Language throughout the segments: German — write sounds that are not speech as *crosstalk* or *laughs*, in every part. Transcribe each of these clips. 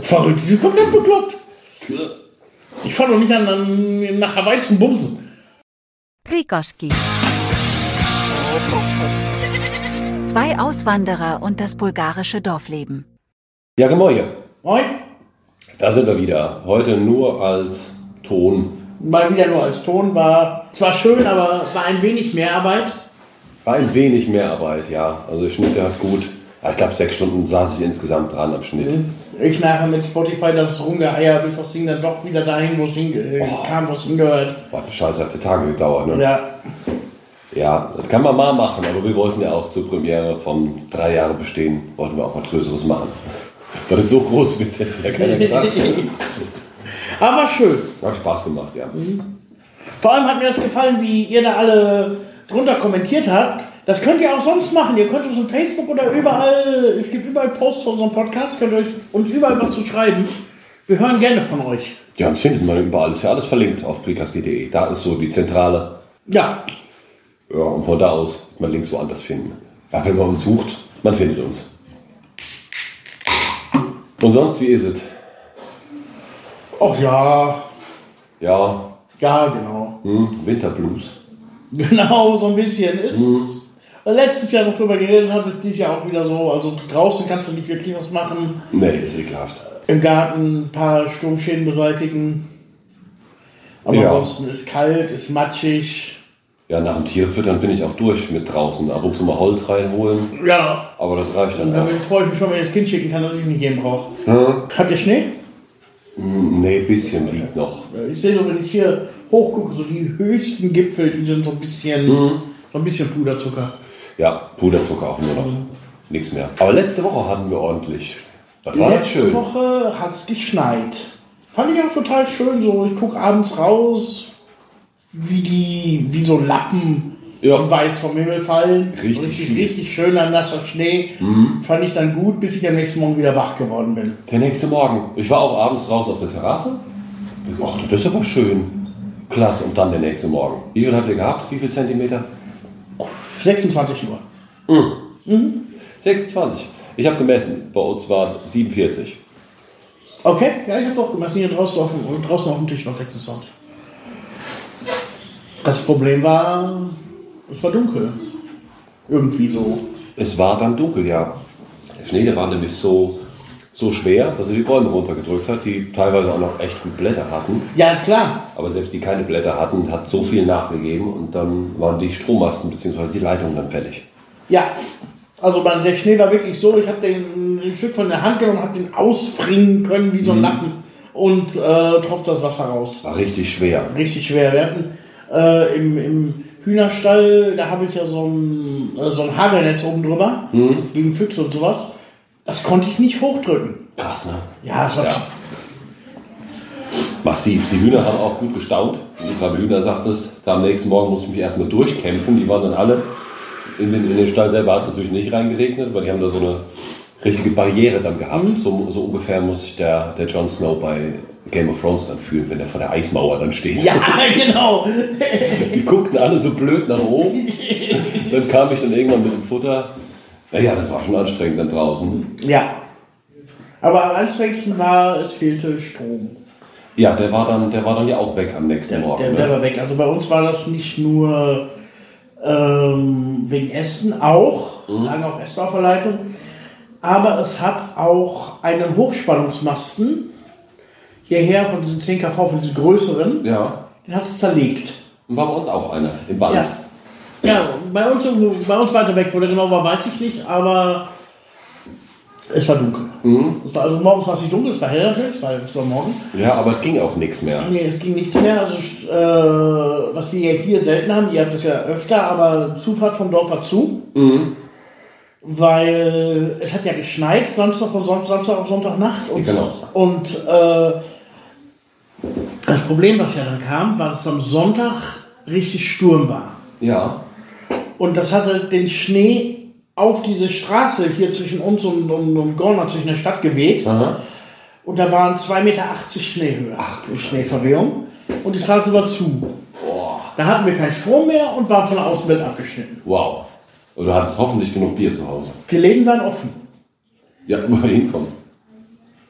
Verrückt, die sind komplett bekloppt. Ich fahre doch nicht an, an, nach Hawaii zum Bumsen. Prikoski. Zwei Auswanderer und das bulgarische Dorfleben. Ja, gemoje. Moin. Da sind wir wieder. Heute nur als Ton. Mal wieder nur als Ton. War zwar schön, aber war ein wenig mehr Arbeit. War ein wenig mehr Arbeit, ja. Also der Schnitt hat gut. Ich glaube, sechs Stunden saß ich insgesamt dran am Schnitt. Ich nachher mit Spotify das Rumgeeier, bis das Ding dann doch wieder dahin, wo es äh, kam, wo es hingehört. Boah, Scheiße hat die Tage gedauert, ne? Ja. Ja, das kann man mal machen, aber wir wollten ja auch zur Premiere von drei Jahre bestehen, wollten wir auch was Größeres machen. *laughs* Dass es so groß wird, hätte ja keiner gedacht. *laughs* Aber schön. Hat Spaß gemacht, ja. Vor allem hat mir das gefallen, wie ihr da alle drunter kommentiert habt. Das könnt ihr auch sonst machen. Ihr könnt uns auf Facebook oder überall, es gibt überall Posts zu unserem Podcast, könnt ihr euch uns überall was zu schreiben. Wir hören gerne von euch. Ja, uns findet man überall. Ist ja alles verlinkt auf prikaski.de. Da ist so die Zentrale. Ja, Ja, und von da aus man links woanders finden. Ja, wenn man uns sucht, man findet uns. Und sonst, wie ist es? ach ja, Ja, ja, genau. hm, Winterblues. Genau, so ein bisschen ist. Letztes Jahr noch drüber geredet haben, ist dieses Jahr auch wieder so. Also draußen kannst du nicht wirklich was machen. Nee, ist ekelhaft. Im Garten ein paar Sturmschäden beseitigen. Aber Ja. ansonsten ist kalt, ist matschig. Ja, nach dem Tierfüttern bin ich auch durch mit draußen. Ab und zu mal Holz reinholen. Ja, Aber das reicht dann Da auch. freue ich mich schon, wenn ich das Kind schicken kann, dass ich nicht gehen brauche. Hm? Habt ihr Schnee? Hm, Nee, bisschen liegt noch. Ich sehe so, wenn ich hier hochgucke, so die höchsten Gipfel, die sind so ein bisschen, Mhm. so ein bisschen Puderzucker. Ja, Puderzucker auch nur noch. Nichts mehr. Aber letzte Woche hatten wir ordentlich. Das war Letzte schön. Woche hat es geschneit. Fand ich auch total schön. So, ich gucke abends raus, wie die, wie so Lappen Ja. weiß vom Himmel fallen. Richtig richtig. Mhm. richtig schöner nasser Schnee. Fand ich dann gut, bis ich am nächsten Morgen wieder wach geworden bin. Der nächste Morgen. Ich war auch abends draußen auf der Terrasse. Ach, das ist aber schön. Klasse. Und dann der nächste Morgen. Wie viel habt ihr gehabt? Wie viel Zentimeter? 26 Uhr. 26. Ich habe gemessen. Bei uns war 47. Okay, ja, ich habe doch gemessen, hier draußen auf, dem- draußen auf dem Tisch war 26. Das Problem war, es war dunkel. Irgendwie so. Es war dann dunkel, ja. Der Schnee, der war nämlich so, so schwer, dass er die Bäume runtergedrückt hat, die teilweise auch noch echt gut Blätter hatten. Ja, klar. Aber selbst die keine Blätter hatten, hat so viel nachgegeben und dann waren die Strommasten bzw. die Leitungen dann fällig. Ja. Also man, der Schnee war wirklich so, ich habe den ein Stück von der Hand genommen, habe den ausfringen können wie so ein Lappen und äh, tropft das Wasser raus. War richtig schwer. Richtig schwer. Wir hatten äh, im, im Hühnerstall, da habe ich ja so ein, äh, so ein Hagelnetz oben drüber, gegen Füchse und sowas. Das konnte ich nicht hochdrücken. Krass, ne? Ja, es war Ja. Massiv. Die Hühner haben auch gut gestaunt. Wie du gerade Hühner sagtest, da am nächsten Morgen musste ich mich erstmal durchkämpfen. Die waren dann alle, in den, in den Stall selber hat es natürlich nicht reingeregnet, weil die haben da so eine richtige Barriere dann gehabt. So, so ungefähr muss sich der, der Jon Snow bei Game of Thrones dann fühlen, wenn er vor der Eismauer dann steht. Ja, *laughs* genau. Die guckten alle so blöd nach oben. *laughs* Dann kam ich dann irgendwann mit dem Futter. Naja, das war schon anstrengend dann draußen. Ja. Aber am anstrengendsten war, es fehlte Strom. Ja, der war dann, der war dann ja auch weg am nächsten Der, Morgen. der, ne? der war weg. Also bei uns war das nicht nur ähm, wegen Ästen auch. Es lagen auch Äste auf der Leitung. Aber es hat auch einen Hochspannungsmasten hierher von diesem 10 kV, von diesem größeren, Ja, den hat es zerlegt. und war bei uns auch einer im Wald. Ja. Ja, bei uns, bei uns weiter weg, wo der genau war, weiß ich nicht, aber es war dunkel. Es war, also morgens war es nicht dunkel, es war hell natürlich, weil es war morgen. Ja, aber es ging auch nichts mehr. Nee, es ging nichts mehr. Also, äh, was wir ja hier selten haben, ihr habt das ja öfter, aber Zufahrt vom Dorf war zu. Weil es hat ja geschneit, Samstag und Son- Samstag auf Sonntagnacht. Und, Genau. und äh, das Problem, was ja dann kam, war, dass es am Sonntag richtig Sturm war. Ja, Und das hatte den Schnee auf diese Straße hier zwischen uns und, und, und Gorna, zwischen der Stadt geweht. aha. Und da waren 2,80 Meter Schneehöhe. Ach, Schneeverwehung. Und die Straße war zu. Da hatten wir keinen Strom mehr und waren von der Außenwelt abgeschnitten. wow. Und du hattest hoffentlich genug Bier zu Hause. Die Läden waren offen. Ja, *laughs* immer hinkommen.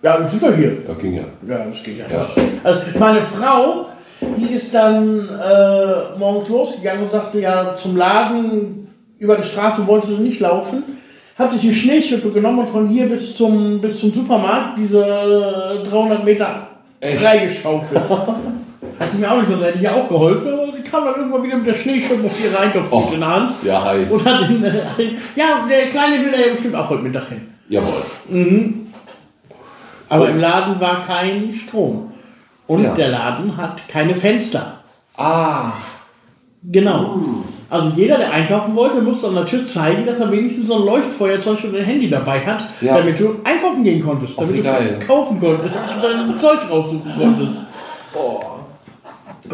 Ja, das ist doch hier. Ja, ging ja. Ja, das geht ja. Ja. Also meine Frau, die ist dann äh, morgens losgegangen und sagte ja zum Laden über die Straße wollte sie nicht laufen. Hat sich die Schneeschippe genommen und von hier bis zum, bis zum Supermarkt diese 300 Meter Echt? freigeschaufelt. *laughs* Hat sie mir auch nicht so, hätte ich auch geholfen, aber sie kam dann irgendwann wieder mit der Schneeschippe auf ihre Einkaufstisch Och. in der Hand. Ja, heiß. Und hat den, äh, ja, der Kleine will ja bestimmt auch heute Mittag hin. Jawohl. Aber im Laden war kein Strom. Und Ja. der Laden hat keine Fenster. Ah. Genau. Also jeder, der einkaufen wollte, musste an der Tür zeigen, dass er wenigstens so ein Leuchtfeuerzeug und ein Handy dabei hat, Ja. damit du einkaufen gehen konntest, damit du geil. kaufen konntest, damit du dein Zeug raussuchen konntest.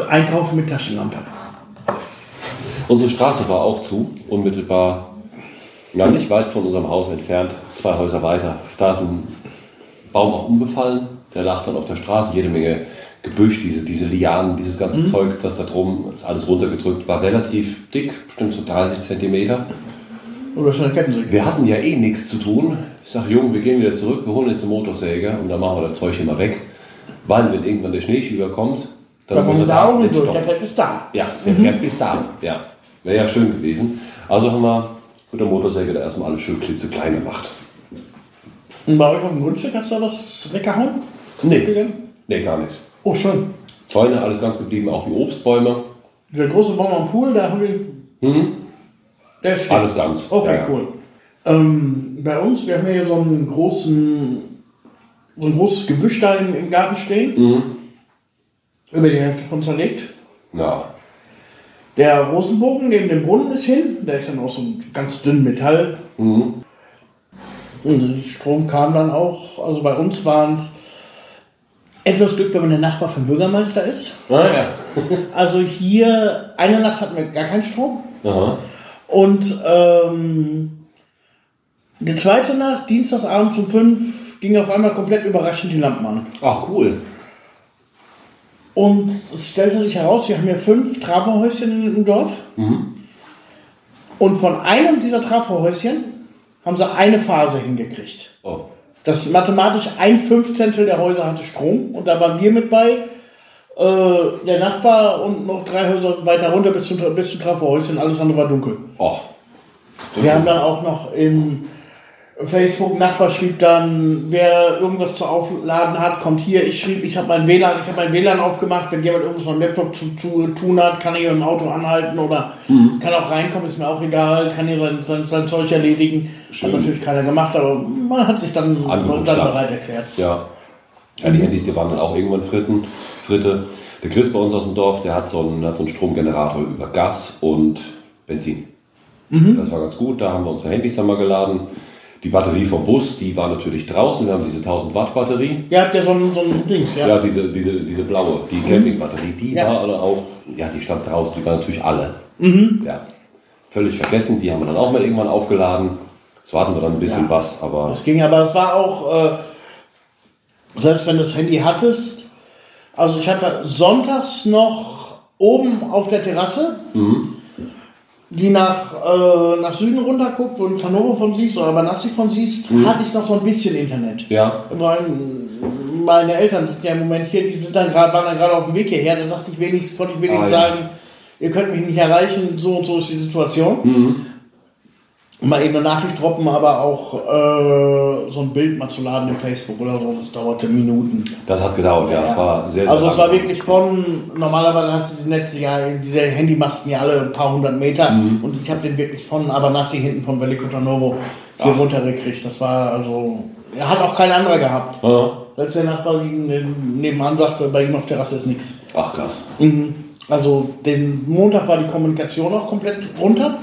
Einkaufen mit Taschenlampe. Unsere Straße war auch zu, unmittelbar, ja nicht weit von unserem Haus entfernt, zwei Häuser weiter. Da ist ein Baum auch umgefallen, der lag dann auf der Straße, jede Menge Gebüsch, diese, diese Lianen, dieses ganze Zeug, das da drum ist alles runtergedrückt, war relativ dick, bestimmt so 30 Zentimeter. Oder schon Kettensäge. Wir hatten ja eh nichts zu tun. Ich sag, Junge, wir gehen wieder zurück, wir holen jetzt eine Motorsäge und dann machen wir das Zeug immer weg. Weil, wenn irgendwann der Schneeschieber kommt, dann Da muss kommt er da Augen nicht durch, der fährt bis da. Ja, der fährt bis da. Ja, wäre ja schön gewesen. Also haben wir mit der Motorsäge da erstmal alles schön klitzeklein gemacht. Und bei euch auf dem Grundstück hast du da was weggehauen? Nee, nee, gar nichts. Oh, schön. Zäune, alles ganz geblieben, auch die Obstbäume. Dieser große Baum am Pool, da haben wir. Der steht. Alles ganz. Okay, Ja. cool. Ähm, bei uns, wir haben hier so einen großen, so ein großes Gebüsch da im, im Garten stehen. Mhm. Über die Hälfte von zerlegt. Ja, Der Rosenbogen neben dem Brunnen ist hin. Der ist dann aus so einem ganz dünnen Metall. Mhm. Und der Strom kam dann auch. Also bei uns waren es etwas Glück, wenn man der Nachbar vom Bürgermeister ist. ah, ja. Also hier, eine Nacht hatten wir gar keinen Strom. Aha. Und ähm, die zweite Nacht, Dienstagsabends um fünf, ging auf einmal komplett überraschend die Lampen an. Ach, cool. Und es stellte sich heraus, wir haben hier fünf Trafohäuschen im Dorf. Und von einem dieser Trafohäuschen haben sie eine Phase hingekriegt. Oh. Das mathematisch ein Fünfzehntel der Häuser hatte Strom. Und da waren wir mit bei, äh, der Nachbar und noch drei Häuser weiter runter bis zum, bis zum Trafohäuschen. Alles andere war dunkel. Oh. Wir haben dann auch noch im Facebook Nachbar schrieb dann, wer irgendwas zu aufladen hat, kommt hier. Ich schrieb, ich habe mein WLAN, ich habe mein WLAN aufgemacht. Wenn jemand irgendwas am Laptop zu, zu tun hat, kann er hier im Auto anhalten oder kann auch reinkommen, ist mir auch egal, kann hier sein, sein, sein Zeug erledigen. Schön. Hat natürlich keiner gemacht, aber man hat sich dann, dann bereit erklärt. Ja. Ja, die Handys, die waren dann auch irgendwann Fritten, Fritte. Der Chris bei uns aus dem Dorf, der hat so einen, hat so einen Stromgenerator über Gas und Benzin. Das war ganz gut. Da haben wir unsere Handys dann mal geladen. Die Batterie vom Bus, die war natürlich draußen. Wir haben diese 1000 Watt Batterie. Ihr habt ja so ein, so ein Dings, ja. Ja, diese, diese, diese blaue, die Campingbatterie, die Ja. war aber auch, ja, die stand draußen, die waren natürlich alle. Ja, völlig vergessen, die haben wir dann auch mal irgendwann aufgeladen. So hatten wir dann ein bisschen Ja. was, aber Das ging, aber es war auch, äh, selbst wenn du das Handy hattest, also ich hatte sonntags noch oben auf der Terrasse, die nach, äh, nach Süden runter guckt und Hannover von siehst oder Banassi von siehst, hatte ich noch so ein bisschen Internet. ja, Weil meine Eltern sind ja im Moment hier, die sind dann gerade, waren dann gerade auf dem Weg hierher, da dachte ich wenigstens, konnte ich wenigstens Ah, ja. sagen, ihr könnt mich nicht erreichen, so und so ist die Situation. Mal eben eine Nachricht droppen, aber auch äh, so ein Bild mal zu laden im Facebook oder so, das dauerte Minuten. das hat gedauert, ja, das war sehr, sehr Also es war wirklich von, normalerweise hast du die Netze ja, diese Handymasten ja alle ein paar hundert Meter Mhm. und ich habe den wirklich von Abanassi hinten von Veliko Novo hier Ach. runtergekriegt. Das war also, er hat auch kein anderer gehabt. Ja. Selbst der Nachbar neben- nebenan sagte, bei ihm auf Terrasse ist nichts. Ach krass. Also den Montag war die Kommunikation auch komplett runter.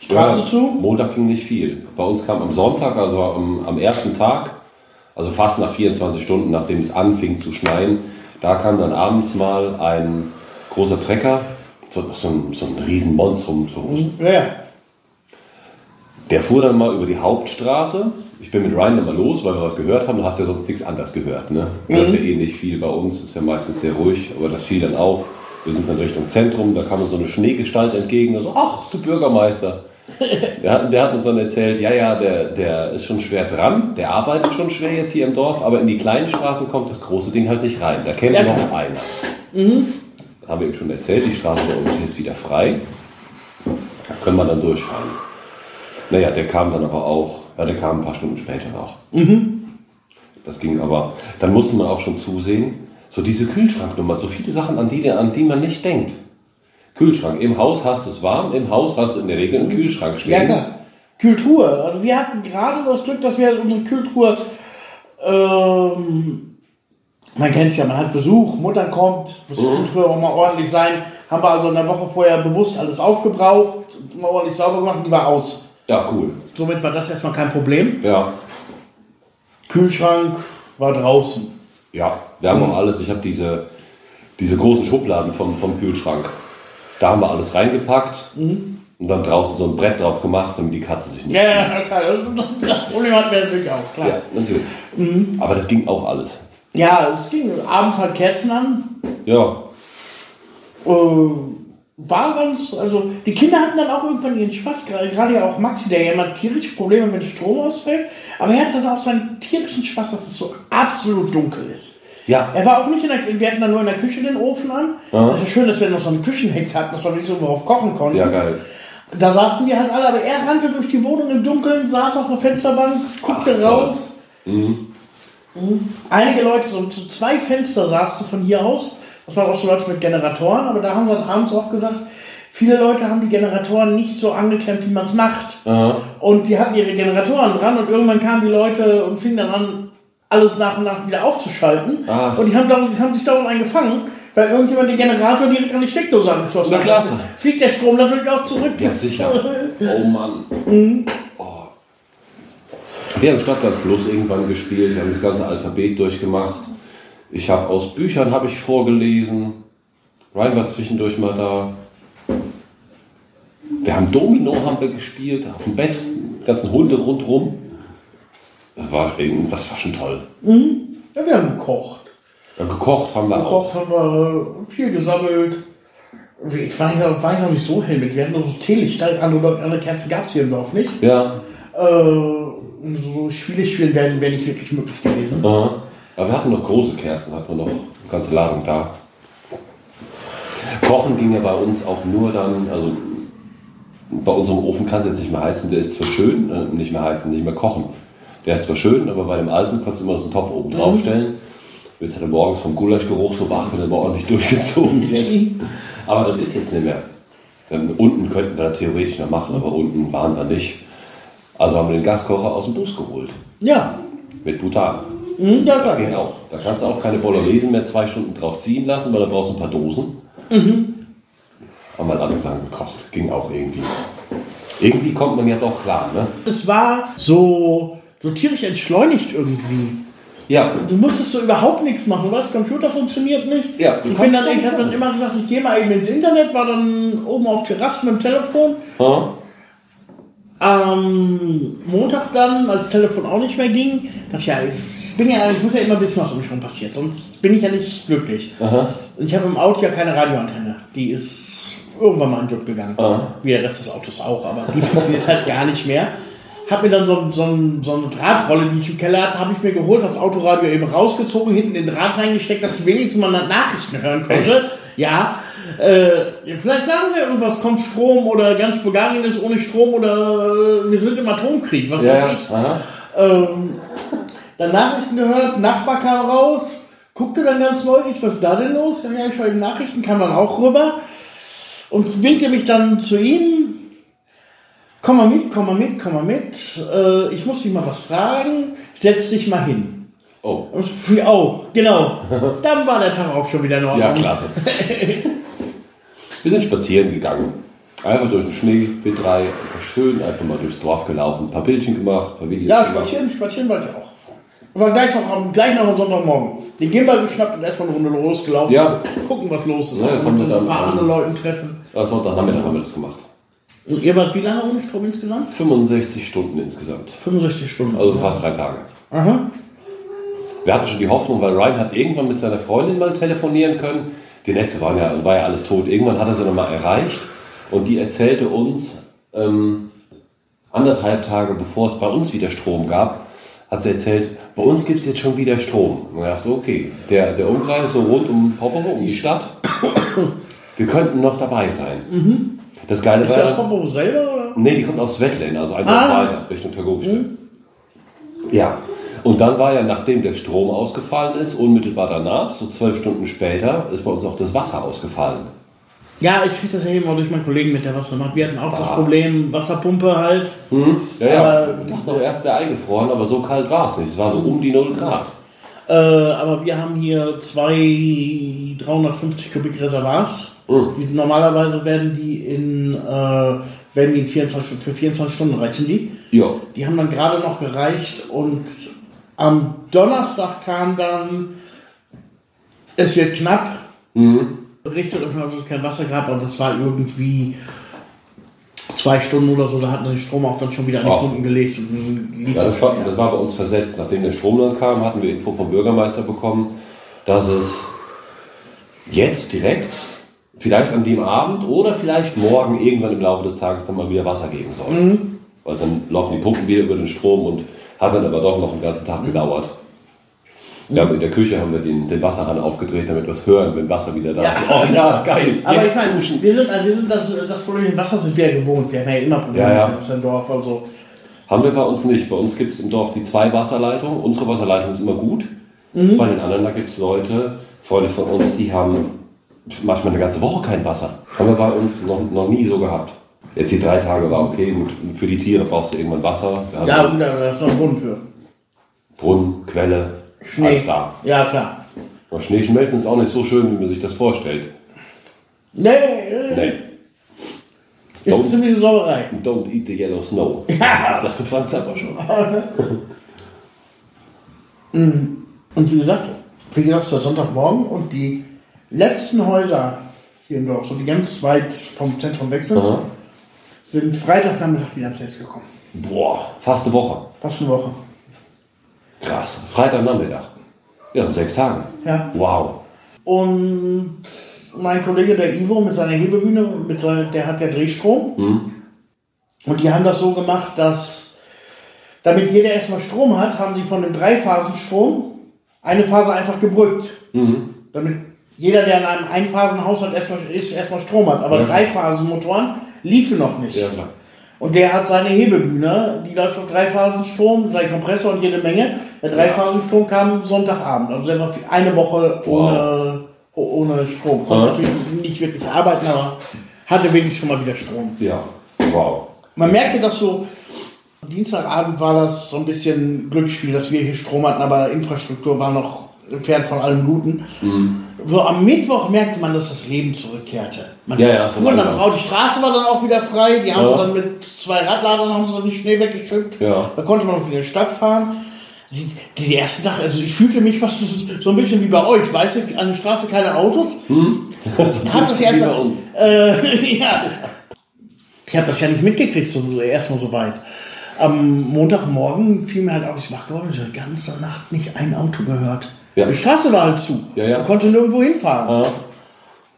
Straße Ja, zu. Montag ging nicht viel. Bei uns kam am Sonntag, also am, am ersten Tag, also fast nach 24 Stunden, nachdem es anfing zu schneien, da kam dann abends mal ein großer Trecker, so, so, ein, so ein Riesenmonstrum, so, Ja, ja. der fuhr dann mal über die Hauptstraße. Ich bin mit Ryan dann mal los, weil wir was gehört haben. Du hast ja sonst nichts anderes gehört. Ne? Du hörst ja eh nicht viel bei uns, ist ja meistens sehr ruhig, aber das fiel dann auf. Wir sind dann Richtung Zentrum, da kam uns so eine Schneegestalt entgegen. Und so, ach, du Bürgermeister. Der hat, der hat uns dann erzählt, ja, ja, der, der ist schon schwer dran, der arbeitet schon schwer jetzt hier im Dorf, aber in die kleinen Straßen kommt das große Ding halt nicht rein. Da kennt Ja, noch einer. Haben wir ihm schon erzählt, die Straße bei uns ist jetzt wieder frei. Da können wir dann durchfahren. Naja, der kam dann aber auch, ja, der kam ein paar Stunden später noch. Das ging aber, dann musste man auch schon zusehen, so diese Kühlschranknummer, so viele Sachen, an die, an die man nicht denkt. Kühlschrank, im Haus hast du es warm, im Haus hast du in der Regel einen Kühlschrank stehen. Ja, klar. Kühltruhe. Also wir hatten gerade das Glück, dass wir unsere Kühltruhe, ähm, man kennt es ja, man hat Besuch, Mutter kommt, muss die Kühltruhe auch mal ordentlich sein. Haben wir also in der Woche vorher bewusst alles aufgebraucht, mal ordentlich sauber gemacht und die war aus. Ja, cool. Somit war das erstmal kein Problem. Ja, Kühlschrank war draußen. ja, wir haben auch alles, ich habe diese, diese großen Schubladen vom, vom Kühlschrank. Da haben wir alles reingepackt und dann draußen so ein Brett drauf gemacht, damit die Katze sich nicht... Ja, ja, klar. Das, Problem hatten wir natürlich auch, klar. Ja, natürlich. Aber das ging auch alles. Ja, es ging abends halt Kerzen an. Ja, Äh, war ganz, also die Kinder hatten dann auch irgendwann ihren Spaß, gerade ja auch Maxi, der ja immer tierische Probleme mit Strom ausfällt, aber er hatte dann auch seinen tierischen Spaß, dass es so absolut dunkel ist. Ja. Er war auch nicht in der, wir hatten dann nur in der Küche den Ofen an. Ja. Das ist schön, dass wir noch so eine Küchenhexe hatten, dass wir nicht so drauf kochen konnten. ja, geil. Da saßen wir halt alle, aber er rannte durch die Wohnung im Dunkeln, saß auf der Fensterbank, guckte Ach, raus. Mhm. Einige Leute, so zu zwei Fenster saß du von hier aus. Das waren auch so Leute mit Generatoren, aber da haben sie dann abends auch gesagt, viele Leute haben die Generatoren nicht so angeklemmt, wie man es macht. Aha. Und die hatten ihre Generatoren dran und irgendwann kamen die Leute und fingen dann an, alles nach und nach wieder aufzuschalten. Ah. Und die haben, darum, sie haben sich darum eingefangen, weil irgendjemand den Generator direkt an die Steckdose angeschlossen Na, hat. klasse. Fliegt der Strom natürlich auch zurück. Ja, sicher. *laughs* Oh Mann. Oh. Wir haben Stadtland Fluss irgendwann gespielt, wir haben das ganze Alphabet durchgemacht. Ich habe aus Büchern habe ich vorgelesen. Ryan war zwischendurch mal da. Wir haben Domino haben wir gespielt, auf dem Bett, ganzen Hunde rundrum. Das war, das war schon toll. Ja, wir haben gekocht. Ja, gekocht haben wir auch. Gekocht haben wir viel gesammelt. Ich war, nicht, war ich noch nicht so hell mit. Wir hatten so das Teelicht. Andere, andere Kerzen gab es hier im Dorf nicht. Ja, Äh, so Spiele spielen wäre wär nicht wirklich möglich gewesen. Aha. Aber wir hatten noch große Kerzen, hatten wir noch eine ganze Ladung da. Kochen ging ja bei uns auch nur dann, also bei unserem Ofen kannst du jetzt nicht mehr heizen, der ist zwar schön, äh, nicht mehr heizen, nicht mehr kochen. Der ist zwar schön, aber bei dem alten kannst du immer so einen Topf oben drauf stellen. Willst du dann morgens vom Gulaschgeruch so wach, wenn er mal ordentlich *laughs* durchgezogen wird. Aber das ist jetzt nicht mehr. Dann unten könnten wir das theoretisch noch machen, aber unten waren wir nicht. Also haben wir den Gaskocher aus dem Bus geholt. Ja. Mit Butan. Hm, ja, klar. Geht auch. Da kannst du auch keine Bolognese mehr zwei Stunden drauf ziehen lassen, weil da brauchst du ein paar Dosen. Haben wir alle Sachen gekocht. Ging auch irgendwie. Irgendwie kommt man ja doch klar, ne? Es war so, so tierisch entschleunigt irgendwie. Ja. Du musstest so überhaupt nichts machen. Was? Computer funktioniert nicht. Ja, ich bin dann, ich habe dann immer gesagt, ich gehe mal eben ins Internet, war dann oben auf Terrasse mit dem Telefon. Ha? Am Montag dann, als das Telefon auch nicht mehr ging, dachte ich, ja, ich bin ja, ich muss ja immer wissen, was um mich herum passiert, sonst bin ich ja nicht glücklich. Aha. Und ich habe im Auto ja keine Radioantenne. Die ist irgendwann mal in Dutt gegangen. Aha. Wie der Rest des Autos auch, aber die funktioniert *laughs* halt gar nicht mehr. Hab mir dann so, so, so eine Drahtrolle, die ich im Keller hatte, habe ich mir geholt, das Autoradio eben rausgezogen, hinten den Draht reingesteckt, dass ich wenigstens mal Nachrichten hören konnte. Ja. Äh, vielleicht sagen sie irgendwas, kommt Strom oder ganz Bulgarien ist ohne Strom oder äh, wir sind im Atomkrieg, was Ja, weiß ich. Ähm, dann Nachrichten gehört, Nachbar kam raus, guckte dann ganz neugierig, was ist da denn los? Dann ja, ich die Nachrichten, kam dann auch rüber und winkte mich dann zu ihm. Komm mal mit, komm mal mit, komm mal mit. Äh, ich muss dich mal was fragen. Setz dich mal hin. Oh. Oh, genau. Dann war der Tag auch schon wieder in Ordnung. Ja, klasse. Wir sind spazieren gegangen. Einfach durch den Schnee, wir drei, einfach schön, einfach mal durchs Dorf gelaufen, ein paar Bildchen gemacht, ein paar Videos Ja, gemacht. spazieren, spazieren war ich auch. Aber gleich noch am, gleich noch am Sonntagmorgen. Den Gimbal geschnappt und erstmal eine Runde losgelaufen. Ja. Gucken, was los ist. Ja, das haben wir so ein dann, paar anderen Leuten treffen. Am Sonntagnachmittag haben wir das gemacht. Und ihr wart wie lange ohne Strom insgesamt? 65 Stunden insgesamt. 65 Stunden. Also fast drei Tage. Aha. Wir hatten schon die Hoffnung, weil Ryan hat irgendwann mit seiner Freundin mal telefonieren können. Die Netze waren ja, war ja alles tot. Irgendwann hat er sie nochmal erreicht und die erzählte uns, ähm, anderthalb Tage bevor es bei uns wieder Strom gab, hat sie erzählt, bei uns gibt es jetzt schon wieder Strom. Und ich dachte, okay, der, der Umkreis so rund um um die Stadt, wir könnten noch dabei sein. Das Geile Ist war, das dann- Popo selber oder? Nee, die kommt aus Wettlen, also einfach Ah. weiter, Richtung Tergowiste. Ja. Und dann war ja, nachdem der Strom ausgefallen ist, unmittelbar danach, so zwölf Stunden später, ist bei uns auch das Wasser ausgefallen. Ja, ich kriege das ja eben auch durch meinen Kollegen mit, der was macht. Wir hatten auch das Ah. Problem, Wasserpumpe halt. Ja, ja. Aber- ich dachte noch erst wäre eingefroren, aber so kalt war es nicht. Es war so um die 0 Grad. Äh, aber wir haben hier zwei 350 Kubik Reservoirs. Mhm. Die, normalerweise werden die in, äh, werden die in 24, Stunden- für 24 Stunden reichen die. Ja. Die haben dann gerade noch gereicht und am Donnerstag kam dann, es wird knapp, Mhm. berichtet, dass es kein Wasser gab, aber das war irgendwie zwei Stunden oder so, da hatten wir den Strom auch dann schon wieder an die Ach. Pumpen gelegt. Und Ja, das, war, das war bei uns versetzt. Nachdem der Strom dann kam, hatten wir Info vom Bürgermeister bekommen, dass es jetzt direkt, vielleicht an dem Abend oder vielleicht morgen irgendwann im Laufe des Tages dann mal wieder Wasser geben soll. Weil dann laufen die Pumpen wieder über den Strom und hat dann aber doch noch einen ganzen Tag gedauert. Wir haben in der Küche haben wir den, den Wasserhahn aufgedreht, damit wir es hören, wenn Wasser wieder da Ja. ist. Oh ja, geil. Aber ich meine, duschen. wir sind, wir sind das, das Problem Wasser sind wir ja gewohnt. Wir haben ja immer Probleme Ja, ja. mit unserem Dorf. Also, Haben wir bei uns nicht. Bei uns gibt es im Dorf die zwei Wasserleitungen. Unsere Wasserleitung ist immer gut. Mhm. Bei den anderen, da gibt es Leute, Freunde von uns, die haben manchmal eine ganze Woche kein Wasser. Haben wir bei uns noch, noch nie so gehabt. Jetzt die drei Tage war okay, gut. Für die Tiere brauchst du irgendwann Wasser. Ja, gut, da ist noch ein Grund für. Brunnen, Quelle, Schnee. alles da. Ja, klar. Aber Schneeschmelzen ist auch nicht so schön, wie man sich das vorstellt. Nee, nee. Nee. Ist Don't. ziemlich Sauerei. Don't eat the yellow snow. *laughs* Das sagte Frank Zappa schon. *laughs* Und wie gesagt, wie gesagt, es war Sonntagmorgen und die letzten Häuser hier im Dorf, so die ganz weit vom Zentrum weg sind, Aha. sind Freitagnachmittag wieder ans Netz gekommen. Boah, fast eine Woche. Fast eine Woche. Krass. Freitagnachmittag. Ja, so sechs Tage. Ja. Wow. Und mein Kollege, der Ivo, mit seiner Hebebühne, mit seiner, der hat ja Drehstrom. Und die haben das so gemacht, dass, damit jeder erstmal Strom hat, haben sie von dem Dreiphasenstrom eine Phase einfach gebrückt. Damit jeder, der in einem Einphasenhaushalt erstmal, ist, erstmal Strom hat. Aber Ja. Dreiphasenmotoren liefen noch nicht. Ja. Und der hat seine Hebebühne, die läuft auf Dreiphasenstrom, sein Kompressor und jede Menge. Der Dreiphasenstrom kam Sonntagabend, also selber für eine Woche ohne, ohne Strom. Konnte natürlich nicht wirklich arbeiten, aber hatte wenigstens schon mal wieder Strom. Ja. Wow. Man merkte das so, Dienstagabend war das so ein bisschen Glücksspiel, dass wir hier Strom hatten, aber Infrastruktur war noch entfernt von allem Guten. Mhm. So am Mittwoch merkte man, dass das Leben zurückkehrte. Man Ja, ja, fuhr dann raus, die Straße war dann auch wieder frei, die haben Ja. sie dann mit zwei Radladern haben sie dann den Schnee weggeschippt. Ja. Da konnte man auch wieder in die Stadt fahren. Die, die, ersten Tage, also ich fühlte mich fast so- ein bisschen wie bei euch, weißt du, an der Straße keine Autos. Hat das ja Wie bei uns. äh, *laughs* ja. Ich habe das ja nicht mitgekriegt, so, erstmal so weit. Am Montagmorgen fiel mir halt auf, ich wach geworden, ich habe die ganze Nacht nicht ein Auto gehört. Ja. Die Straße war halt zu. Ja, ja. Man konnte nirgendwo hinfahren. Ja.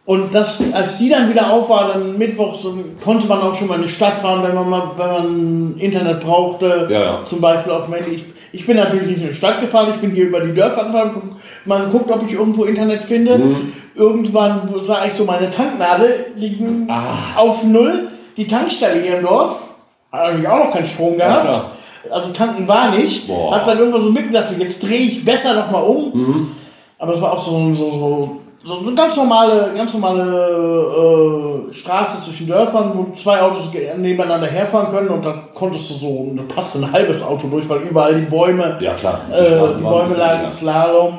Und das, als die dann wieder auf war, dann Mittwoch, so, konnte man auch schon mal in die Stadt fahren, wenn man mal, wenn man Internet brauchte. Ja, ja. Zum Beispiel auf dem Handy. Ich, ich bin natürlich nicht in die Stadt gefahren, ich bin hier über die Dörfer gefahren, guck, mal geguckt, ob ich irgendwo Internet finde. Mhm. Irgendwann sah ich so meine Tanknadel liegen Ah. auf Null. Die Tankstelle hier im Dorf hat natürlich auch noch keinen Strom gehabt. klar. Also tanken war nicht. Boah. Hab dann irgendwann so mitgedacht, so, jetzt drehe ich besser noch mal um. Mhm. Aber es war auch so, so, so, so eine ganz normale, ganz normale äh, Straße zwischen Dörfern, wo zwei Autos nebeneinander herfahren können und da konntest du so, da passt ein halbes Auto durch, weil überall die Bäume, Ja, klar. äh, die waren ein Bäume lagen. Slalom.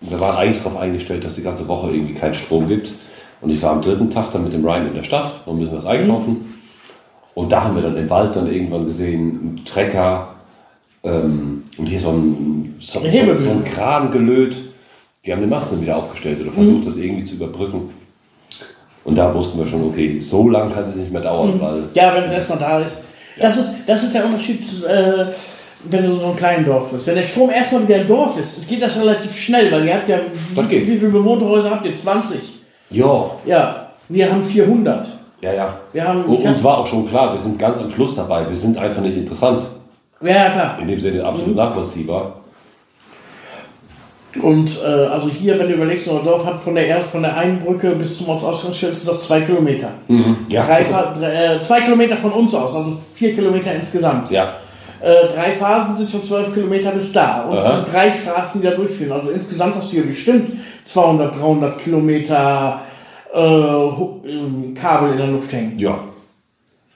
Wir waren eigentlich darauf eingestellt, dass die ganze Woche irgendwie keinen Strom gibt. Und ich war am dritten Tag dann mit dem Ryan in der Stadt und müssen was einkaufen. Und da haben wir dann im Wald dann irgendwann gesehen, einen Trecker ähm, und hier so ein, so, so, so ein Kran gelöt. Die haben den Mast dann wieder aufgestellt oder versucht, das irgendwie zu überbrücken. Und da wussten wir schon, okay, so lang kann es nicht mehr dauern, weil Ja, wenn es erstmal da ist. Das ist, das ist der Unterschied, äh, wenn du so ein kleines Dorf bist. Wenn der Strom erstmal wieder im Dorf ist, geht das relativ schnell, weil ihr habt ja, wie, wie viele bewohnte Häuser habt ihr? 20. ja, Ja, wir haben 400. Ja, ja. Wir haben- Und uns war auch schon klar, wir sind ganz am Schluss dabei. Wir sind einfach nicht interessant. Ja, ja, klar. In dem Sinne absolut nachvollziehbar. Und äh, also hier, wenn du überlegst, Dorf hat von der erst von der einen Brücke bis zum Ortsausgangsschild sind das zwei Kilometer. Ja. Drei, drei, äh, zwei Kilometer von uns aus, also vier Kilometer insgesamt. Ja. Äh, drei Phasen sind schon zwölf Kilometer bis da. Und es sind drei Straßen, die da durchführen. Also insgesamt hast du hier bestimmt 200, 300 Kilometer äh, ähm, Kabel in der Luft hängen. Ja.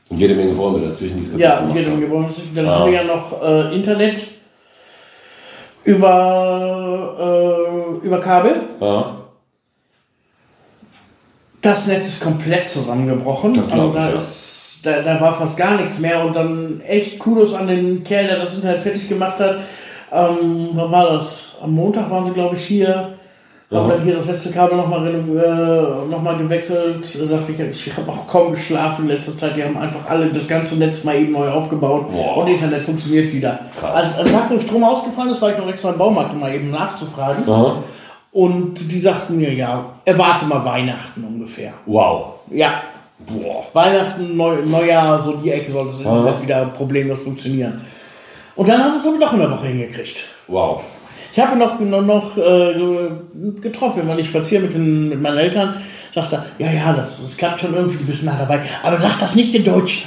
Und jede Menge Bäume dazwischen, die es Ja, kaputt und hier gemacht dann, dann haben wir ja noch äh, Internet über, äh, über Kabel. Ja. Das Netz ist komplett zusammengebrochen. Also ich, da ja. ist, da, da war fast gar nichts mehr und dann echt Kudos an den Kerl, der das Internet fertig gemacht hat. Ähm, wann war das? Am Montag waren sie, glaube ich, hier. Haben Ja. dann hier das letzte Kabel nochmal äh, noch mal gewechselt. Da sagte ich, ich habe auch kaum geschlafen in letzter Zeit. Die haben einfach alle das ganze Netz mal eben neu aufgebaut Boah. und Internet funktioniert wieder. Krass. Als am Tag, wo Strom ausgefallen ist, war ich noch extra im Baumarkt, um mal eben nachzufragen. Aha. Und die sagten mir, ja, erwarte mal Weihnachten ungefähr. Wow. Ja, Boah. Weihnachten, Neu Neujahr, so die Ecke sollte das Internet wieder problemlos funktionieren. Und dann hat es aber noch in der Woche hingekriegt. Wow. Ich habe noch, noch, noch äh, getroffen, wenn ich spazieren mit, den, mit meinen Eltern. Sagt er, ja, ja, das, das klappt schon irgendwie, du bist nah dabei. Aber sag das nicht in Deutsch.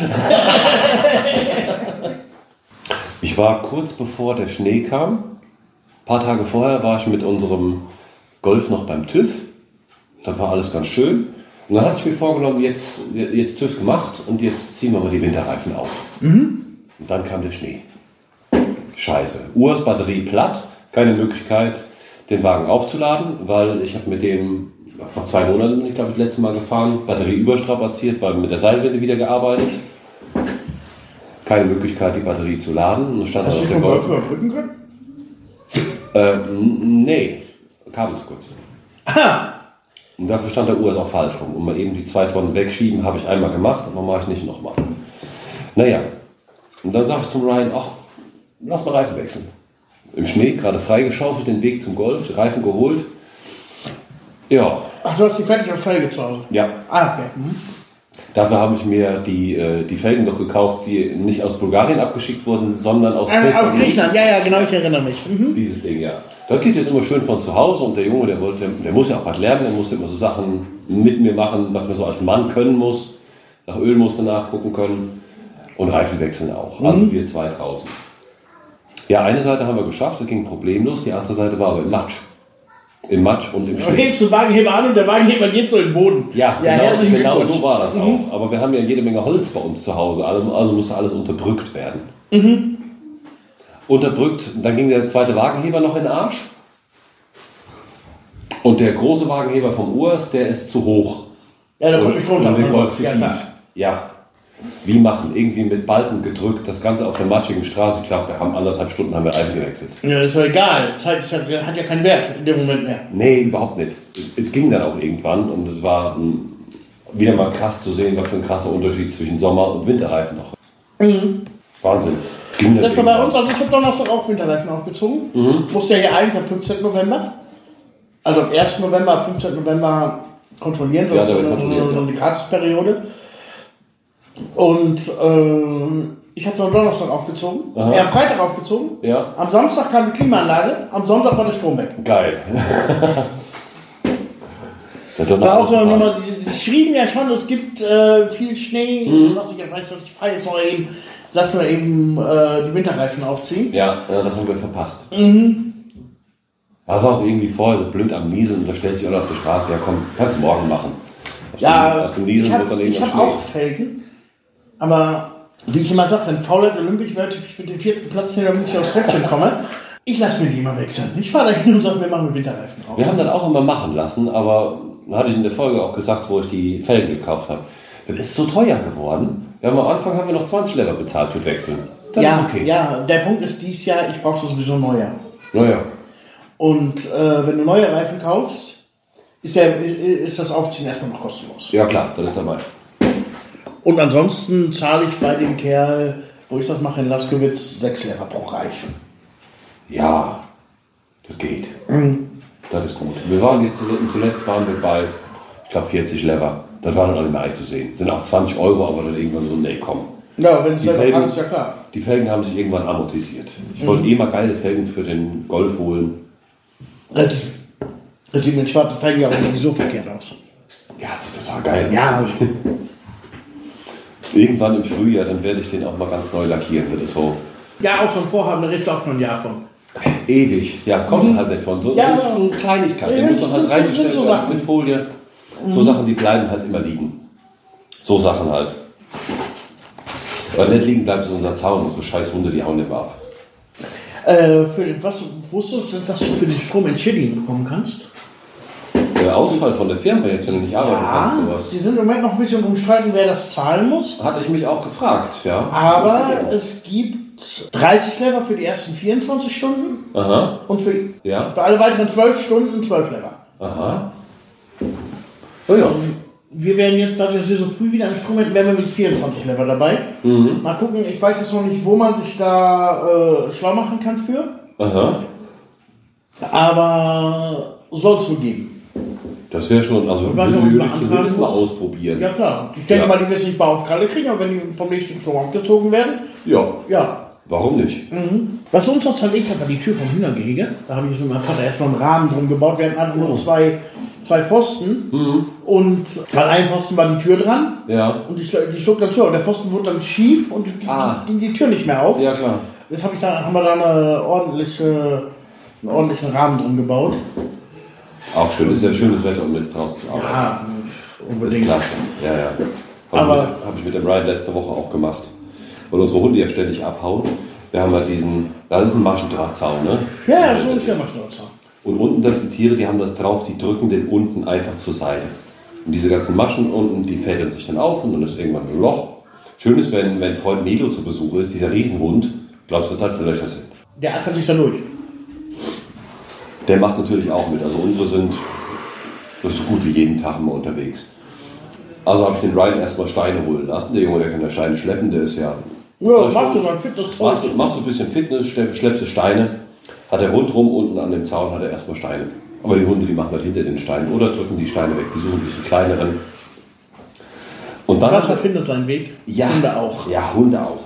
Ich war kurz bevor der Schnee kam, ein paar Tage vorher war ich mit unserem Golf noch beim TÜV. Da war alles ganz schön. Und dann hatte ich mir vorgenommen, jetzt, jetzt TÜV gemacht und jetzt ziehen wir mal die Winterreifen auf. Und dann kam der Schnee. Scheiße. Urs Batterie platt, keine Möglichkeit, den Wagen aufzuladen, weil ich habe mit dem vor zwei Monaten, bin ich glaube ich, das letzte Mal gefahren, Batterie überstrapaziert, weil mit der Seilwinde wieder gearbeitet. Keine Möglichkeit, die Batterie zu laden. Und stand Hast du den Golf. Überbrücken können? Äh, n- nee, Kabel zu kurz. Und dafür stand der Urs auch falsch rum. Und mal eben die zwei Tonnen wegschieben, habe ich einmal gemacht, aber mache ich nicht nochmal. Naja, und dann sage ich zum Ryan, ach, lass mal Reifen wechseln. Im Schnee, gerade freigeschaufelt, den Weg zum Golf, die Reifen geholt. Ja, Ach, du hast die fertig auf Felge zu Hause. ja. Ah, okay. Hm. Dafür habe ich mir die, äh, die Felgen doch gekauft, die nicht aus Bulgarien abgeschickt wurden, sondern aus Äh, aus Griechenland. Ja, ja, genau, ich erinnere mich. Mhm. Dieses Ding, ja. Das geht jetzt immer schön von zu Hause und der Junge, der wollte, der muss ja auch was lernen, der musste immer so Sachen mit mir machen, was man so als Mann können muss. Nach Öl musste nachgucken können und Reifen wechseln auch. Also wir zwei draußen. Ja, eine Seite haben wir geschafft, das ging problemlos, die andere Seite war aber im Matsch. Im Matsch und im Du Schnee. hebst den Wagenheber an und der Wagenheber geht so in den Boden. Ja, genau, herzlichen genau Glückwunsch. so war das auch. Aber wir haben ja jede Menge Holz bei uns zu Hause, also, also musste alles unterbrückt werden. Unterbrückt, dann ging der zweite Wagenheber noch in den Arsch. Und der große Wagenheber vom Urs, der ist zu hoch. Ja, da kommt nicht runter. und den Golf zu ja, tief. Ja. Wie machen? Irgendwie mit Balken gedrückt, das Ganze auf der matschigen Straße. Ich glaube, wir haben anderthalb Stunden haben wir Reifen gewechselt. Ja, ist doch egal. Zeit ist ja- hat ja keinen Wert in dem Moment mehr. Nee, überhaupt nicht. Es es ging dann auch irgendwann und es war ähm, wieder mal krass zu sehen, was für ein krasser Unterschied zwischen Sommer- und Winterreifen noch. Wahnsinn. Ging Das war bei uns, also ich habe Donnerstag auch Winterreifen aufgezogen. Musste ja hier eigentlich am 15. November. Also am 1. November, am 15. November kontrollieren. Das Ja, ist so eine, kontrolliert, so ja. eine Gratisperiode. Und äh, ich habe am Donnerstag aufgezogen. Aha. Ja, am Freitag aufgezogen. Ja. Am Samstag kam die Klimaanlage. Am Sonntag war der Strom weg. Geil. *laughs* War auch so eine Nummer, sie, sie schrieben ja schon, es gibt äh, viel Schnee. Mhm. Was ich ja weiß, was ich fahre jetzt noch eben, lass mal eben äh, die Winterreifen aufziehen. Ja, ja, das haben wir verpasst. Mhm. Aber auch irgendwie vorher so blöd am Nieseln und da stellt sich noch auf die Straße. Ja, komm, kannst du morgen machen. Aus dem, Ja, aus dem ich habe hab auch Felgen, aber wie ich immer sage, wenn Faulheit olympisch wird, ich mit den vierten Platz nehmen, damit ich aufs Treppchen komme, ich lasse mir die immer wechseln. Ich fahre da hin und sage, wir machen Winterreifen drauf. Wir haben das auch immer machen lassen, aber da hatte ich in der Folge auch gesagt, wo ich die Felgen gekauft habe. Das ist so teuer geworden. Wir haben am Anfang haben wir noch 20 Lever bezahlt für Wechseln. Das ja, okay. ja, der Punkt ist dies Jahr, ich brauche sowieso neue. Naja. Und äh, wenn du neue Reifen kaufst, ist, der, ist, ist das Aufziehen erstmal noch kostenlos. Ja klar, das ist dabei. Und ansonsten zahle ich bei dem Kerl, wo ich das mache in Laskowitz, 6 Lehrer pro Reifen. Ja, das geht. Mhm. Das ist gut. Wir waren jetzt zuletzt waren wir bei, ich glaube 40 Lever. Das war dann auch nicht mehr einzusehen. Sind auch 20 Euro, aber dann irgendwann so, nee, komm. Ja, wenn es Die selber Felgen- ist ja klar. Die Felgen haben sich irgendwann amortisiert. Ich wollte eh mal geile Felgen für den Golf holen. Relativ, relativ mit schwarzen Felgen, aber sieht so verkehrt aus. Ja, sieht total geil. Ja, *laughs* Irgendwann im Frühjahr, dann werde ich den auch mal ganz neu lackieren. Das ist so ja, auch ein Vorhaben, da redest du auch noch ein Jahr von. ewig. Ja, kommst du halt nicht von. So, Ja, so, Kleinigkeit. ja, muss man halt reingestellt so werden mit Folie. So Sachen, die bleiben halt immer liegen. So Sachen halt. Weil nicht liegen bleibt so unser Zaun, unsere scheiß Hunde, die hauen immer ab. Äh, für, was, wusstest du, dass du für den Strom Entschädigung bekommen kannst? Der Ausfall von der Firma jetzt, wenn du nicht arbeiten kannst, sowas. die sind im Moment noch ein bisschen umstritten, wer das zahlen muss. Hatte ich mich auch gefragt, ja. Aber es gibt 30 Lever für die ersten 24 Stunden Aha, und für, ja, für alle weiteren 12 Stunden 12 Lever. aha. Oh ja. Wir werden jetzt, dadurch, dass wir so früh wieder einen Strom hätten, wären wir mit 24 Lever dabei. Mhm. Mal gucken, ich weiß jetzt noch nicht, wo man sich da äh, schlau machen kann für. Aha. Aber soll es wohl geben. Das wäre schon, also weiß nicht, würde ich zumindest mal ausprobieren. Ja klar. Ich denke Ja. mal, die wissen nicht bei auf Kralle kriegen, aber wenn die vom nächsten Strom abgezogen werden, Ja, ja. warum nicht? Was uns noch zerlegt hat, war die Tür vom Hühnergehege. Da habe ich jetzt mit meinem Vater erstmal einen Rahmen drum gebaut. Wir hatten einfach nur zwei, zwei Pfosten. Mhm. Und an einem Pfosten war die Tür dran. Ja, Und die, die schlug dann zu. Und der Pfosten wurde dann schief und ging, Ah. ging die Tür nicht mehr auf. ja klar. Jetzt habe ich da, haben wir da eine ordentliche, einen ordentlichen Rahmen drum gebaut. Auch schön, ist ja schönes Wetter, um jetzt draußen zu arbeiten. Ja, Das ist unbedingt. klasse. Ja, ja. Habe ich mit dem Ryan letzte Woche auch gemacht. Weil unsere Hunde ja ständig abhauen. Wir haben halt diesen, das ist ein Maschendrahtzaun, ne? Ja, so ist mal stolz. Und unten, das die Tiere, die haben das drauf, die drücken den unten einfach zur Seite. Und diese ganzen Maschen unten, die fädeln sich dann auf und dann ist irgendwann ein Loch. Schön ist, wenn, wenn Freund Melo zu Besuch ist, dieser Riesenhund, glaubst du, das hat für Löcher sind. Der ackert sich da durch. Der macht natürlich auch mit. Also unsere sind, das ist gut wie jeden Tag immer unterwegs. Also habe ich den Ryan erstmal Steine holen lassen. Der Junge, der kann ja Steine schleppen, der ist ja. Ja, machst du mal Fitness Machst machst du ein bisschen Fitness, schlepp- schleppst du Steine. Hat er rundrum unten an dem Zaun hat er erstmal Steine. Aber die Hunde, die machen das hinter den Steinen oder drücken die Steine weg. Die suchen sich einen kleineren. Und dann Wasser findet seinen Weg. ja, Hunde auch. Ja, Hunde auch.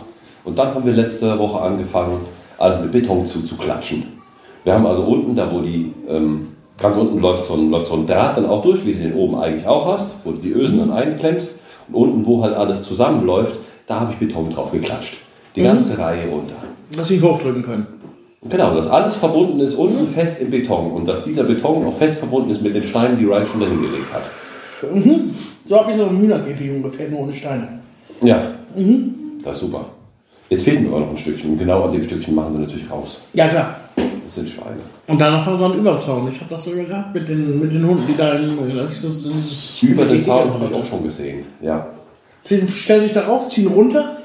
Und dann haben wir letzte Woche angefangen, alles mit Beton zuzuklatschen. Wir haben also unten, da wo die, ähm, ganz unten läuft so, ein, läuft so ein Draht dann auch durch, wie du den oben eigentlich auch hast, wo du die Ösen dann einklemmst. Und unten, wo halt alles zusammenläuft, da habe ich Beton drauf geklatscht. Die ganze Reihe runter. Dass sie hochdrücken können. Genau, dass alles verbunden ist unten fest im Beton und dass dieser Beton auch fest verbunden ist mit den Steinen, die Ryan schon dahin gelegt hat. So habe ich so einen Hühnerkäfig ungefähr, nur ohne Steine. Ja, das ist super. Jetzt fehlt mir aber noch ein Stückchen. Und genau an dem Stückchen machen sie natürlich raus. Ja, klar. Das sind Schweine. Und danach haben sie einen Überzaun. Ich habe das sogar gehabt mit den, mit den Hunden, die da in, das, das, das, Über den Zaun habe ich auch schon gesehen. Ja. Ziehen, stellen sich darauf, ziehen runter.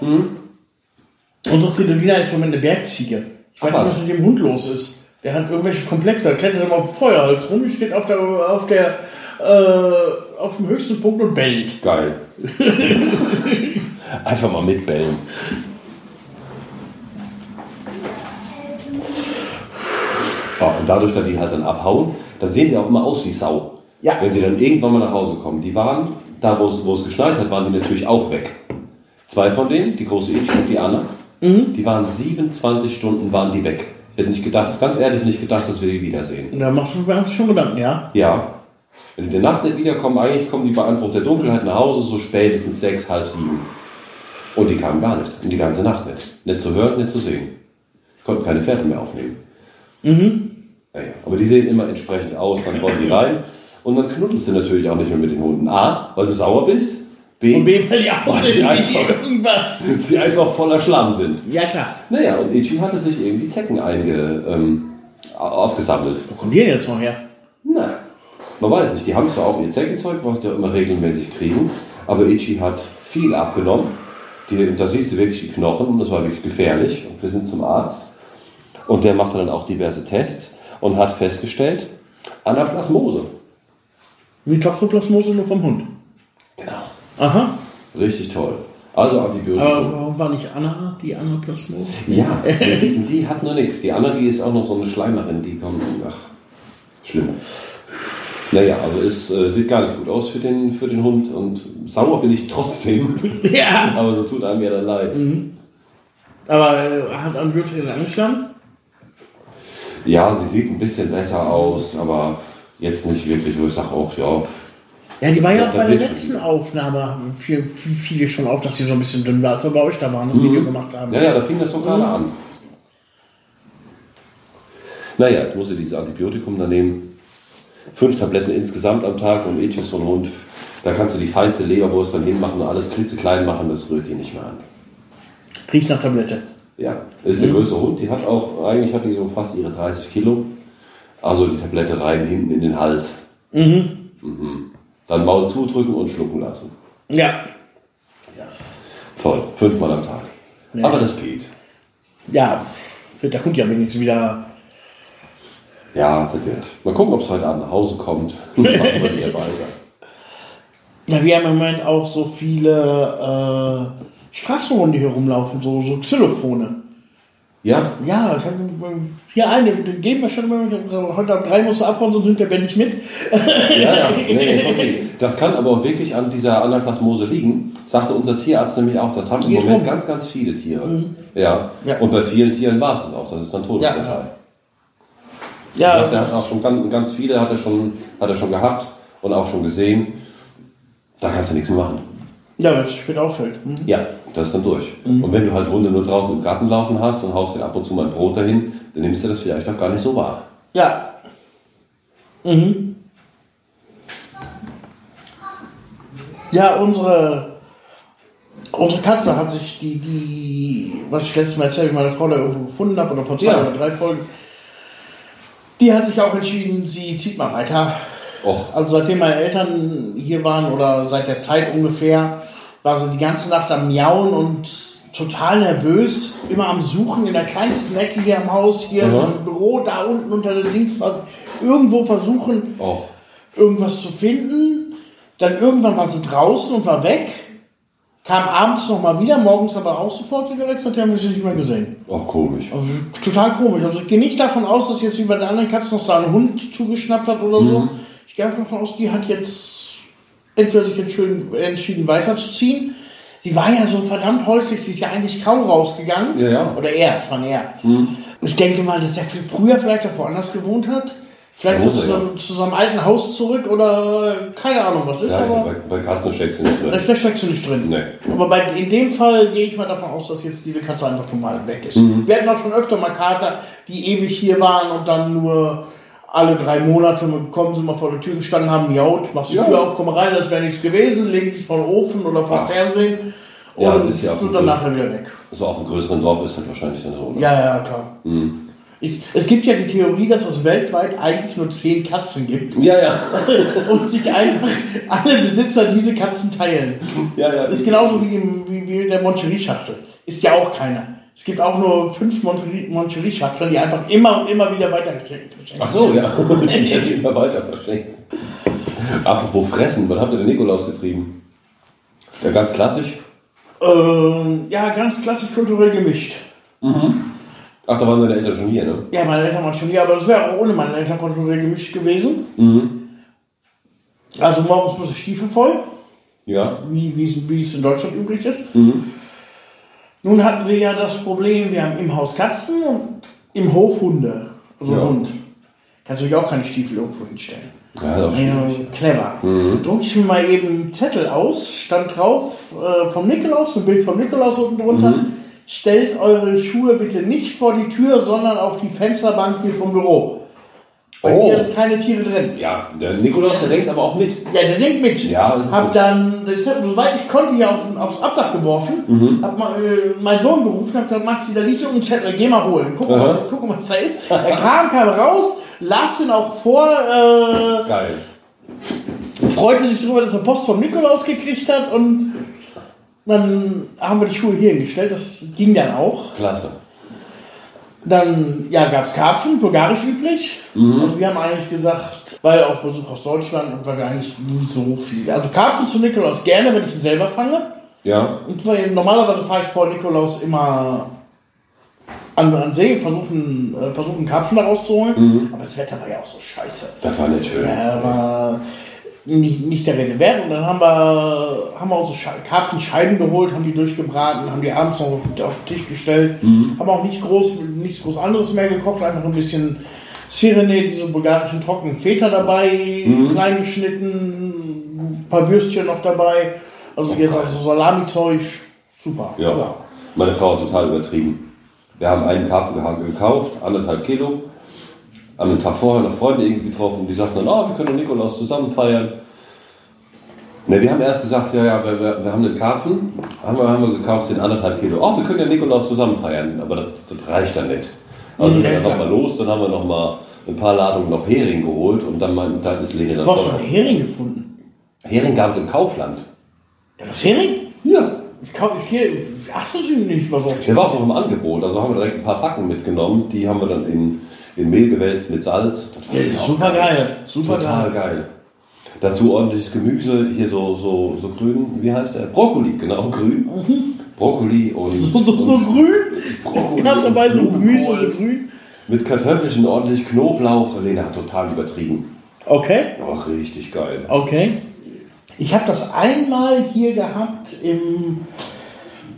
Unsere Fridolina ist im Moment eine Bergziege. Ich weiß Ach, nicht, was? mit dem Hund los ist. Der hat irgendwelche Komplexe. Er klettert immer auf Feuerholz rum, steht auf der, auf der, äh, auf dem höchsten Punkt und bellt. Geil. *laughs* Einfach mal mitbellen. Und dadurch, dass die halt dann abhauen, dann sehen die auch immer aus wie Sau. Ja. Wenn die dann irgendwann mal nach Hause kommen. Die waren, da wo es, geschneit hat, waren die natürlich auch weg. Zwei von denen, die große Itch und die Anna, die waren 27 Stunden waren die weg. Hätte nicht gedacht, ganz ehrlich nicht gedacht, dass wir die wiedersehen. Da machst du mir schon Gedanken, ja? Ja. Wenn die in der Nacht nicht wiederkommen, eigentlich kommen die bei Anbruch der Dunkelheit nach Hause, so spätestens sechs, halb sieben. Und die kamen gar nicht. Und die ganze Nacht nicht. Nicht zu hören, nicht zu sehen. Konnten keine Pferde mehr aufnehmen. Mhm. Naja, aber die sehen immer entsprechend aus, dann kommen die rein. Und dann knuddelst du natürlich auch nicht mehr mit den Hunden. A, weil du sauer bist. B, Und B, weil die die aussehen einfach- wie irgendwas. *laughs* die einfach voller Schlamm sind. Ja, klar. Naja, und Ichi hatte sich irgendwie Zecken einge, ähm, aufgesammelt. Wo kommt die denn jetzt noch her? Na, man weiß nicht. Die haben zwar auch ihr Zeckenzeug, was die auch immer regelmäßig kriegen, aber Ichi hat viel abgenommen. Die, da siehst du wirklich die Knochen und das war wirklich gefährlich. Und wir sind zum Arzt und der machte dann auch diverse Tests und hat festgestellt, Anaplasmose. Wie Toxoplasmose nur vom Hund. Genau. Aha. Richtig toll. Also Antibiotika. Aber warum war nicht Anna die Anaplasmose? Ja, *laughs* die, die hat nur nichts. Die andere, die ist auch noch so eine Schleimerin, die kommt. Ach, schlimm. Naja, also es äh, sieht gar nicht gut aus für den, für den Hund und sauer bin ich trotzdem. *laughs* Ja. Aber so tut einem ja dann leid. Aber äh, hat Antibiotika angeschlagen? Ja, sie sieht ein bisschen besser aus, aber jetzt nicht wirklich, wo ich sage auch, ja, Ja, die war ja Ja, auch bei der letzten Aufnahme, haben viel, viel, viele schon auf, dass sie so ein bisschen dünn war, als wir bei euch da waren, das Video gemacht haben. Ja, ja, da fing das so gerade an. Naja, jetzt muss er dieses Antibiotikum da nehmen. Fünf Tabletten insgesamt am Tag und ist so ein Hund. Da kannst du die feinste Leberwurst dann hinmachen und alles klitzeklein machen, das rührt die nicht mehr an. Riecht nach Tablette. Ja, ist der größere Hund, die hat auch, eigentlich hat die so fast ihre 30 Kilo. Also die Tablette rein, hinten in den Hals. Mhm. Dann Maul zudrücken und schlucken lassen. Ja. Toll, fünfmal am Tag. Ja. Aber das geht. Ja, wird der Hund ja wenigstens wieder. Ja, das wird. Mal gucken, ob es heute Abend nach Hause kommt. *laughs* Machen wir weiter. Ja, wir haben im Moment auch so viele äh, Straßenhunde die hier rumlaufen, so, so Xylophone. Ja, Ja, ich hab, hier einen, den geben wir schon immer. Heute ab drei musst du abhauen, sonst nimmt der Ben nicht mit. ja, ja. Nee, okay. Das kann aber auch wirklich an dieser Anaplasmose liegen, sagte unser Tierarzt nämlich auch. Das haben im Geht Moment rum. ganz, ganz viele Tiere. Ja. Ja. Und bei vielen Tieren war es das auch. Das ist dann Todesurteil. Ja, Ja. Der hat auch schon ganz, ganz viele hat er schon, hat er schon gehabt und auch schon gesehen. Da kannst du nichts mehr machen. ja, wenn es spät auffällt. Hm. Ja, das ist dann durch. Und wenn du halt Hunde nur draußen im Garten laufen hast und haust dir ab und zu mal ein Brot dahin, dann nimmst du das vielleicht auch gar nicht so wahr. Ja. Mhm. Ja, unsere, unsere Katze hat sich die, die, was ich letztes Mal erzählt, meine Frau da irgendwo gefunden habe, oder vor zwei Ja. oder drei Folgen, die hat sich auch entschieden, sie zieht mal weiter. Och, Also seitdem meine Eltern hier waren oder seit der Zeit ungefähr, war sie die ganze Nacht am Miauen und total nervös, immer am Suchen in der kleinsten Ecke hier am Haus, hier Aha. im Büro, da unten unter den Dings, irgendwo versuchen, och. irgendwas zu finden. Dann irgendwann war sie draußen und war weg. Kam abends nochmal wieder, morgens aber auch sofort wieder weg, seitdem haben wir sie nicht mehr gesehen. Och, komisch. Also total komisch. Also ich gehe nicht davon aus, dass jetzt wie bei den anderen Katzen noch so ein Hund zugeschnappt hat oder so. Ich gehe einfach davon aus, die hat jetzt entweder sich entschieden, weiterzuziehen. Sie war ja so verdammt häuslich, sie ist ja eigentlich kaum rausgegangen. Ja, ja. Oder er, es war er. Ich denke mal, dass er viel früher vielleicht auch woanders gewohnt hat. Vielleicht Ja, zu, seinem- zu seinem alten Haus zurück oder keine Ahnung, was ist, Ja, aber bei, bei Katzen steckst du nicht da drin. steckst du nicht drin. Nee. Aber bei, in dem Fall gehe ich mal davon aus, dass jetzt diese Katze einfach schon mal weg ist. Mhm. Wir hatten auch schon öfter mal Kater, die ewig hier waren und dann nur alle drei Monate kommen sie mal vor der Tür gestanden haben, miaut, machst die Ja. Tür auf, komm rein, als wäre nichts gewesen, legen sich vor den Ofen oder vor Ach. Fernsehen Ja, und ist ja sind dann nachher wieder weg. So auf einem größeren Dorf ist das wahrscheinlich dann so. Ne? Ja, ja, klar. Mhm. Ich, es gibt ja die Theorie, dass es weltweit eigentlich nur zehn Katzen gibt Ja, ja. *laughs* und sich einfach alle Besitzer diese Katzen teilen. ja, ja. Das ist genauso wie, im, wie, wie der Moncherie-Schachtel. Ist ja auch keiner. Es gibt auch nur fünf Moncherie- Moncherie-Schachteln, die einfach immer und immer wieder weitergeschenkt verschenkt Ach so, ja. Werden *laughs* immer weiter verschenkt. Apropos Fressen, wann habt ihr den Nikolaus getrieben? Ja, ganz klassisch. Ähm, ja, ganz klassisch kulturell gemischt. Ach, da waren deine Eltern schon hier, ne? Ja, meine Eltern waren schon hier, aber das wäre auch ohne meine Eltern kulturell gemischt gewesen. Also morgens muss ich Stiefel voll, Ja. wie, wie, es- wie es in Deutschland üblich ist. Nun hatten wir ja das Problem, wir haben im Haus Katzen und im Hof Hunde. Also Ja. Hund. Kannst du dich auch keine Stiefel irgendwo hinstellen. Ja, das Ja, stimmt. clever. Druck ich mir mal eben einen Zettel aus, stand drauf äh, vom Nikolaus, ein Bild vom Nikolaus unten drunter. Stellt eure Schuhe bitte nicht vor die Tür, sondern auf die Fensterbank hier vom Büro. Weil Oh. hier ist keine Tiere drin. Ja, der Nikolaus, der denkt aber auch mit. Ja, der denkt mit. Ja, hab gut. dann den Zettel, soweit ich konnte, hier auf, aufs Abdach geworfen. Mhm. Hab mal, äh, meinen Sohn gerufen, hab gesagt, Maxi, da liegt so ein Zettel, geh mal holen. Guck, was, guck was da ist. Er kam, kam raus, las ihn auch vor, äh, Geil. freute sich darüber, dass er Post vom Nikolaus gekriegt hat und dann haben wir die Schuhe hier hingestellt, das ging dann auch. Klasse. Dann ja, gab es Karpfen, bulgarisch üblich. Mhm. Also wir haben eigentlich gesagt, weil auch Besuch aus Deutschland und weil wir eigentlich nie so viel. Also Karpfen zu Nikolaus gerne, wenn ich ihn selber fange. Ja. Und weil normalerweise fahre ich vor Nikolaus immer an, an See, versuchen, äh, versuchen Karpfen da rauszuholen. Mhm. Aber das Wetter war ja auch so scheiße. Das war nicht schön. Ja, war nicht, nicht der Rede wert. Und dann haben wir, haben wir unsere Sche- Karpfenscheiben geholt, haben die durchgebraten, haben die abends noch auf, auf den Tisch gestellt. Haben auch nicht groß, nichts groß anderes mehr gekocht, einfach ein bisschen Sirene, diese bulgarischen trockenen Feta dabei, klein geschnitten, ein paar Würstchen noch dabei. Also jetzt also Salami-Zeug, super. Ja. Meine Frau hat total übertrieben. Wir haben einen Karpfen gekauft, anderthalb Kilo. Einem Tag vorher noch Freunde irgendwie getroffen, die sagten dann, oh, wir können Nikolaus zusammen feiern. Ne, wir haben erst gesagt, ja, ja, wir, wir, haben den Karpfen, haben wir, haben wir gekauft, den anderthalb Kilo. Oh, wir können den Nikolaus zusammen feiern, aber das, das reicht dann nicht. Also Nee, dann nochmal los, dann haben wir nochmal ein paar Ladungen noch Hering geholt und dann meinten, da ist Lene das Du hast schon Hering gefunden. Hering gab es im Kaufland. Da gibt's Hering? Ja. Ich, kau- ich gehe, achten Sie nicht mal so Der war auch noch im Angebot, also haben wir direkt ein paar Packen mitgenommen. Die haben wir dann in, in Mehl gewälzt mit Salz. Das Ja, super geil. Super Total geil. geil. Dazu ordentliches Gemüse, hier so, so, so grün, wie heißt der? Brokkoli, genau, grün. Brokkoli und. Mhm. So, so, so und grün. Brokkoli Ganz dabei so Gemüse, so grün. Mit Kartoffelchen, ordentlich Knoblauch. Lena hat total übertrieben. Okay, Oh, richtig geil. okay. Ich habe das einmal hier gehabt im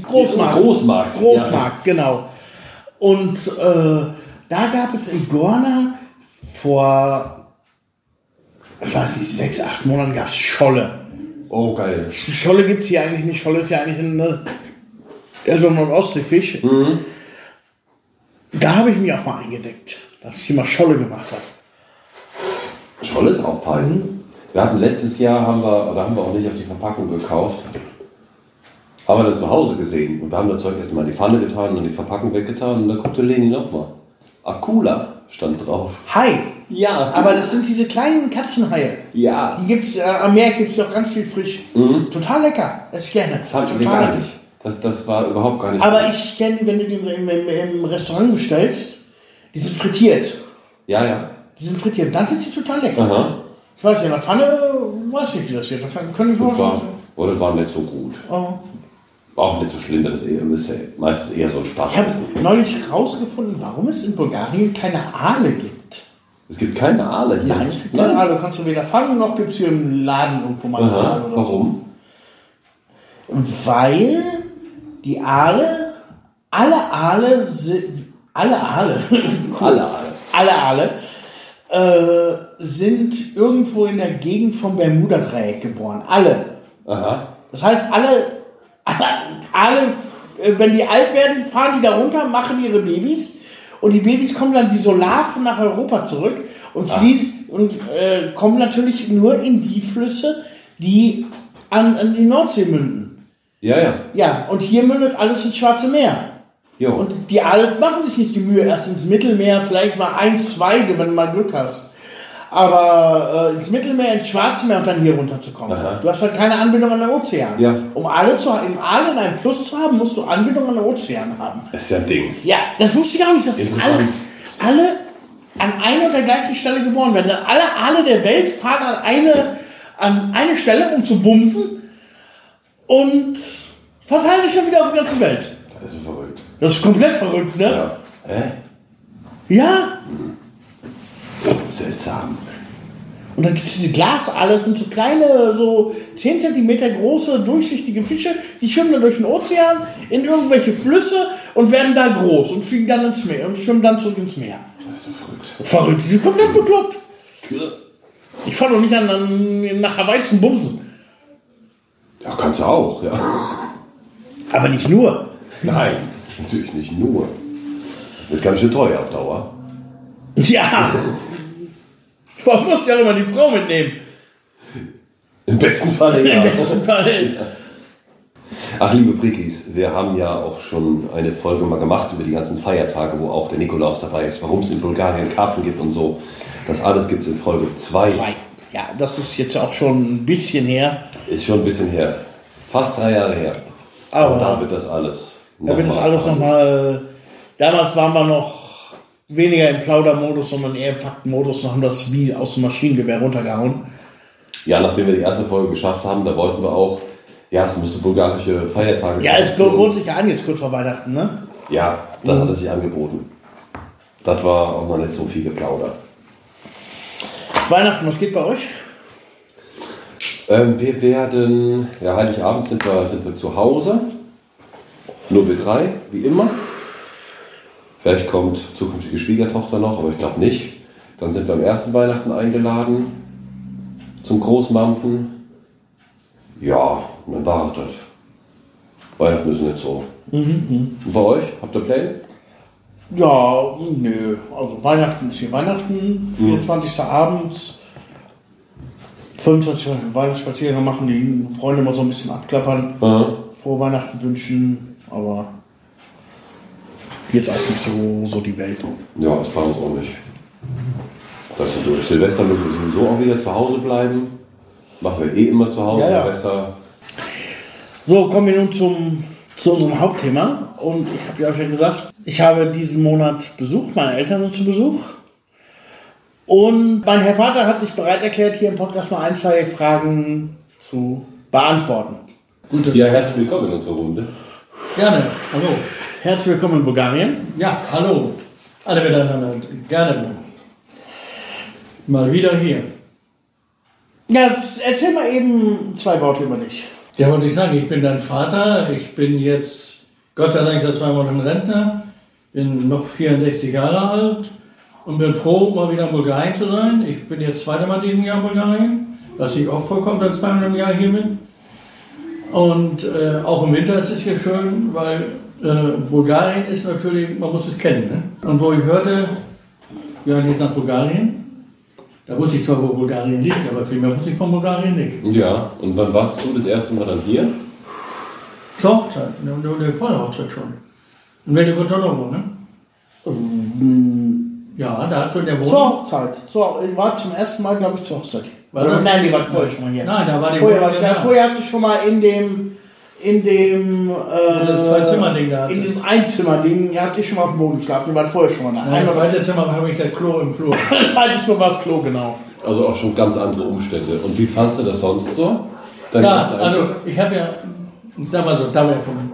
Großmarkt. Großmarkt. Großmarkt, genau. Und äh, da gab es in Gorna vor, ich weiß nicht, sechs, acht Monaten gab es Scholle. Oh, geil. Scholle gibt es hier eigentlich nicht. Scholle ist ja eigentlich ein, äh, eher so ein Nordostseefisch. Da habe ich mich auch mal eingedeckt, dass ich immer Scholle gemacht habe. Scholle ist auch fein. Wir hatten letztes Jahr, haben wir, da haben wir auch nicht auf die Verpackung gekauft, haben wir dann zu Hause gesehen und wir haben das Zeug erstmal in die Pfanne getan und die Verpackung weggetan und dann guckte Leni nochmal. Akula stand drauf. Hai. Ja. Aber das sind diese kleinen Katzenhaie. Ja. Die gibt's, äh, am Meer gibt es auch ganz viel frisch. Total lecker. Esse ich gerne. Fand ich gar nicht. Das, das war überhaupt gar nicht. Aber ich kenne, wenn du die im, im, im, Restaurant bestellst, die sind frittiert. Ja, ja. Die sind frittiert. Dann sind sie total lecker. Aha. Ich weiß nicht, in der Pfanne weiß ich, wie das hier. Das kann, kann ich war, vorstellen. oder das war nicht so gut. Oh. Auch nicht so schlimm, das ist, eher, ist ja meistens eher so ein Spaß. Ich habe neulich herausgefunden, warum es in Bulgarien keine Aale gibt. Es gibt keine Aale hier. Nein, es gibt keine Aale. Du kannst du weder fangen, noch gibt es hier im Laden irgendwo mal Aha. Aale oder so. Warum? Weil die Aale, alle Aale sind, alle Aale, *laughs* Alle Aale. alle Aale, äh, sind irgendwo in der Gegend vom Bermuda-Dreieck geboren. Alle. Aha. Das heißt, alle, alle, alle, äh, wenn die alt werden, fahren die da runter, machen ihre Babys und die Babys kommen dann wie so Larven nach Europa zurück und fließen und äh, kommen natürlich nur in die Flüsse, die an, an die Nordsee münden. Ja, ja. Ja, und hier mündet alles ins Schwarze Meer. Jo. Und die Aale machen sich nicht die Mühe, erst ins Mittelmeer, vielleicht mal ein, zwei, wenn du mal Glück hast. Aber äh, ins Mittelmeer, ins Schwarze Meer und dann hier runterzukommen. Aha. Du hast halt keine Anbindung an den Ozean. Ja. Um Aale zu, im Aal in einem Fluss zu haben, musst du Anbindung an den Ozean haben. Das ist ja ein Ding. Ja, das wusste ich auch nicht, dass alle, alle an einer und der gleichen Stelle geboren werden. Alle Aale der Welt fahren an eine, an eine Stelle, um zu bumsen und verteilen sich dann wieder auf die ganze Welt. Das ist verrückt. Das ist komplett verrückt, ne? Ja. Hä? Ja. Seltsam. Und dann gibt es diese Glasaale, das sind so kleine, so 10 cm große, durchsichtige Fische, die schwimmen dann durch den Ozean in irgendwelche Flüsse und werden da groß und fliegen dann ins Meer und schwimmen dann zurück ins Meer. Das ist verrückt. Verrückt, die sind komplett bekloppt. Ich fahre doch nicht an, an, nach Hawaii zum Bumsen. Ja, kannst du auch, ja. Aber nicht nur. Nein, natürlich nicht nur. Wird ganz schön teuer auf Dauer. *laughs* Ja. Man muss ja immer die Frau mitnehmen. Im besten Falle Im ja. besten Fall. Ach, liebe Prikis, wir haben ja auch schon eine Folge mal gemacht über die ganzen Feiertage, wo auch der Nikolaus dabei ist, warum es in Bulgarien Karpfen gibt und so. Das alles gibt es in Folge 2. Zwei. Ja, das ist jetzt auch schon ein bisschen her. Ist schon ein bisschen her. Fast drei Jahre her. Aber- Aber da wird das alles. Da wird das alles mal- nochmal. Damals waren wir noch weniger im Plaudermodus, sondern eher im Faktenmodus und haben das wie aus dem Maschinengewehr runtergehauen. Ja, nachdem wir die erste Folge geschafft haben, da wollten wir auch, ja, es müsste bulgarische Feiertage Ja, es lohnt sich ja an jetzt kurz vor Weihnachten, ne? Ja, Da hat es sich angeboten. Das war auch noch nicht so viel geplaudert. Weihnachten, was geht bei euch? Ähm, wir werden, ja, Heiligabend sind wir, sind wir zu Hause. Nur wir drei, wie immer. Vielleicht kommt zukünftige Schwiegertochter noch, aber ich glaube nicht. Dann sind wir am ersten Weihnachten eingeladen zum Großmampfen. Ja, und dann war das. Weihnachten ist nicht so. Und bei euch? Habt ihr Pläne? Ja, nö. Also Weihnachten ist hier Weihnachten, 24. abends. 25. Weihnachtsspaziergang machen, die Freunde mal so ein bisschen abklappern, Aha. frohe Weihnachten wünschen, aber jetzt auch nicht so, so die Welt. Ja, das war uns auch nicht. Das ist durch. Silvester müssen wir sowieso auch wieder zu Hause bleiben. Machen wir eh immer zu Hause. Ja, ja. Silvester. So, kommen wir nun zum, zu unserem Hauptthema. Und ich habe ja euch ja gesagt, ich habe diesen Monat Besuch, meine Eltern sind zu Besuch. Und mein Herr Vater hat sich bereit erklärt, hier im Podcast mal ein, zwei Fragen zu beantworten. Gute Ja, herzlich willkommen in unserer Runde. Gerne. Hallo. Herzlich willkommen in Bulgarien. Ja, hallo. Alle miteinander. Gerne. Mal wieder hier. Ja, erzähl mal eben zwei Worte über dich. Ja, wollte ich sagen, ich bin dein Vater. Ich bin jetzt Gott sei Dank seit zwei Monaten Rentner. Bin noch 64 Jahre alt und bin froh, mal wieder in Bulgarien zu sein. Ich bin jetzt zweite Mal diesen Jahr in Bulgarien, was nicht oft vorkommt, dass ich zweimal im Jahr hier bin. Und äh, auch im Winter ist es hier schön, weil äh, Bulgarien ist natürlich, man muss es kennen. Ne? Und wo ich hörte, ja, geht nach Bulgarien, da wusste ich zwar, wo Bulgarien liegt, aber viel mehr wusste ich von Bulgarien nicht. Ja, und wann warst du das erste Mal dann hier? Zur Hochzeit, ne, vor der Hochzeit schon. In Velikotonovo, ne? Ja, da hat schon der Zur Wohnung. Hochzeit. Zur, ich war zum ersten Mal, glaube ich, zur Hochzeit. War Oder, nein, die war vorher schon mal hier. Nein, da war die Vorher, Wohnung. war, ja vorher hatte ich schon mal in dem, in dem, das äh, Zwei-Zimmer-Ding da in diesem Einzimmer-Ding, ja, hatte ich schon mal auf dem Boden geschlafen. Die waren vorher schon mal da. Nein, Einmal, zweiten Zimmer habe ich das Klo im Flur. *laughs* das zweite Mal war das Klo, genau. Also auch schon ganz andere Umstände. Und wie fandst du das sonst so? Dein Ja, also ich habe ja, ich sag mal so, da wir vom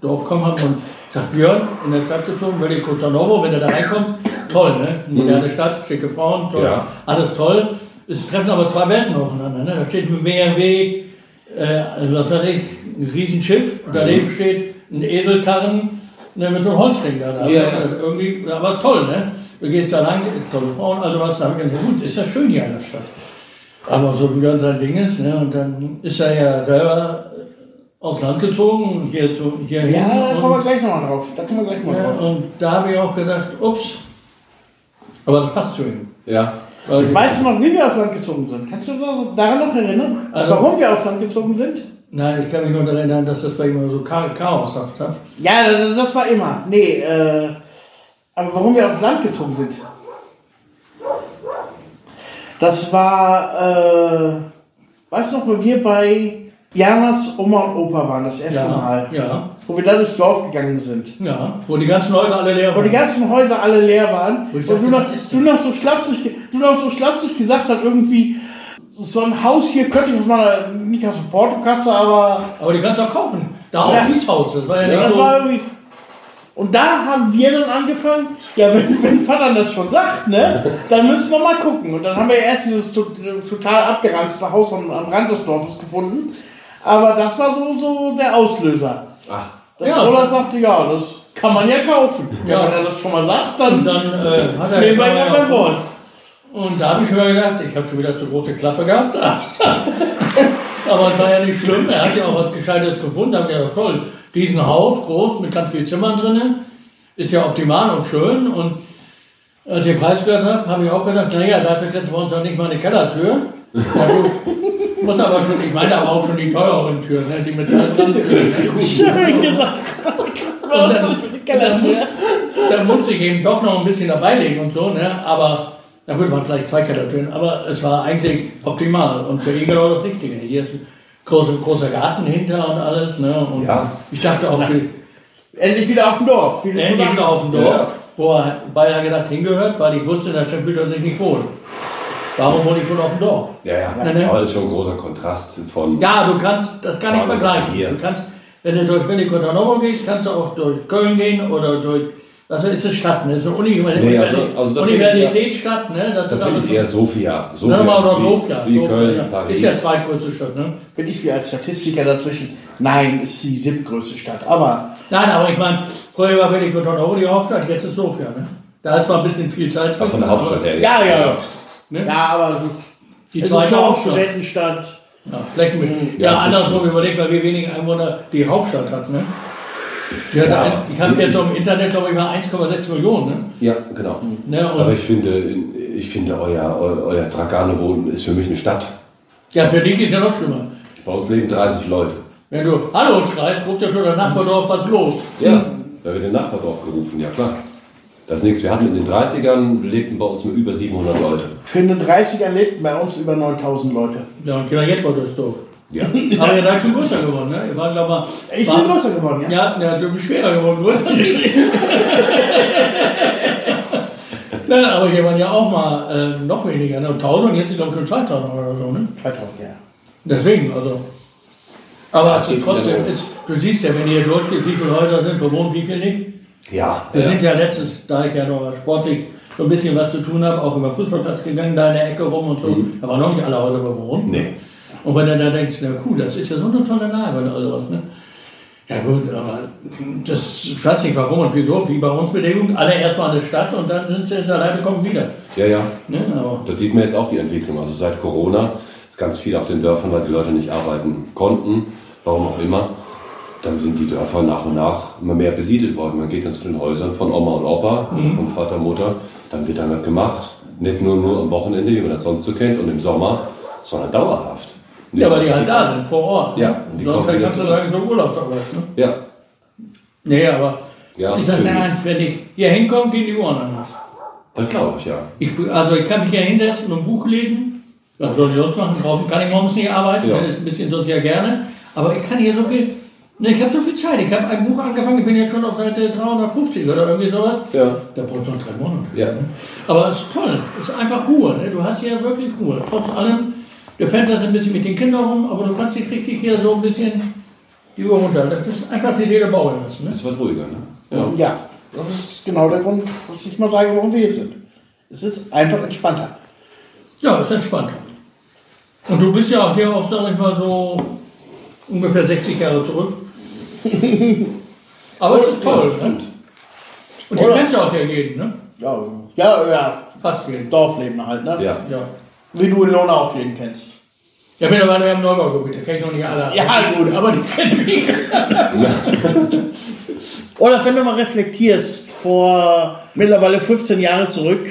Dorf kommen haben und sagt Björn, in der Stadt gezogen, Velikotonovo, wenn du da reinkommst, toll, ne? Moderne Stadt, schicke Frauen, toll, Ja. alles toll. Es treffen aber zwei Welten aufeinander, ne? Da steht ein BMW, äh, also was weiß ich, ein Riesenschiff, daneben steht ein Eselkarren, ne, mit so einem Holzding da. Ja. also irgendwie, aber toll, ne? Du gehst da lang, tolle Frauen, also was, da hab ich gedacht, gut, ist ja schön hier in der Stadt. Aber so wie Björn sein Ding ist, ne, und dann ist er ja selber aufs Land gezogen, hier zu, hier Ja, da kommen wir gleich nochmal drauf. Da kommen wir gleich mal ja, drauf. und da habe ich auch gedacht, ups, aber das passt zu ihm. Ja. Weil, Weißt du noch, wie wir aufs Land gezogen sind? Kannst du dich daran noch erinnern? Also- warum wir aufs Land gezogen sind? nein, ich kann mich nur daran erinnern, dass das bei ihm so cha chaoshaft war. Ja, das, das war immer. Nee, äh, aber warum wir aufs Land gezogen sind? Das war, äh, weißt du noch, wo wir bei Janas Oma und Opa waren, das erste Mal? ja, Wo wir da durchs Dorf gegangen sind. ja, wo die ganzen Leute alle leer Wo die waren. ganzen Häuser alle leer waren. Und dachte, du noch, du, noch so schlapsig, du noch so schlapsig gesagt hast, irgendwie, so ein Haus hier könnte ich mal, nicht aus der Portokasse, aber Aber die kannst du auch kaufen. Da auch Ja. dieses Haus, das war ja, Ja, nicht das so. war irgendwie. Und da haben wir dann angefangen, ja, wenn, wenn Vater das schon sagt, ne, dann müssen wir mal gucken. Und dann haben wir erst dieses to- total abgeranzte Haus am, am Rand des Dorfes gefunden. Aber das war so, so der Auslöser. Ach, Dass Ja. Roland sagte, ja, das kann man ja kaufen. Ja. Wenn er das schon mal sagt, und dann dann äh, hat er wir ja beim Wort. Und da habe ich mal gedacht, ich habe schon wieder zu große Klappe gehabt. *laughs* Aber es war ja nicht schlimm. Er hat ja auch was Gescheites gefunden. Da habe ich gedacht, toll, diesen Haus, groß, mit ganz vielen Zimmern drinnen, ist ja optimal und schön. Und als ich den Preis gehört habe, habe ich auch gedacht, naja, dafür kriegst du bei uns doch nicht mal eine Kellertür. Na gut, *laughs* muss aber schon, ich meine aber auch schon die teureren Türen, ne, die mit Metalltüren. Schön *laughs* gesagt. Und dann, dann, muss, dann musste ich eben doch noch ein bisschen dabei legen und so, ne? aber da würde man vielleicht zwei Kellertüren, aber es war eigentlich optimal und für ihn genau das Richtige. Hier ist ein großer, großer Garten hinter und alles. Ne? Und Ja. ich dachte auch, für, Endlich wieder auf dem Dorf. So endlich wieder auf dem Dorf, wo er beinahe gedacht hingehört, weil ich wusste, da fühlt er sich nicht wohl. Warum wohne ich wohl auf dem Dorf? ja, ja. Ja, ne? Aber das ist schon ein großer Kontrast von. Ja, du kannst, das kann ich vergleichen. hier. Du kannst, wenn du durch Velikotonovo gehst, kannst du auch durch Köln gehen oder durch Was ist eine Stadt? Ne? Das ist eine Uni Nee, also- also da Universitätsstadt, ne? Das Da ist finde ich eher. Sofia. Sagen Sofia mal ist wie, Sofia. wie Köln, ja. Paris. Ist ja zweitgrößte Stadt, ne? Bin ich wie als Statistiker dazwischen. Nein, ist die siebtgrößte Stadt. Aber Nein, aber ich meine, früher war Cotonou die Hauptstadt, jetzt ist Sofia, ne? Da ist zwar ein bisschen viel Zeit Ach, von der Hauptstadt her. ja, ja. Ne? Ja, aber es ist, Die es ist zweite schon Hauptstadt. Studentenstadt. Ja, Flächenmäßig. Ja, Ja, ist andersrum überlegt mal, wie wenig Einwohner die Hauptstadt hat, ne? Die hat Ja. eins, ich habe jetzt im Internet, glaube ich, mal 1,6 Millionen, ne? Ja, genau. ne? Aber ich finde, ich finde euer, euer, euer ist für mich eine Stadt. ja, für dich ist ja noch schlimmer. Bei uns leben 30 Leute. Wenn du Hallo schreist, ruft ja schon der Nachbardorf, was ist los? Ja, da wird der Nachbardorf gerufen, ja klar. Das ist nichts. Wir hatten in den 30ern, lebten bei uns mit über 700 Leute. Für den 30er lebten bei uns über 9000 Leute. Ja, und genau jetzt wurde es doof. Ja. Aber ihr seid schon größer geworden, ne? Ihr wart, glaube ich, Ich war- bin größer geworden, ja. Ja, ja, du bist schwerer geworden, größer nicht. *laughs* Nein, aber hier waren ja auch mal äh, noch weniger, ne? 1000 und jetzt sind glaube ich schon 2000 oder so, ne? 2000, ja. Deswegen, also. Aber ist trotzdem, ist, du siehst ja, wenn ihr hier durchgeht, wie viele Häuser sind, bewohnt, wie viele nicht. Ja. Wir ja. sind ja letztens, da ich ja noch sportlich so ein bisschen was zu tun habe, auch über Fußballplatz gegangen, da in der Ecke rum und so. Da waren noch nicht alle Häuser bewohnt. Mhm. Nee. Und wenn du da denkst, na cool, das ist ja so eine tolle Lage oder sowas, ne? Ja gut, aber das, ich weiß nicht warum und wieso, wie bei uns Bedingungen, alle erstmal eine Stadt und dann sind sie jetzt alleine, kommen wieder. Ja, ja. Ne? Aber, Das sieht man jetzt auch die Entwicklung. Also seit Corona ist ganz viel auf den Dörfern, weil die Leute nicht arbeiten konnten, warum auch immer. Dann sind die Dörfer nach und nach immer mehr besiedelt worden. Man geht dann zu den Häusern von Oma und Opa, von Vater, Mutter. Dann wird dann was gemacht. Nicht nur, nur am Wochenende, wie man das sonst so kennt, und im Sommer, sondern dauerhaft. ja, weil die halt da sind, vor Ort. Ja, Ne? und die Sonst kannst du sagen, so Urlaubsarbeit. Ne? Ja, Nee, aber Ja, ich sag dir eins, wenn ich hier hinkomme, gehen die Uhren anders. das glaube ich, ja. Ich, also ich kann mich hier hinsetzen und ein Buch lesen. Was soll ich sonst machen? Draußen kann ich morgens nicht arbeiten. Ja. Das ist ein bisschen sonst ja gerne. Aber ich kann hier so viel. Ne, ich habe so viel Zeit. Ich habe ein Buch angefangen. Ich bin jetzt schon auf Seite 350 oder irgendwie sowas. Ja. Da braucht es noch drei Monate. Ja. Aber es ist toll. Es ist einfach Ruhe. Ne? Du hast hier wirklich Ruhe. Trotz allem. Du fährst ein bisschen mit den Kindern rum, aber du kannst dich richtig hier so ein bisschen die Uhr runter. Das ist einfach die Seele bauen lassen. Ne? Es wird ruhiger, ne? Ja. Ja, das ist genau der Grund, was ich mal sage, warum wir hier sind. Es ist einfach entspannter. Ja, ist entspannter. Und du bist ja auch hier auch, sag ich mal, so ungefähr 60 Jahre zurück. *laughs* Aber es ist toll, ne? stimmt. Und hier kennst du auch ja jeden, ne? Ja, ja, ja. Fast jeden. Dorfleben halt, ne? Ja. Ja. Wie du in Lohne auch jeden kennst. Ja, mittlerweile haben Neubaugebiet, da kenne ich noch nicht alle. Ja, gut. Aber die kennen mich. *laughs* Oder wenn du mal reflektierst, vor mittlerweile 15 Jahren zurück,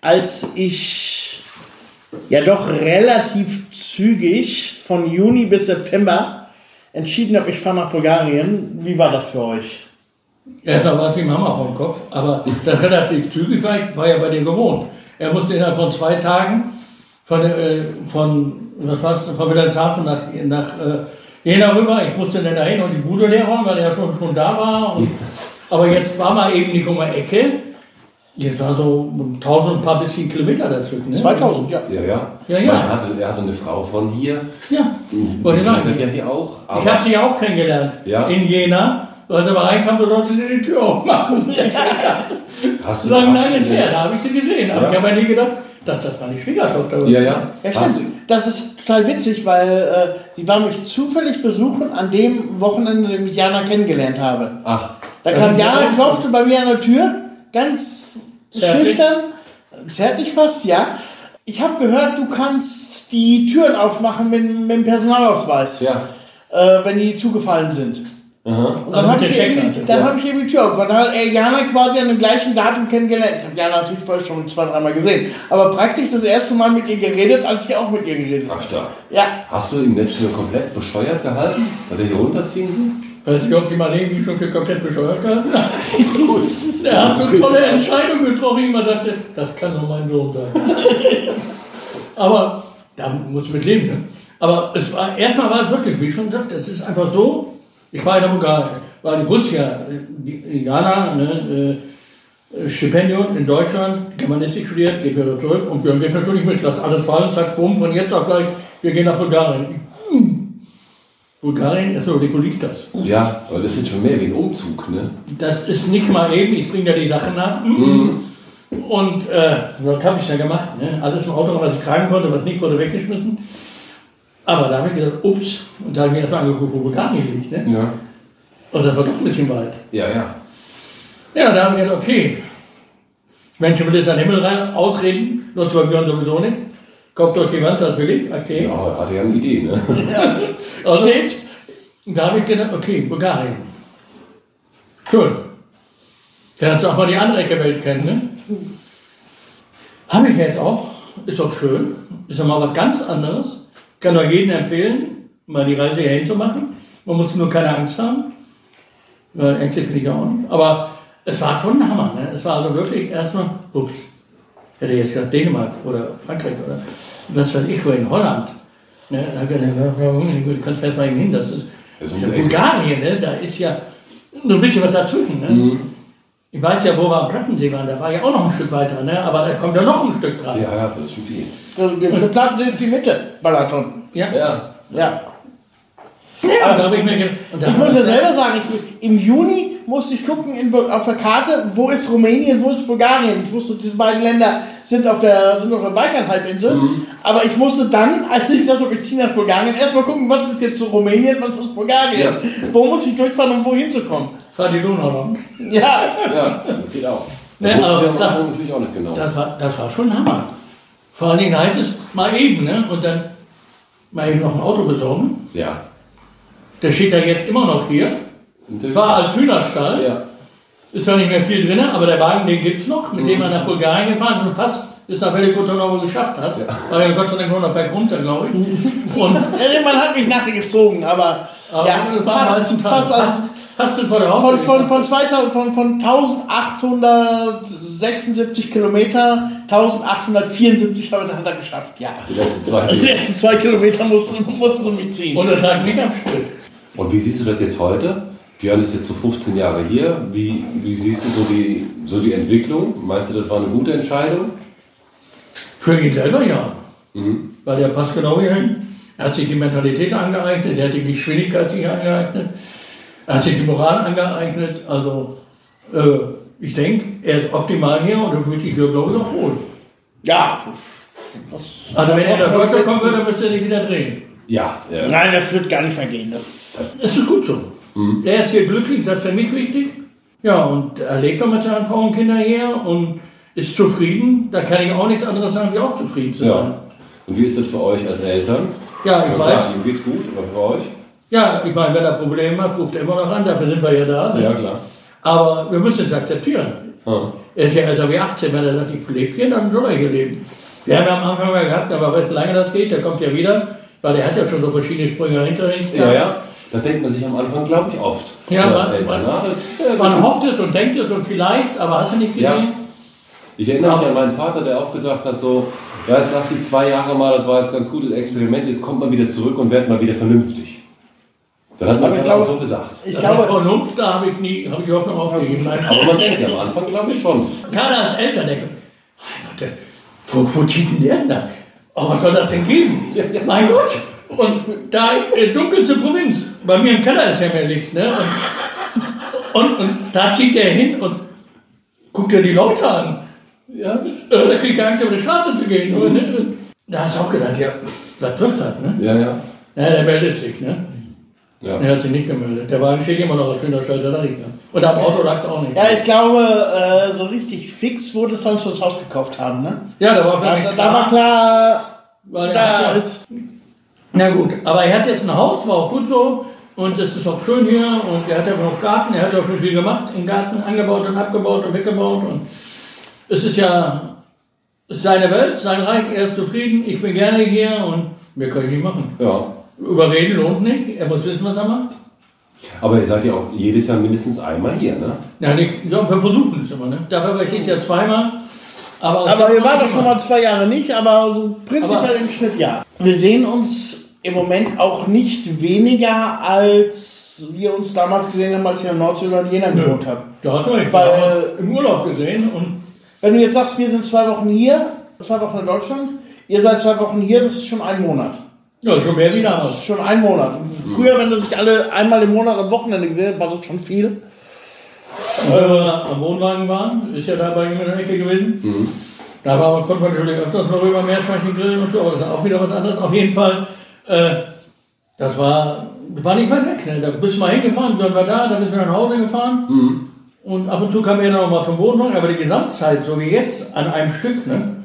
als ich ja doch relativ zügig von Juni bis September entschieden habe, ich fahre nach Bulgarien. Wie war das für euch? Erstmal war es ihm Hammer vom Kopf, aber das relativ zügig war, ich war ja bei dir gewohnt. Er musste innerhalb von zwei Tagen von, äh, von was von Wilhelmshaven nach, nach äh, Jena rüber. Ich musste dann dahin und die Bude leer räumen, weil er schon, schon da war. Und, aber jetzt war mal eben nicht um die Ecke. Jetzt war so 1000 ein paar bisschen Kilometer dazwischen. Ne? 2000, ja. Ja, ja. Ja, ja. Man hatte, er hatte eine Frau von hier. Ja, Die wollte ich ja hier auch. Ich habe sie ja auch kennengelernt Ja. in Jena. Als er mal reinkam, sollte sie die Tür aufmachen. *laughs* hast du Lang, hast lange ist her, da habe ich sie gesehen. Aber Ja. ich habe ja nie gedacht, dass das meine Schwiegertochter war. Ja, ja. Ja, stimmt. Das ist total witzig, weil äh, sie war mich zufällig besuchen an dem Wochenende, an dem ich Jana kennengelernt habe. Ach, Da kam ja, Jana, ja. klopfte bei mir an der Tür, ganz Zärtlich? schüchtern, zärtlich fast, ja. Ich habe gehört, du kannst die Türen aufmachen mit, mit dem Personalausweis, ja. äh, wenn die zugefallen sind. Aha. Und dann Also habe ich, Checkkarte, dann ja. hab ich eben die Tür aufgemacht. Dann hat er Jana quasi an dem gleichen Datum kennengelernt. Ich habe Jana natürlich vorher schon zwei, dreimal gesehen. Aber praktisch das erste Mal mit ihr geredet, als ich auch mit ihr geredet habe. Ach, stark. Ja, Hast du ihn nicht für komplett bescheuert gehalten? Hat er hier runterziehen will? Weiß ich, ob sie mal irgendwie schon für komplett bescheuert hat. *laughs* er hat so tolle Entscheidungen getroffen, wie man dachte, das kann nur mein Sohn sein. *laughs* Aber da muss ich mit leben, ne? Aber es war, erstmal war es wirklich, wie ich schon sagte, es ist einfach so, ich war in der Bulgarien, war die Russia, die Ghana, ne, äh, Stipendium in Deutschland, Germanistik studiert, geht wieder zurück und Björn geht natürlich mit, lass alles fallen, zack, bumm, von jetzt auf gleich, wir gehen nach Bulgarien. Bulgarien wo liegt das? Ja, aber das ist schon mehr wie ein Umzug, ne? Das ist nicht mal eben, ich bringe da die Sachen nach. Mhm. Und äh, was habe ich da gemacht? Ne? Alles im Auto, was ich tragen konnte, was nicht, wurde weggeschmissen. Aber da habe ich gedacht, ups, und da habe ich erstmal angeguckt, wo Bulgarien liegt. Ne? Ja. Und das war doch ein bisschen weit. Ja, ja. Ja, da habe ich gedacht, okay, Menschen will jetzt an den Himmel rein ausreden, nur zu Björn sowieso nicht. Kommt durch die Wand, das will ich, okay. Ja, hatte ja eine Idee, ne? *laughs* Also, da habe ich gedacht, okay, Bulgarien. Schön. Kannst du auch mal die andere Ecke Welt kennen, ne? Habe ich jetzt auch. Ist auch schön. Ist auch mal was ganz anderes. Kann nur jedem empfehlen, mal die Reise hierhin zu machen. Man muss nur keine Angst haben. Ängstlich bin ich auch nicht. Aber es war schon ein Hammer. Ne? Es war also wirklich erstmal, ups, hätte ich jetzt gesagt Dänemark oder Frankreich oder was weiß ich, wo in Holland. Ne? Da hab ich gedacht, ja, gut, du kannst vielleicht mal hin. Das ist, Das ist ist Ecke. Bulgarien, ne? da ist ja nur ein bisschen was dazwischen. Ne? Mhm. Ich weiß ja, wo wir am Plattensee waren, da war ja auch noch ein Stück weiter, ne? aber da kommt ja noch ein Stück dran. Ja, ja, das ist schon viel. Also, die Platten sind die Mitte, Balaton. Ja. Ja. Ja. Ja, da habe ich mir gedacht, und da Ich muss ja selber sagen, ich, im Juni musste ich gucken in, auf der Karte, wo ist Rumänien, wo ist Bulgarien. Ich wusste, diese beiden Länder sind auf der, sind auf der Balkanhalbinsel. Aber ich musste dann, als ich gesagt habe, ich ziehe nach Bulgarien, erstmal gucken, was ist jetzt zu Rumänien, was ist Bulgarien. Ja. Wo muss ich durchfahren, um wohin zu kommen. war die Donau lang. Ja, Ja, das geht auch. Ne, Das wussten aber das- auch nicht genau. Das war, das war schon Hammer. Vor allen Dingen heißt es mal eben, ne? und dann mal eben noch ein Auto besorgen. Ja. Der steht ja jetzt immer noch hier. Zwar als Hühnerstall, Ja. ist zwar nicht mehr viel drin, aber der Wagen, den gibt's noch, mit dem er nach Bulgarien gefahren ist und fast bis nach Velikotonovo geschafft hat. War ja Gott sei Dank nur noch berg runter, glaube ich. *laughs* Und Äh, man hat mich nachher gezogen, aber, aber ja, das war fast, Tag. fast, also, fast, fast bis vor der von, Haustür. von, von, 2000, von, von 1876 Kilometer, 1874 habe ich- hat er geschafft, ja. Die letzten zwei. Die letzten zwei Kilometer mussten, mussten du mich ziehen. und er lag nicht am Stück. Und wie siehst du das jetzt heute? Björn ist jetzt so 15 Jahre hier. Wie, wie siehst du so die, so die Entwicklung? Meinst du, das war eine gute Entscheidung? Für ihn selber ja. Weil der passt genau hier hin. Er hat sich die Mentalität angeeignet, er hat die Geschwindigkeit sich angeeignet, er hat sich die Moral angeeignet. Also, äh, ich denke, er ist optimal hier und er fühlt sich hier, glaube ich, auch wohl. Ja. Das, Also, wenn er nach Deutschland kommen würde, müsste er sich wieder drehen. Ja. ja. Nein, das wird gar nicht mehr gehen. Das, Es ist gut so. Er ist hier glücklich, das ist für mich wichtig. Ja, und er lebt auch mit seinen Frau und Kindern hier und ist zufrieden. Da kann ich auch nichts anderes sagen, wie auch zufrieden zu sein. ja. Und wie ist das für euch als Eltern? Ja, ich Ja, weiß. ihm geht's gut, aber für euch? Ja, ich meine, wenn er Probleme hat, ruft er immer noch an, dafür sind wir ja da. Ne? Ja, klar. Aber wir müssen es akzeptieren. Ja. Er ist ja älter wie 18, wenn er sagt, ich lebe hier, dann soll er hier leben. Wir haben ja am Anfang mal gehabt, aber weißt du, wie lange das geht, der kommt ja wieder, weil er hat ja schon so verschiedene Sprünge hinter sich. Ja, ja. Da denkt man sich am Anfang, glaube ich, oft. Ja, man- man- ne? Ja, Man hofft es und denkt es und vielleicht, aber hast du nicht Ja. gesehen? Ich erinnere mich an meinen Vater, der auch gesagt hat, so, ja, jetzt lass die zwei Jahre mal, das war jetzt ein ganz gutes Experiment, jetzt kommt man wieder zurück und wird mal wieder vernünftig. Dann hat ich Vater auch glaube- so gesagt. ich Das glaube, Vernunft, da habe ich nie, habe ich Hoffnung aufgegeben. Aber man denkt ja am Anfang, glaube ich, schon. Gerade als Eltern Gott, der, wo, wo zieht denn der denn da? Oh, was soll das denn geben? Mein Gott! Und da äh, dunkelste Provinz. Bei mir im Keller ist ja mehr Licht. Ne? Und, und, und da zieht er hin und guckt er die Leute an. Ja? Äh, Da kriegt er Angst, über die Straße zu gehen. Und, ne? Da hast du auch gedacht, ja, was wird das? Ne? Ja, ja. Ja, der meldet sich. Ne? ja. Er hat sich nicht gemeldet. Der Wagen steht immer noch als Hühnerstall, da liegt er. Und am Auto lag es auch nicht. ja, ich glaube, äh, so richtig fix wurde es, als wir das Haus gekauft haben. Ne? Ja, da war für Da, klar. da war klar, weil da ja, ist. Na gut, aber er hat jetzt ein Haus, war auch gut so. Und es ist auch schön hier. Und er hat ja noch Garten. Er hat ja auch schon viel gemacht im Garten. Angebaut und abgebaut und weggebaut. Und es ist ja seine Welt, sein Reich. Er ist zufrieden. Ich bin gerne hier. Und mehr kann ich nicht machen. ja. Überreden lohnt nicht. Er muss wissen, was er macht. Aber ihr seid ja auch jedes Jahr mindestens einmal hier, ne? Ja, nicht, ja, wir versuchen es immer. Ne? Dafür war ich jetzt ja zweimal. Aber, Aber wir waren doch schon mal zwei Jahre nicht, aber so prinzipiell Aber- im Schnitt ja. Wir sehen uns im Moment auch nicht weniger, als wir uns damals gesehen haben, als wir in Nordsee oder in Jena gewohnt haben. Da hast du recht. Weil- im Urlaub gesehen. Und Wenn du jetzt sagst, wir sind zwei Wochen hier, zwei Wochen in Deutschland, ihr seid zwei Wochen hier, das ist schon ein Monat. Ja, schon mehr wie Das ist schon ein Monat. Früher, wenn das sich alle einmal im Monat am Wochenende gesehen hat, war das schon viel. Weil wir am Wohnwagen waren, ist ja da bei ihm in der Ecke gewesen. Da war, konnte man natürlich öfters mal rüber Meerschweinchen grillen und so, aber das ist auch wieder was anderes. Auf jeden Fall, äh, das war, das war nicht weit weg. Ne? Da bist du mal hingefahren, dann war da, dann bist du nach Hause gefahren. Und ab und zu kam er dann noch mal zum Wohnwagen, aber die Gesamtzeit, so wie jetzt, an einem Stück, ne?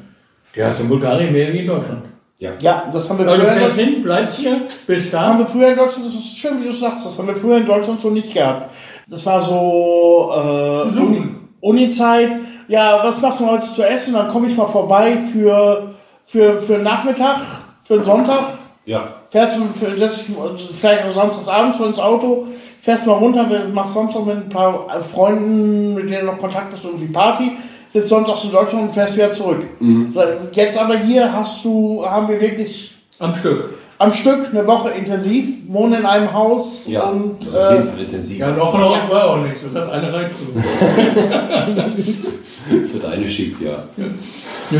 Die hast du in Bulgarien mehr wie in Deutschland. Ja. Ja, das haben wir Weil du früher in fährst Deutschland, hin, bleibst hier, bist haben da. wir früher in Deutschland, das ist schön, wie du sagst, das haben wir früher in Deutschland so nicht gehabt. Das war so äh. Uni- Uni-Zeit. Ja, was machst du heute zu essen? Dann komme ich mal vorbei für, für, für Nachmittag, für einen Sonntag. Ja. Fährst du, für- setzt dich vielleicht auch samstagsabends schon ins Auto, fährst mal runter, machst Samstag mit ein paar Freunden, mit denen du noch Kontakt hast, irgendwie Party, sitzt sonntags in Deutschland und fährst wieder zurück. So, Jetzt aber hier hast du, haben wir wirklich Am Stück. am Stück eine Woche intensiv, wohnen in einem Haus Ja. und das ist auf jeden äh, Fall intensiv. Ja, noch ein Haus war auch nichts. Das hat eine Reiz. *laughs* Wird eine schickt, ja. Ja,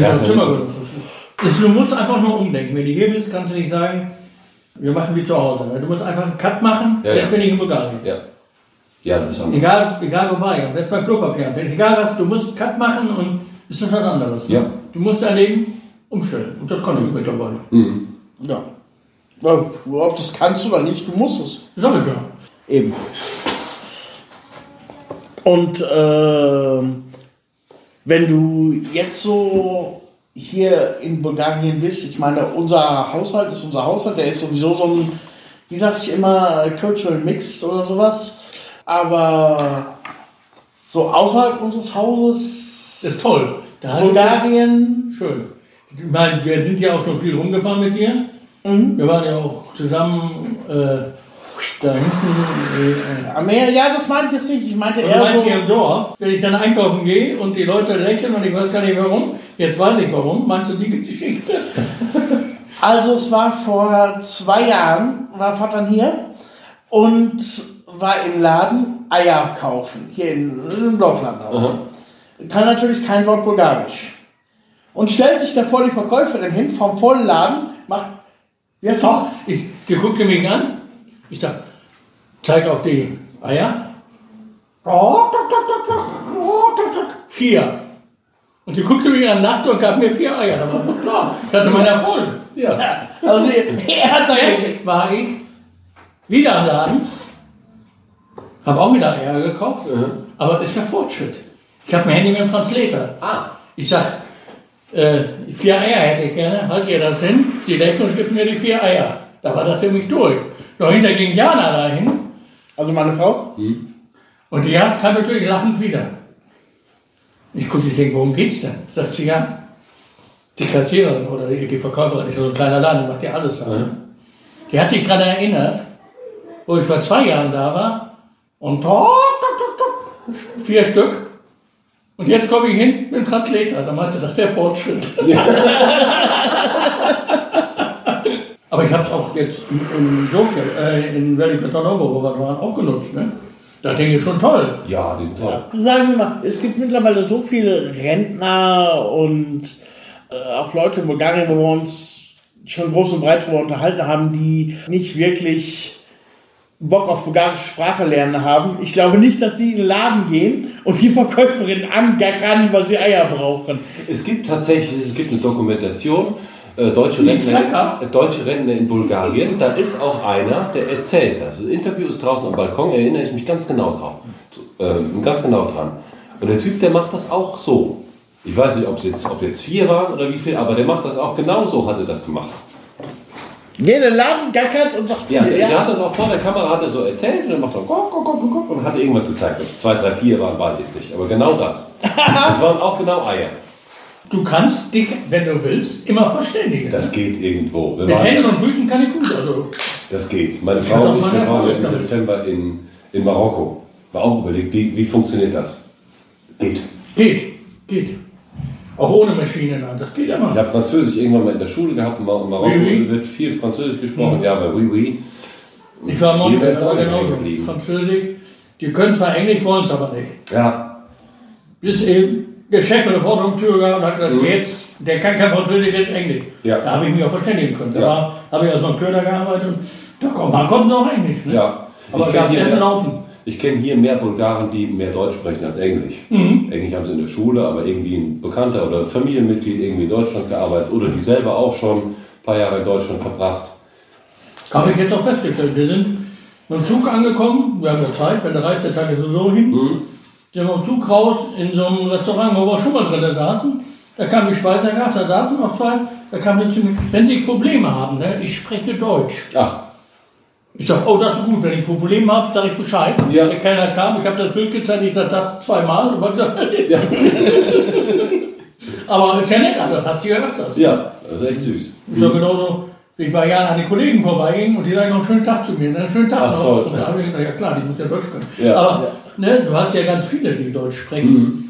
Ja, das ist Zimmer ja genug. Das ist- Du musst einfach nur umdenken. Wenn du hier bist, kannst du nicht sagen, wir machen wie zu Hause. Du musst einfach einen Cut machen, Ja, jetzt ja. bin ich in Bulgarien. Ja. Ja, du bist am Egal, egal wobei, ob jetzt beim Klopapier, egal was, du musst einen Cut machen und es ist was anderes. Ja. Du musst dein Leben umstellen. Und das kann ich mittlerweile. ja. Ja, Ob du es kannst oder nicht, du musst es. Das sag ich ja. Eben. Und ähm, wenn du jetzt so hier in Bulgarien bist, ich meine, unser Haushalt ist unser Haushalt, der ist sowieso so ein, wie sag ich immer, cultural mixed oder sowas. Aber so außerhalb unseres Hauses, ist toll. Da Bulgarien, Schön. Ich meine, wir sind ja auch schon viel rumgefahren mit dir. Mhm. Wir waren ja auch zusammen äh, da hinten. Äh, am Meer, ja, das meinte ich jetzt nicht. Ich meinte du eher meinst so, hier im Dorf, wenn ich dann einkaufen gehe und die Leute lächeln und ich weiß gar nicht warum, jetzt weiß ich warum, meinst du die Geschichte? *laughs* Also es war vor zwei Jahren, war Vater hier und war im Laden Eier kaufen, hier in, im Dorfland auch. Kann natürlich kein Wort Bulgarisch. Und stellt sich da vor die Verkäuferin hin, vom vollen Laden, macht, So, ich, die guckte mich an, ich sag, zeig auf die Eier. Vier. Und sie guckte mich an, lachte und gab mir vier Eier. Da war doch klar, ich hatte meinen Erfolg. Ja. Also *laughs* er hat Jetzt war ich wieder am Laden, habe auch wieder Eier gekauft, aber ist ja Fortschritt. Ich habe ein Handy mit dem Translator. Ah. Ich sag, äh, vier Eier hätte ich gerne, halt ihr das hin, sie leckt und gibt mir die vier Eier. Da war das für mich durch. Dahinter ging Jana dahin Also meine Frau? und die hat, kam natürlich lachend wieder. Ich gucke, ich denke, worum geht's denn? Sagt sie, ja, die Kassiererin oder die, Verkäuferin ist ja so ein kleiner Laden, die macht ja alles. ne? Die hat sich daran erinnert, wo ich vor zwei Jahren da war und tok, tok, tok, vier Stück. Und jetzt komme ich hin mit dem Translator. Da meinte, das wäre Fortschritt. *laughs* *laughs* Aber ich habe es auch jetzt in, in Sofia, äh, in Velikotanovo, wo wir waren, auch genutzt. Ne? Da denke ich schon toll. Ja, die sind toll. Sagen wir mal, es gibt mittlerweile so viele Rentner und äh, auch Leute in Bulgarien, wo wir uns schon groß und breit darüber unterhalten haben, die nicht wirklich Bock auf bulgarische Sprache lernen haben. Ich glaube nicht, dass sie in den Laden gehen und die Verkäuferin angackern, weil sie Eier brauchen. Es gibt tatsächlich, es gibt eine Dokumentation, äh, deutsche, Rentner, äh, deutsche Rentner in Bulgarien. Da ist auch einer, der erzählt das. Das Interview ist draußen am Balkon, erinnere ich mich ganz genau drauf. Ähm, ganz genau dran. Und der Typ, der macht das auch so. Ich weiß nicht, ob es jetzt, ob jetzt vier waren oder wie viel, aber der macht das auch genau so, hat er das gemacht. In den Laden, gackert und sagt, Ja, der, der hat das auch vor der Kamera hat er so erzählt und dann macht er guck, guck, guck, guck, und hat irgendwas gezeigt. Ob es zwei, drei, vier waren, weiß ich nicht. Aber genau das. *laughs* Das waren auch genau Eier. Du kannst dich, wenn du willst, immer verständigen. Das geht irgendwo. Wir Mit Händen und Büchern kann ich gut. Also, Das geht. Meine Frau und ich waren im. September in, in Marokko. War auch überlegt, wie, wie funktioniert das? Geht. geht, geht. Auch ohne Maschinen an, das geht immer. Ich habe Französisch irgendwann mal in der Schule gehabt. In Mar- in Marokko Oui, oui. wird viel Französisch gesprochen. Ja, aber oui, oui. Ich war hängen geblieben. Französisch. Die können zwar Englisch, wollen es aber nicht. Ja, Bis eben der Chef eine Tür gab und hat gesagt, Mhm. jetzt Der kann kein Französisch, der Englisch. Ja. Da habe ich mich auch verständigen können. Da Ja. habe ich als Markeur gearbeitet und da kommt, man kommt noch Englisch. Ne? Ja. Aber ich kenne hier, Lauten. ich kenn hier mehr Bulgaren, die mehr Deutsch sprechen als Englisch. Mhm. Englisch haben sie in der Schule, aber irgendwie ein Bekannter oder Familienmitglied irgendwie in Deutschland gearbeitet oder die selber auch schon ein paar Jahre in Deutschland verbracht. Habe ich jetzt auch festgestellt. Wir sind mit dem Zug angekommen, wir haben ja Zeit, wenn der reist, der Tag ist sowieso hin. Sind wir im Zug raus in so einem Restaurant, wo wir schon mal drin saßen. Da kam die Schweizer Gast, da saßen noch zwei. Da kam die zu mir, wenn Sie Probleme haben, ne, ich spreche Deutsch. Ach, Ich sag, oh, das ist gut, wenn ich Probleme habe, sage ich Bescheid. Ja. Der Kellner kam, ich habe das Bild gezeigt, ich sag, das zweimal. Ja. *laughs* Aber ist ja nett, das hast du ja öfters. ja, das ist echt süß. Ich sag genauso, ich bei Jahren an die Kollegen vorbeiging und die sagen noch einen schönen Tag zu mir. Ne? Einen schönen Tag Ach, noch. toll. Und da habe ich gesagt, ja klar, die muss ja Deutsch können. Ja. Aber Ne, du hast ja ganz viele, die Deutsch sprechen. Mhm.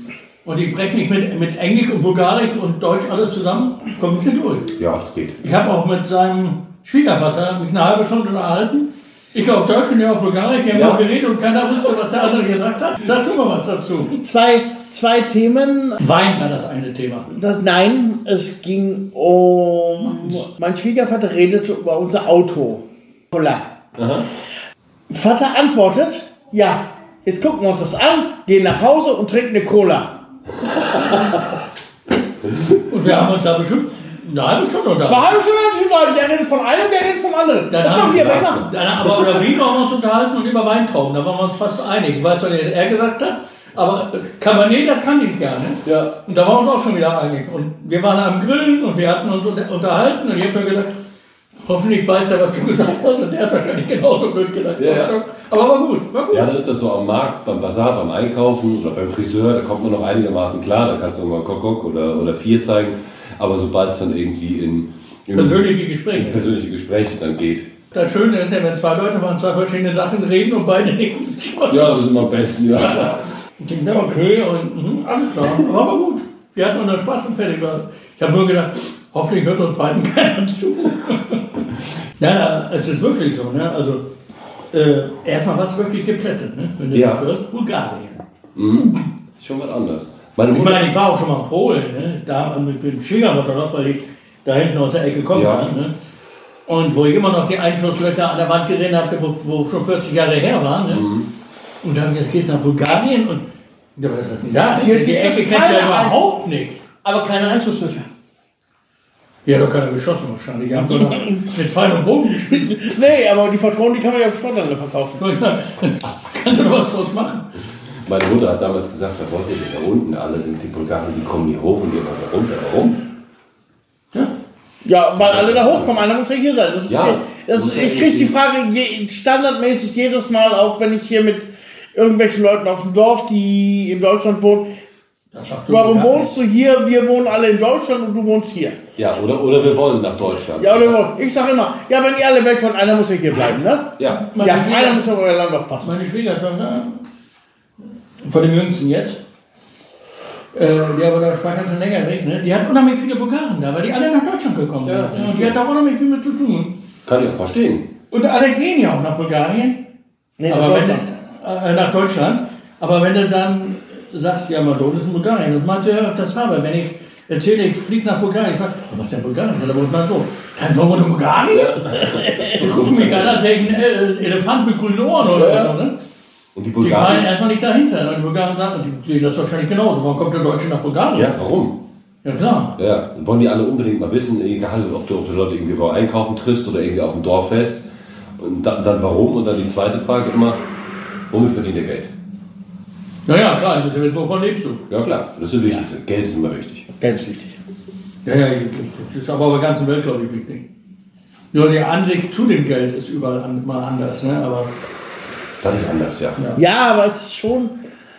Und die sprechen nicht mit, mit Englisch und Bulgarisch und Deutsch alles zusammen, komme ich hier durch. Ja, das geht. Ich habe auch mit seinem Schwiegervater mich eine halbe Stunde unterhalten. Ich auf Deutsch und er auf Bulgarisch. Wir haben Ja. auch geredet und keiner wusste, was der andere gesagt hat. Sag du mal was dazu. Zwei, zwei Themen. Wein war das eine Thema. Das, nein, es ging um. Mein Schwiegervater redete über unser Auto. Cola. Vater antwortet: Ja, jetzt gucken wir uns das an, gehen nach Hause und trinken eine Cola. *laughs* Und wir haben uns da bestimmt eine halbe Stunde Eine unterhalten. halbe Stunde Leute, der redet von einem, der redet vom anderen. Dann das haben machen wir aber immer. Dann, aber über Wien haben wir uns unterhalten und über Weintrauben. Da waren wir uns fast einig. Ich weiß zwar nicht, was er gesagt hat, aber Cabernet, das kann ich gerne. Ja. Und da waren wir uns auch schon wieder einig. Und wir waren am Grillen und wir hatten uns unter- unterhalten und ich habe mir gedacht, hoffentlich weiß der, was du gesagt hast. Und der hat wahrscheinlich genauso blöd gedacht. Ja, ja. Aber war gut, war gut. Ja, dann ist das so am Markt, beim Bazar, beim Einkaufen oder beim Friseur, da kommt man noch einigermaßen klar, da kannst du irgendwann Kokok oder, oder vier zeigen. Aber sobald es dann irgendwie in, in Persönliche in Gespräche. persönliche Gespräche dann geht, Das Schöne ist ja, wenn zwei Leute von zwei verschiedenen Sachen reden und beide nicken sich schon. ja, das ist immer am besten, ja. *laughs* Ich denke, ja, okay, und, mhm, alles klar. Aber war gut. Wir hatten unseren Spaß und fertig war. Ich habe nur gedacht, hoffentlich hört uns beiden *laughs* keiner zu. Nein, na, es ist wirklich so. Ne? Also, äh, erstmal was wirklich geplättet, ne? wenn du Ja. das hörst. Bulgarien. Ist schon was anderes. Meine Ich meine, ich war auch schon mal in Polen, ne? da mit dem Schwiegermutter noch, weil ich da hinten aus der Ecke komme. Ja. Ne? Und wo ich immer noch die Einschusslöcher an der Wand gesehen habe, wo, wo schon 40 Jahre her waren. Ne? Mhm. Und dann jetzt geht's nach Bulgarien und ja, was ist denn da? Hier die Ecke es kennst du ja überhaupt nicht. Aber keine Einschusslöcher. Ja, doch keiner geschossen wahrscheinlich. Die haben sogar mit Pfeil und Bogen gespielt. *laughs* Nee, aber die Patronen, die kann man ja auf Schrottlande verkaufen. *laughs* Kannst du noch was draus machen? meine Mutter hat damals gesagt, da wollt ihr da unten alle, die Bulgaren, die kommen hier hoch und wollt da runter. Warum? Ja. Ja, weil alle da hochkommen, einer muss ja hier sein. Das ist, Ja, das muss ist, ja ich kriege die Frage je, standardmäßig jedes Mal, auch wenn ich hier mit irgendwelchen Leuten auf dem Dorf, die in Deutschland wohnen, Das warum wohnst du hier? Wir wohnen alle in Deutschland und du wohnst hier. Ja, oder, oder wir wollen nach Deutschland. Ja, oder ich sag immer, ja, wenn ihr alle weg wollt, einer muss ja hier bleiben, ne? Ja. Meine Ja, Schwieger- einer muss auf euer Land aufpassen. Meine Schwiegertochter, von dem Jüngsten jetzt, äh, die aber da war ganz länger weg, ne? die hat unheimlich viele Bulgaren da, weil die alle nach Deutschland gekommen Ja. sind. Und die hat da unheimlich viel mit zu tun. Kann ich auch verstehen. Und alle gehen ja auch nach Bulgarien, Nee, aber nach wenn, Deutschland. äh, nach Deutschland. Aber wenn du dann sagst, ja, Madon ist in Bulgarien, das meinst du ja das habe. Wenn ich erzähle, ich fliege nach Bulgarien, ich frage, was ist denn Bulgarien? Da wohnt mein Sohn. Kein Sohn wohnt in Bulgarien? *laughs* Die gucken mich an, als wäre ich ein äh, Elefant mit grünen Ohren oder Ja. so. Ne? Und die Die fallen Bulgaren. erstmal nicht dahinter. Und die Bulgaren sagen, die sehen das wahrscheinlich genauso. Warum kommt der Deutsche nach Bulgarien? Ja, warum? Ja, klar. Ja, und wollen die alle unbedingt mal wissen, egal ob du, ob du Leute irgendwie beim Einkaufen triffst oder irgendwie auf dem Dorffest. Und dann, dann warum? Und dann die zweite Frage immer, womit verdient ihr Geld? Ja, ja, klar. Wovon lebst du? Ja klar, das ist wichtig. Geld ist immer wichtig. Ganz wichtig. Ja, ja, das ist aber auf der ganzen Welt, glaube ich, wichtig. Nur die Ansicht zu dem Geld ist überall an, mal anders. Ne? Aber Das ist anders, ja. Ja, aber es ist schon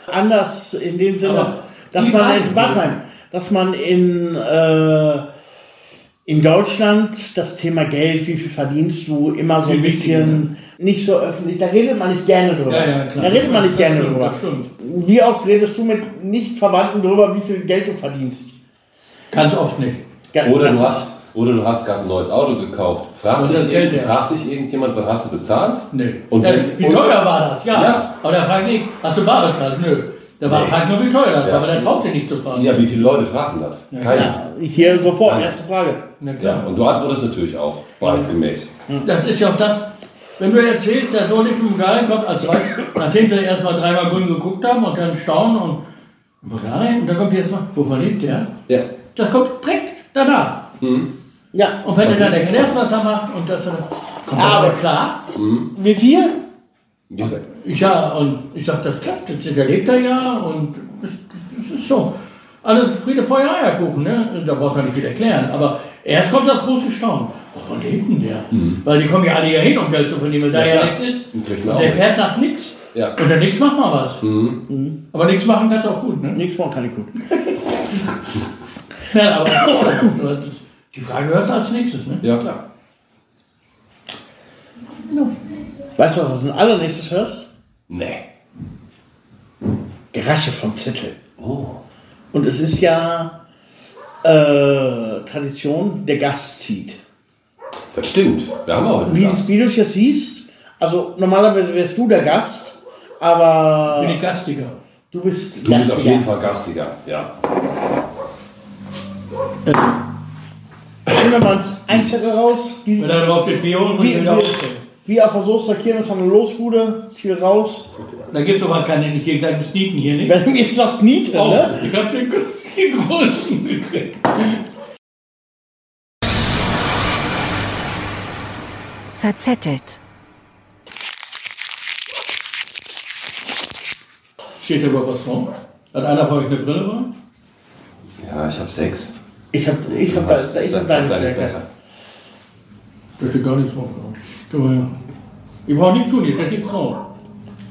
anders in dem Sinne, Aber dass man in, mal, dass man in, äh, in Deutschland das Thema Geld, wie viel verdienst du, immer so ein bisschen nicht so öffentlich, da redet man nicht gerne drüber. Ja, ja, klar. Da redet man nicht Das gerne stimmt, drüber. Das stimmt. Wie oft redest du mit Nicht-Verwandten drüber, wie viel Geld du verdienst? Ganz oft nicht. Ja, Oder du, hast, oder du hast gerade ein neues Auto gekauft. Fragt Und dich, das Geld irgend- her. fragt dich irgendjemand, was hast du bezahlt? Nee. Und ja, wie und- teuer war das? Ja. Ja. Aber da frage ich, hast du bar bezahlt? Nö. Der war Nee. fragt nur, wie teuer das Ja. war, aber der traut sich nicht zu fragen. Ja, wie viele Leute fragen das? Keiner. Ja, hier sofort, Nein. erste Frage. Na klar. Ja, und du antwortest natürlich auch wahrheitsgemäß. Das ist ja auch das, wenn du erzählst, der Sohn nicht dem Bulgarien kommt, als zweites, nachdem wir erstmal dreimal grün geguckt haben und dann staunen und Bulgarien, und dann kommt jetzt mal, wovon lebt der? Ja. Das kommt direkt danach. Ja, Und wenn du dann erklärst, was er macht und das dann, kommt Aber- aber klar. wie viel? ja. Ja, und ich sag, das klappt, das der lebt er ja und das, das ist so. Alles Friede, Feuer, Eierkuchen, ne? Da brauchst du nicht viel erklären. Aber erst kommt das große Staunen. Wovon lebt denn der? Weil die kommen ja alle hier hin, um Geld zu verdienen, weil da ja, nichts ist. Und man der fährt nach nichts. Ja. Und der nichts macht mal was. Aber nichts machen kannst du auch gut, ne? Nichts von kann ich gut. *laughs* Ja, aber die Frage hörst du als nächstes, ne? ja, klar. Weißt du, was du als allernächstes hörst? Nee. Gerasche vom Zettel. Und es ist ja äh, Tradition, der Gast zieht. Das stimmt. Wir haben auch heute Wie, Gast. wie du es jetzt siehst, also normalerweise wärst du der Gast, Bin aber ich gastiger. du bist Du bist auf Gastiger. jeden Fall Gastiger. Ja. Nehmen wir mal einen Zettel raus, wie, Wenn er drauf Bier holen, muss wie, wieder aufstellen. wie, wie auf der Kirmes von der Losbude, Ziel raus. Da gibt es aber keine, ich gehe gleich Sneaken hier nicht. Wenn du mir jetzt sagst Niete, Oh, ne? ich habe den, *laughs* den größten gekriegt. Verzettelt. Steht da überhaupt was drauf? Hat einer von euch eine Brille bei? Ja, ich habe sechs. Ich hab, ich hab, da, ich hab das deine deine Stärke. besser. Da steht gar nichts drauf. Guck mal her. Ich brauche nichts tun, steht nichts drauf.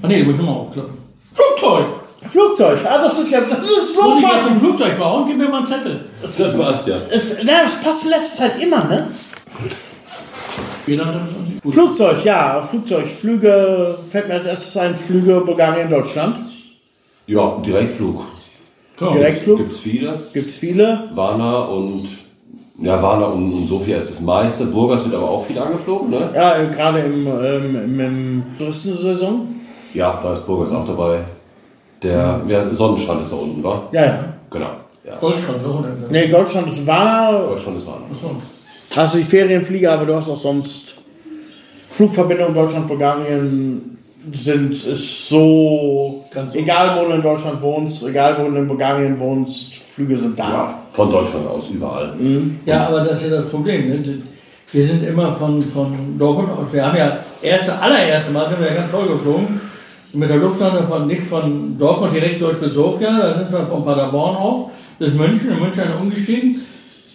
Ah ne, da muss ich nochmal aufklappen. Flugzeug! Flugzeug, ah, das ist ja, das ist so ich jetzt passend. ein Flugzeug bauen? Gib mir mal einen Zettel. Das passt ja. Es, na, das passt in letzter Zeit immer, ne? Wie lange das ist Gut. Flugzeug, ja, Flugzeug. Flüge, fällt mir als erstes ein, Flüge Bulgarien, Deutschland. Ja, Direktflug. So. Direktflug, Gibt's viele. gibt's viele. Warna und ja, Warna und, und Sofia ist das meiste. Burgas wird aber auch viel angeflogen, ne? Ja, äh, gerade im, ähm, im, im Touristensaison. Ja, da ist Burgas auch dabei. Der ja, Sonnenstrand ist da unten, war? Ja, ja. Genau. Ja. Goldschrank, so oder? Nee, Deutschland ist wahr. Deutschland ist Warna. Hast du die Ferienflieger, aber du hast auch sonst Flugverbindungen Deutschland, Bulgarien sind ist so Ganz egal wo du in Deutschland wohnst, egal wo du in Bulgarien wohnst, Flüge sind da. Ja, von Deutschland aus, überall. Ja, aber das ist ja das Problem. Ne? Wir sind immer von, von Dortmund aus. Wir haben ja erste, allererste Mal sind wir ja ganz toll geflogen. Mit der Lufthansa von, nicht von Dortmund direkt durch bis Sofia, da sind wir von Paderborn auf bis München, in München umgestiegen.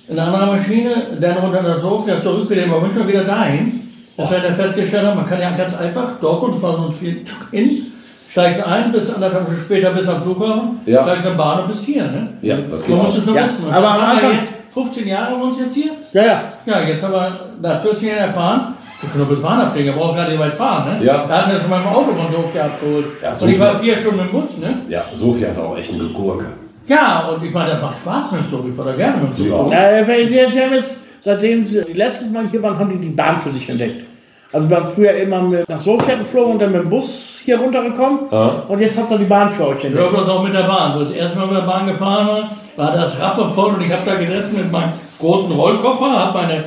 In eine andere Maschine, dann runter nach Sofia, zurück wieder über München wieder dahin. Dass wir dann festgestellt haben, man kann ja ganz einfach Dortmund fahren uns viel hin, steigst ein, bis anderthalb Stunden später bis am Flughafen, Ja. steigst am Bahnhof bis hier. Ne? Ja, So musst du es nur Ja, wissen. Und aber am haben wir Anfang- jetzt 15 Jahre wohnt jetzt hier. Ja, ja. Ja, jetzt haben wir nach 14 Jahren erfahren, wir können doch bis Warnach fliegen, wir brauchen gar nicht weit fahren. Ne? Ja. Da hat er schon mal im Auto von Sofia abgeholt. Ja, und ich war vier Stunden im Bus. Ne? Ja, Sofia ist auch echt eine Gurke. Ja, und ich meine, das macht Spaß mit dem Zug. Ich fahre da gerne mit dem Zug. Ja. Weil die, die haben jetzt, seitdem sie die letztes Mal hier waren, haben die die Bahn für sich entdeckt. Also wir waren früher immer mit nach Sofia geflogen und dann mit dem Bus hier runtergekommen. Ja. Und jetzt habt ihr die Bahn für euch Ich entdeckt. glaube, das auch mit der Bahn. Wo ich das erste Mal mit der Bahn gefahren war, war das rappelvoll und ich habe da gesessen mit meinem großen Rollkoffer, habe meine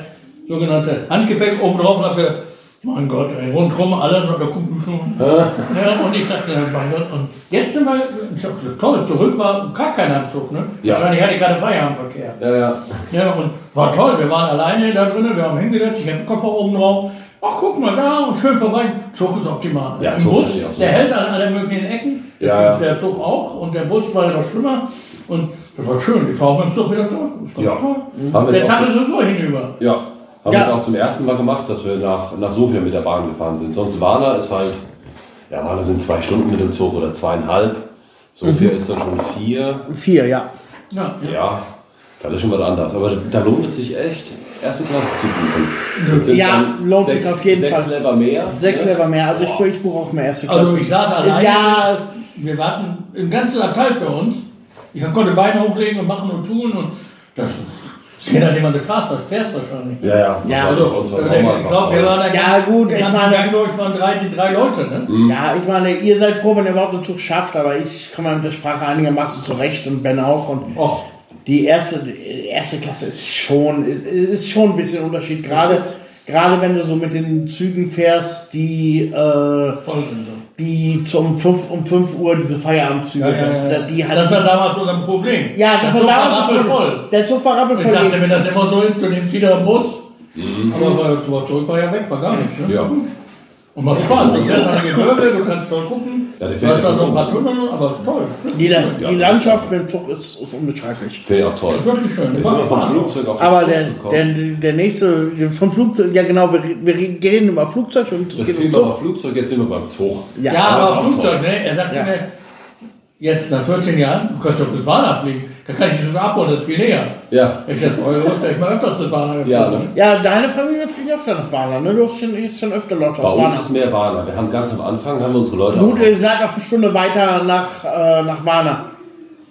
sogenannte Handgepäck oben drauf und habe gedacht, mein Gott, ey, rundherum alle, da gucken schon. Ja, und ich dachte, mein Gott, und jetzt sind wir, ich sag, so toll, zurück war gar kein Anzug, ne? Ja. Wahrscheinlich hatte ich gerade Feierabendverkehr. Ja, ja. Ja, und war toll, wir waren alleine da drinnen, wir haben hingesetzt, ich habe den Koffer oben drauf. Ach, guck mal da und schön vorbei. Zug ist optimal. Ja, Im Zug Bus, super. der hält an allen möglichen Ecken. Der, Ja, der Zug auch und der Bus war noch schlimmer. Und das war schön. Ich fahre mit dem Zug wieder zurück. Ja. toll. Der Tag ist so hinüber. Ja, haben Ja. wir auch zum ersten Mal gemacht, dass wir nach, nach Sofia mit der Bahn gefahren sind. Sonst Warna ist halt, ja, Warna sind zwei Stunden mit dem Zug oder zweieinhalb. Sofia ist dann schon vier. Vier, ja. Ja, ja. Ja, das ist schon was anderes. Aber da lohnt es sich echt, erste Klasse zu buchen. Ja, lohnt sich auf jeden sechs Fall. Lever mehr. Sechs ne? Lever mehr. Also ich, ich buche auch mehr erste Klasse. Also ich saß alleine. Ja, Wir warten im ganzen Abteil für uns. Ich konnte Beine hochlegen und machen und tun und das Je nachdem, wann du fährst, was fährst wahrscheinlich. Ja, ja. Ja, Also, Also, uns ich glaube, wir waren da Ja, gut, den ich meine- Gang durch waren drei, die drei Leute, ne? Ja, ich meine, ihr seid froh, wenn ihr überhaupt einen Zug schafft, aber ich komme mit der Sprache einigermaßen zurecht und Ben auch. Und Och, die erste, die erste Klasse ist schon, ist, ist schon ein bisschen Unterschied. Gerade, gerade wenn du so mit den Zügen fährst, die, äh, voll sind. Die zum 5, um 5 Uhr diese Feierabendzüge, Ja, ja, ja. die hat, das war damals unser Problem. ja, das der war Zug war damals rappelvoll. Der Zug war Ich rappelvoll. dachte, wenn das immer so ist, du nimmst wieder einen Bus. Aber aber zurück war ja weg, war gar nichts. Ne? Ja. Und macht Spaß. Du fährst an Gebirge, du kannst toll gucken. Ja, du hast da so ein paar Tunnel, aber ist toll. Die, Ja, die Landschaft mit dem Zug ist, ist unbeschreiblich. Finde ich auch toll. Das ist wirklich schön. Wir sind wir vom Flugzeug auf den Aber Zug der, gekommen. der, der nächste, vom Flugzeug, ja genau, wir, wir reden über Flugzeug und das um Zug. auf Flugzeug, jetzt sind wir beim Zug. Ja, Ja, aber Flugzeug, ne? Er sagte Ja. mir, jetzt nach 14 Jahren, du kannst doch bis Warna fliegen. Da kann ich sogar abholen, das ist viel näher. Ja. Ich dachte, eure Lust, ich mal öfters Warna geflogen. Ja, ne? Ja, deine Familie fliegt öfter nach Warna, ne? Du hast schon, jetzt schon öfter Leute Bei aus uns Warna. ist mehr Warner. Wir haben ganz am Anfang haben wir unsere Leute Gut, ihr seid auch eine Stunde weiter nach, äh, nach Warna.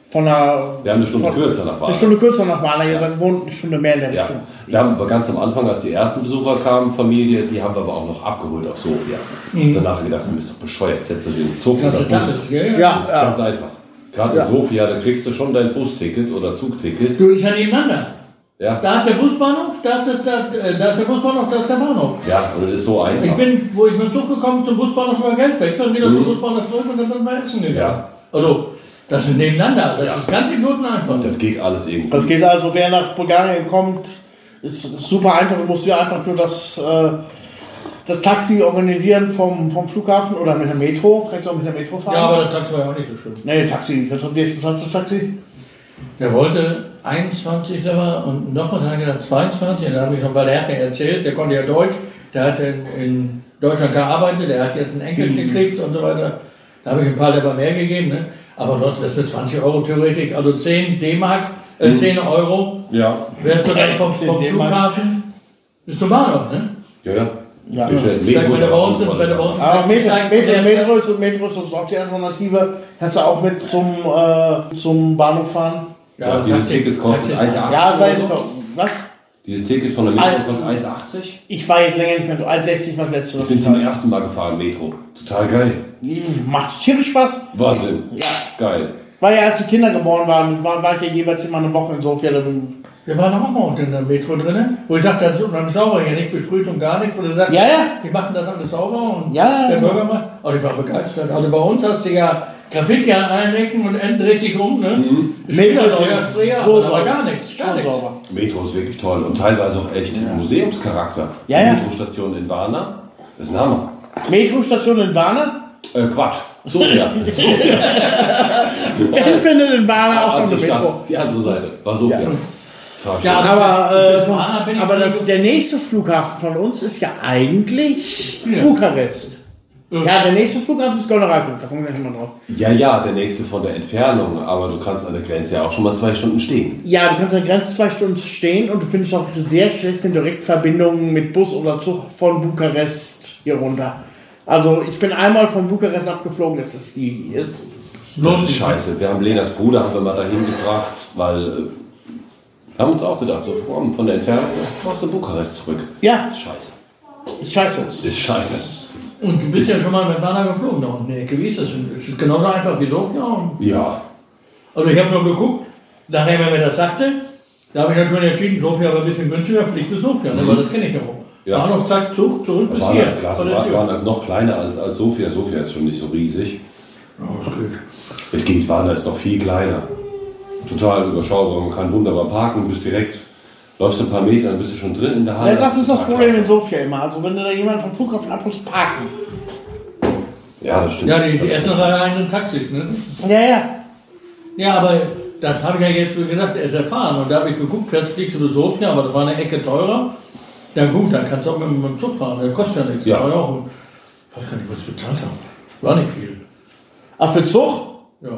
Von der, Wir haben eine Stunde von, kürzer nach Eine Warner. Stunde kürzer nach Warna, ihr seid wohnt eine Stunde mehr in der Ja. Richtung. Wir haben aber ganz am Anfang, als die ersten Besucher kamen, Familie, die haben wir aber auch noch abgeholt auf Sofia. Mhm. Ich habe danach gedacht, du bist doch bescheuert, setzt du den Zug oder Bus. ist? Ja, Das ist ja. ganz einfach. Gerade Ja. in Sofia, da kriegst du schon dein Busticket oder Zugticket. Du, ist ja nebeneinander. Ja, Da ist der Busbahnhof, da ist, da, äh, da ist der Busbahnhof, da ist der Bahnhof. ja und das ist so Ich einfach. bin, wo ich mit dem Zug gekommen bin, zum Busbahnhof war Geld wechseln, wieder zum Busbahnhof zurück und dann sind wir essen gegangen. Ja. Also, das ist nebeneinander, das Ja. ist ganz Idioten einfach. Das geht alles irgendwie. Das geht also, wer nach Bulgarien kommt, ist, ist super einfach. Du musst dir einfach nur das, äh, das Taxi organisieren vom, vom Flughafen oder mit der Metro. Kannst du auch mit der Metro fahren? Ja, aber das Taxi war ja auch nicht so schön. Nee, Taxi. Was hat das Taxi? Der wollte 21 Dollar und noch was hat er gesagt, 22. Und da habe ich noch, weil er hat mir erzählt, der konnte ja Deutsch, der hat in, in Deutschland gearbeitet, der hat jetzt einen Enkel gekriegt und so weiter. Da habe ich ein paar Lever mehr gegeben, ne? Aber sonst wäre es mit 20 Euro theoretisch, also 10 D-Mark, äh, 10 Euro, Ja. wärst du dann vom, 10 vom. Flughafen bis zum Bahnhof, ne? Ja, ja. Ja. Wir stellen Steigt, Metro wenn ist uns, gut, wenn bei uns Aber Metro, Metro, der- Metro, ist, Metro ist auch die Alternative. Kannst du auch mit zum, äh, zum Bahnhof fahren? Ja, dieses Taxi- Ticket kostet Taxi- 1,80. Ja, weiß ich doch. Was? Dieses Ticket von der Metro kostet 1,80. Ich war jetzt länger nicht mehr. 1,60 war das letzte, Ich bin zum ersten Mal gefahren, Metro. Total geil. Macht tierisch Spaß. Wahnsinn. Ja. Geil. War ja, als die Kinder geboren waren, war, war ich ja jeweils immer eine Woche in Sofia. Wir waren auch mal unten in der Metro drin, wo ich sagte, das ist unheimlich sauber hier, nicht besprüht und gar nichts. Wo du sagst, Ja, ja. die machen das alles sauber und Ja, der genau. Bürger macht. Aber ich war begeistert. Also bei uns hast du ja Graffiti an allen Ecken und enden dreht sich um, ne? Mhm. Metro ist Sprayer, so aber sauber. gar nichts, gar nichts. sauber. Metro ist wirklich toll und teilweise auch echt Museumscharakter. Ja, die ja. Metrostation in Warna. Das ist ein Hammer. Metrostation in Warna. Äh, Quatsch. Sofia. *laughs* Sofia. Wer findet in Warna auch noch eine. Metro? Die andere Seite. War Sofia. Ja. Ja. Aber, äh, ich aber das, der nächste Flughafen von uns ist ja eigentlich Ja. Bukarest. Ja. Ja, der nächste Flughafen ist Golderakut, da kommen wir gleich mal drauf. Ja, ja, der nächste von der Entfernung, aber du kannst an der Grenze ja auch schon mal zwei Stunden stehen. Ja, du kannst an der Grenze zwei Stunden stehen und du findest auch sehr schlechte Direktverbindungen mit Bus oder Zug von Bukarest hier runter. Also ich bin einmal von Bukarest abgeflogen, das ist die. Das ist scheiße. Wir haben Lenas Bruder haben wir mal dahin gebracht, weil äh, haben uns auch gedacht, so komm, von der Entfernung machst du Bukarest zurück. ja, Das ist scheiße. ist scheiße. Das ist scheiße. Und du bist ja schon mal mit Warna geflogen da unten in der Ecke. Wie ist das? Ist genauso einfach wie Sofia? Ja. Also ich habe nur geguckt, nachdem er mir das sagte, da habe ich natürlich entschieden, Sofia war ein bisschen günstiger, fliegt bis Sofia, ne? weil das kenne ich ja auch. Ja. Bahnhof, zack, Zug, zurück bis hier. Klasse, vor der waren, Tür. waren als noch kleiner als, als Sofia. Sofia ist schon nicht so riesig. Oh, ist gut. Es geht, Warna ist noch viel kleiner. Total überschaubar. Man kann wunderbar parken, bist direkt, läufst ein paar Meter, dann bist du schon drin in der Halle. Ja, das ist das Problem in. Sofia immer. Also wenn du da jemanden vom Flughafen abholst, parken. Ja, das stimmt. Ja, die, die Das ersten ist- drei einen Taxis, ne? Ja, ja. Ja, aber das habe ich ja jetzt, wie gesagt, erst erfahren. Und da habe ich geguckt, fährst fliegst du bis Sofia, aber das war eine Ecke teurer. Ja gut, dann kannst du auch mit, mit dem Zug fahren, das kostet ja nichts. Ja. Aber auch, ich weiß gar nicht, was ich bezahlt habe. War nicht viel. Ach, für Zug? Ja.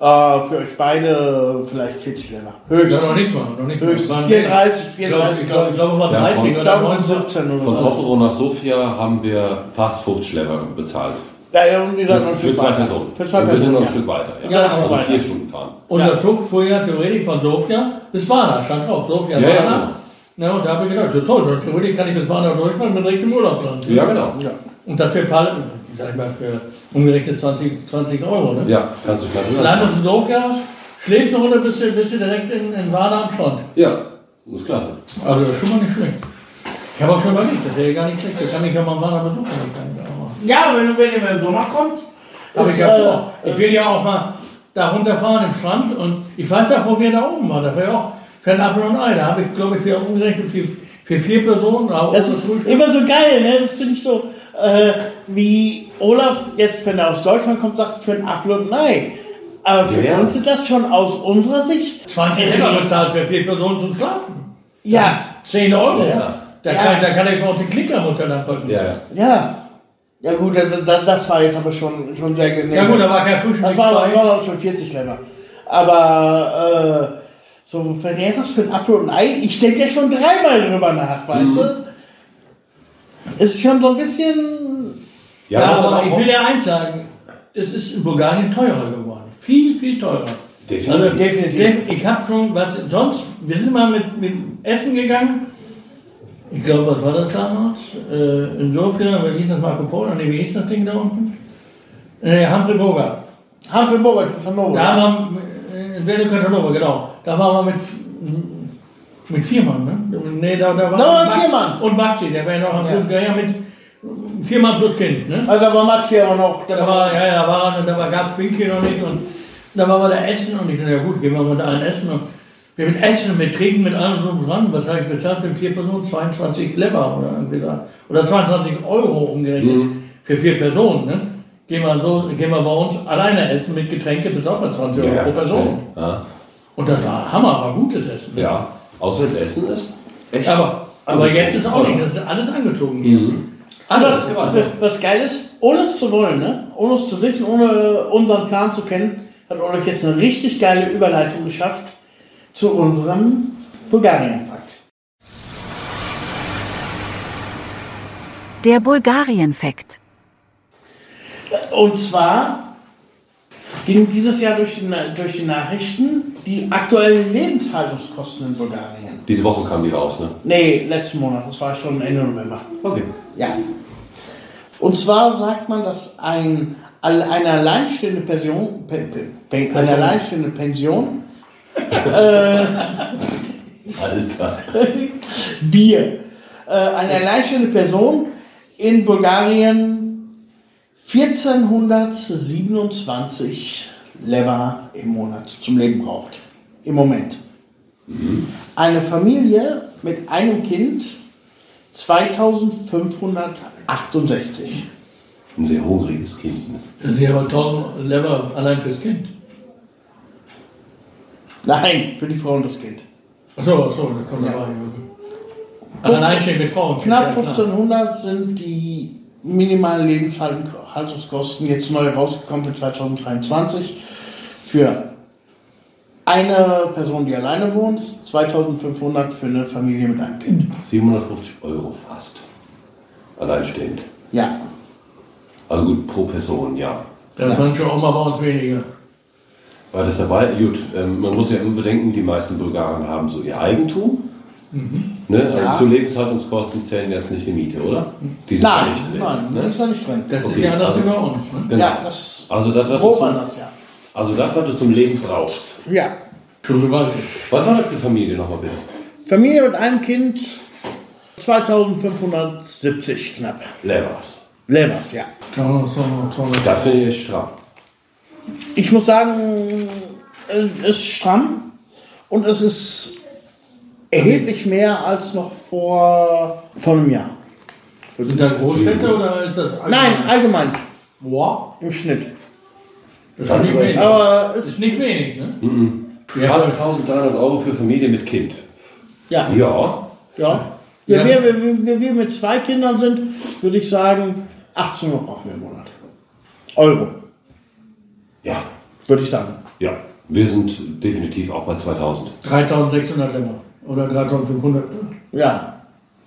Äh, für euch beide vielleicht 40 Länder. Ja, Höchst. noch nicht mal, noch nicht mal. Höchst Es waren 34, Ich glaube, 34. ich glaube, ich glaube, es waren Ja, 30 von- Ich oder glaube, es 19. sind 17 oder Von so. Popero nach Sofia haben wir fast 50 Schlepper bezahlt. Ja, ja, und die Für, ein zwei weiter. Personen. Für zwei Und wir sind noch ein Personen. Stück weiter. Ja, Ja, also weiter. vier Stunden fahren. Und Ja. der Zug fuhr ja theoretisch von Sofia bis Warna, stand drauf, Sofia, Ja, ja, Warna. Na, und da habe ich gedacht, so toll, theoretisch kann ich bis Warna durchfahren mit direkt im Urlaubsland. Ja, genau. Ja. Und das für, Pal- sag ich mal, für umgerechnet 20, 20 Euro. Ne? Ja, kannst du schnell Landest in Sofia, schläfst eine Runde, bist du, bist du direkt in, in Warna am Strand. Ja, das ist klasse. Also das ist schon mal nicht schlecht. Ich habe auch schon überlegt, das wäre gar nicht schlecht. Da kann ich ja mal besuchen. Ich auch machen. Ja, wenn, wenn ihr im Sommer kommt, Aber ich, hab äh, vor. ich will ja auch mal da runterfahren im Strand und ich weiß auch, wo wir da oben waren. Da war ja auch für ein Apfel und Ei. Da habe ich, glaube ich, für umgerechnet für, für vier Personen. aber Das ist immer so geil, ne? Das finde ich so, äh, wie Olaf jetzt, wenn er aus Deutschland kommt, sagt, für ein Apfel und ein Ei. Aber für Ja, ja. uns ist das schon aus unserer Sicht. 20 Euro bezahlt für vier Personen zum Schlafen. Ja, 10 Euro. Ja. Da, Ja. Kann, da kann ich auch die Klicker runterpacken. Ja, ja. ja. Ja gut, das, das, war jetzt aber schon, schon sehr genehm. Ja gut, da war kein Frühstück Das war, war auch schon 40 Länder. Aber äh, so, wenn er das für ein Apfel und ein Ei, ich denke ja schon dreimal drüber nach, weißt du? Ist schon so ein bisschen. Ja, Ja, aber ich will ja eins sagen. Es ist in Bulgarien teurer geworden. Viel, viel teurer. Definitiv. Also, Definitiv. def- Ich habe schon, was sonst, wir sind mal mit, mit Essen gegangen. Ich glaube, was war das damals? Äh, in Sofia, wie hieß das Marco Polo? Nee, wie hieß das Ding da unten? Äh, Humphrey Burger. Hanfenburger von Hannover. Da waren wir, äh, Katalova, genau. Da waren wir mit, mit vier Mann, ne? Nee, da, da war Da waren vier Mann. Und Maxi, der wäre noch am Ja. ja. ja, mit vier Mann plus Kind, ne? Also da war Maxi aber noch. Der Da war, ja, ja, war, da war, gab Winky noch nicht und da waren wir da essen und ich dachte, ja gut, gehen wir mal da allen essen und wir mit Essen und mit Trinken mit allem so dran. Was habe ich bezahlt mit vier Personen? 22 Lever oder irgendwie da. Oder 22 Euro umgerechnet für vier Personen, ne? Gehen wir, so, gehen wir bei uns alleine essen mit Getränke bis auch bei 20 Euro pro Person. Ja. Und das war Hammer, war gutes Essen. ne? ja. Auswärtsessen ist echt. Aber, aber jetzt ist auch nicht, das ist alles angezogen hier. Aber Alles. was, geil ist, ohne es zu wollen, ne? ohne es zu wissen, ohne unseren Plan zu kennen, hat Olaf jetzt eine richtig geile Überleitung geschafft zu unserem Bulgarien-Fakt. Der Bulgarien-Fakt. Und zwar ging dieses Jahr durch die, durch die Nachrichten die aktuellen Lebenshaltungskosten in Bulgarien. Diese Woche kam die raus, ne? Nee, letzten Monat, das war schon Ende November. Okay. Ja. Und zwar sagt man, dass ein, eine alleinstehende Pension, pe, pe, pe, eine alleinstehende Pension *laughs* Alter. *laughs* Bier. Äh, eine alleinstehende Person in Bulgarien 1427 Lever im Monat zum Leben braucht. Im Moment. Eine Familie mit einem Kind 2568. Ein sehr hungriges Kind. Ne? Das ja aber 1000 Lever allein fürs Kind. Nein, für die Frau und das Kind. Achso, achso, da kommt dabei. Allein steht mit Frauen. Knapp ja, klar. 1500 sind die minimalen Lebenshaltungskosten jetzt neu rausgekommen für 2023. Für eine Person, die alleine wohnt, 2500 für eine Familie mit einem Kind. 750 Euro fast. Alleinstehend. Ja, Also gut, pro Person, ja. Das waren schon auch mal bei uns weniger. War das dabei? Gut, ähm, man muss ja immer bedenken, die meisten Bulgaren haben so ihr Eigentum. Ne? Ja. Also zu Lebenshaltungskosten zählen jetzt nicht die Miete, oder? Die sind nein, nicht drin. nein, ne? das ist nicht drin. Das ist Okay, ja anders also- wie bei uns. Ne? Genau. Ja, das Also das, was du zum, anders, ja. also das, was du zum Leben brauchst. Ja. Was war das für Familie nochmal bitte? Familie mit einem Kind 2570 knapp. Levers. Levers, ja. Das finde ich stramm. Ich muss sagen, es ist stramm und es ist erheblich mehr als noch vor, vor einem Jahr. Sind das Großstädte oder ist das allgemein? Nein, allgemein, Wow. im Schnitt. Das ist nicht wenig. Aber Das es, ist nicht wenig, ne? Ja, Fast 1300 Euro für Familie mit Kind. ja, Ja. ja. Ja, Ja. Wir, wir, wir, wir mit zwei Kindern sind, würde ich sagen, 1800 brauchen wir im Monat. Euro, Ja. würde ich sagen. Ja. Wir sind definitiv auch bei 2000. 3600 Länder. Oder 3500. ne? Ja,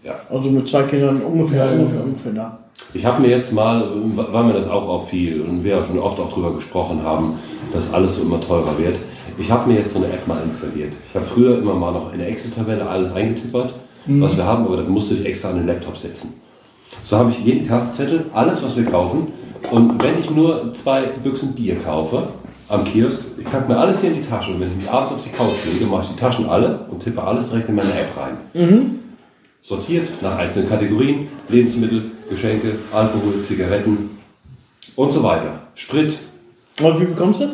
Ja. also mit zwei Kindern ungefähr, ungefähr, ungefähr da. Ich habe mir jetzt mal, weil mir das auch auffiel und wir ja schon oft auch drüber gesprochen haben, dass alles so immer teurer wird. Ich habe mir jetzt so eine App mal installiert. Ich habe früher immer mal noch in der Excel-Tabelle alles eingetippert, was wir haben, aber das musste ich extra an den Laptop setzen. So habe ich jeden Kassenzettel, alles, was wir kaufen. Und wenn ich nur zwei Büchsen Bier kaufe am Kiosk, ich packe mir alles hier in die Tasche. Und wenn ich mich abends auf die Couch lege, mache ich die Taschen alle und tippe alles direkt in meine App rein. Sortiert nach einzelnen Kategorien, Lebensmittel, Geschenke, Alkohol, Zigaretten und so weiter. Sprit. Und wie bekommst du?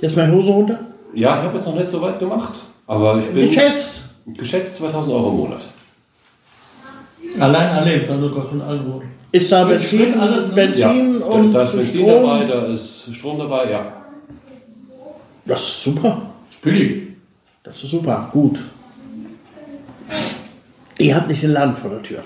Jetzt meine Hose runter? Ja, ich habe jetzt noch nicht so weit gemacht, aber ich bin Geschätzt. geschätzt 2000 Euro im Monat. Allein erlebt, also kostet Alkohol. Ist da Benzin, alles, ne? Benzin ja, und da ist Benzin Strom? dabei, da ist Strom dabei, ja. Das ist super. Ist billig. Das ist super. Gut. Ihr habt nicht den Land vor der Tür.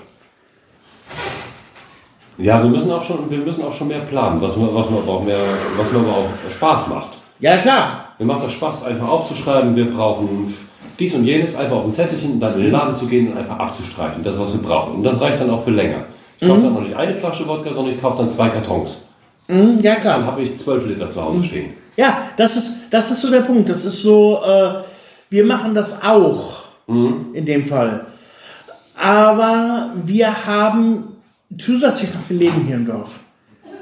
Ja, wir müssen auch schon, wir müssen auch schon mehr planen, was mir, was aber auch mehr, was aber auch Spaß macht. Ja, klar. Mir macht das Spaß, einfach aufzuschreiben, wir brauchen dies und jenes, einfach auf ein Zettelchen, dann in den Laden zu gehen und einfach abzustreichen, das, was wir brauchen. Und das reicht dann auch für länger. Ich kaufe dann noch nicht eine Flasche Wodka, sondern ich kaufe dann zwei Kartons. Hm, ja, Dann klar. habe ich zwölf Liter zu Hause stehen. Ja, das ist, das ist so der Punkt. Das ist so, äh, wir machen das auch in dem Fall. Aber wir haben zusätzlich noch, wir leben hier im Dorf.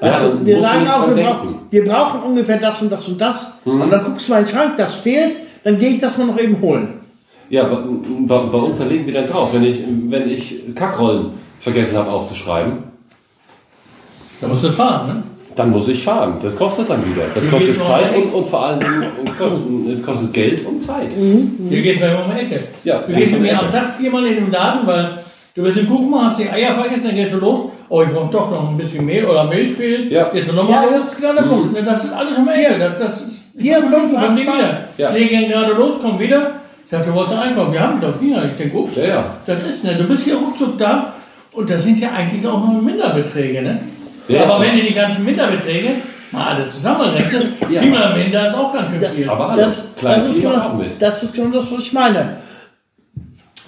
Ja, du, dann wir sagen auch, wir, brauchen, wir brauchen ungefähr das und das und das. Und dann guckst du mal in den Schrank, das fehlt, dann gehe ich das mal noch eben holen. Ja, bei, bei, uns da legen wir dann drauf. Wenn ich, wenn ich Kackrollen vergessen habe aufzuschreiben, Da musst du fahren, ne? dann muss ich fahren. Das kostet dann wieder. Das Wie kostet Zeit und, und vor allem und *coughs* kostet, es kostet Geld und Zeit. Hier geht's mir immer um die Ecke. Ja, du gehst mir am Tag viermal in den Laden, weil du willst den Kuchen machen, hast die Eier vergessen, dann gehst du los. Oh, ich brauche doch noch ein bisschen Mehl oder Milch fehlt. Ja. Gehst du Ja, nochmal das ist genau der Punkt. Das ist alles um die Ecke. Das, das ist Vier, fünf, acht Mal. Ja. Die gehen gerade los, kommen wieder. Ich sagte, du wolltest einkaufen. Wir haben doch hier. Ich denke, ups. Ja, ja. Das ist, ne, du bist hier ruckzuck da. Und das sind ja eigentlich auch noch Minderbeträge, ne? Ja. Aber wenn du die ganzen Minderbeträge mal alle zusammenrechnest, Ja. ja. Minder ist auch ganz schön Das, viel. Aber hallo, das, das, ist genau, das ist genau das, was ich meine.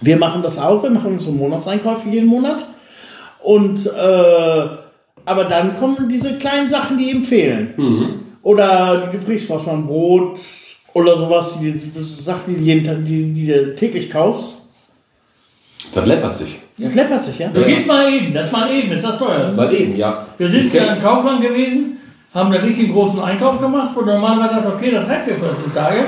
Wir machen das auch, wir machen unsere Monatseinkäufe jeden Monat. Und, äh, aber dann kommen diese kleinen Sachen, die ihm fehlen. Mhm. Oder die Gefrierungswasser, ein Brot oder sowas, die, die Sachen, die, du jeden Tag, die, die du täglich kaufst. Das läppert sich. Das läppert sich, ja? Du gehst mal eben, das mal eben, ist das teuer. Mal eben, ja. Wir sind ja im Kaufland gewesen, haben einen richtig großen Einkauf gemacht, wo du normalerweise sagst, okay, das reicht für 14 Tage,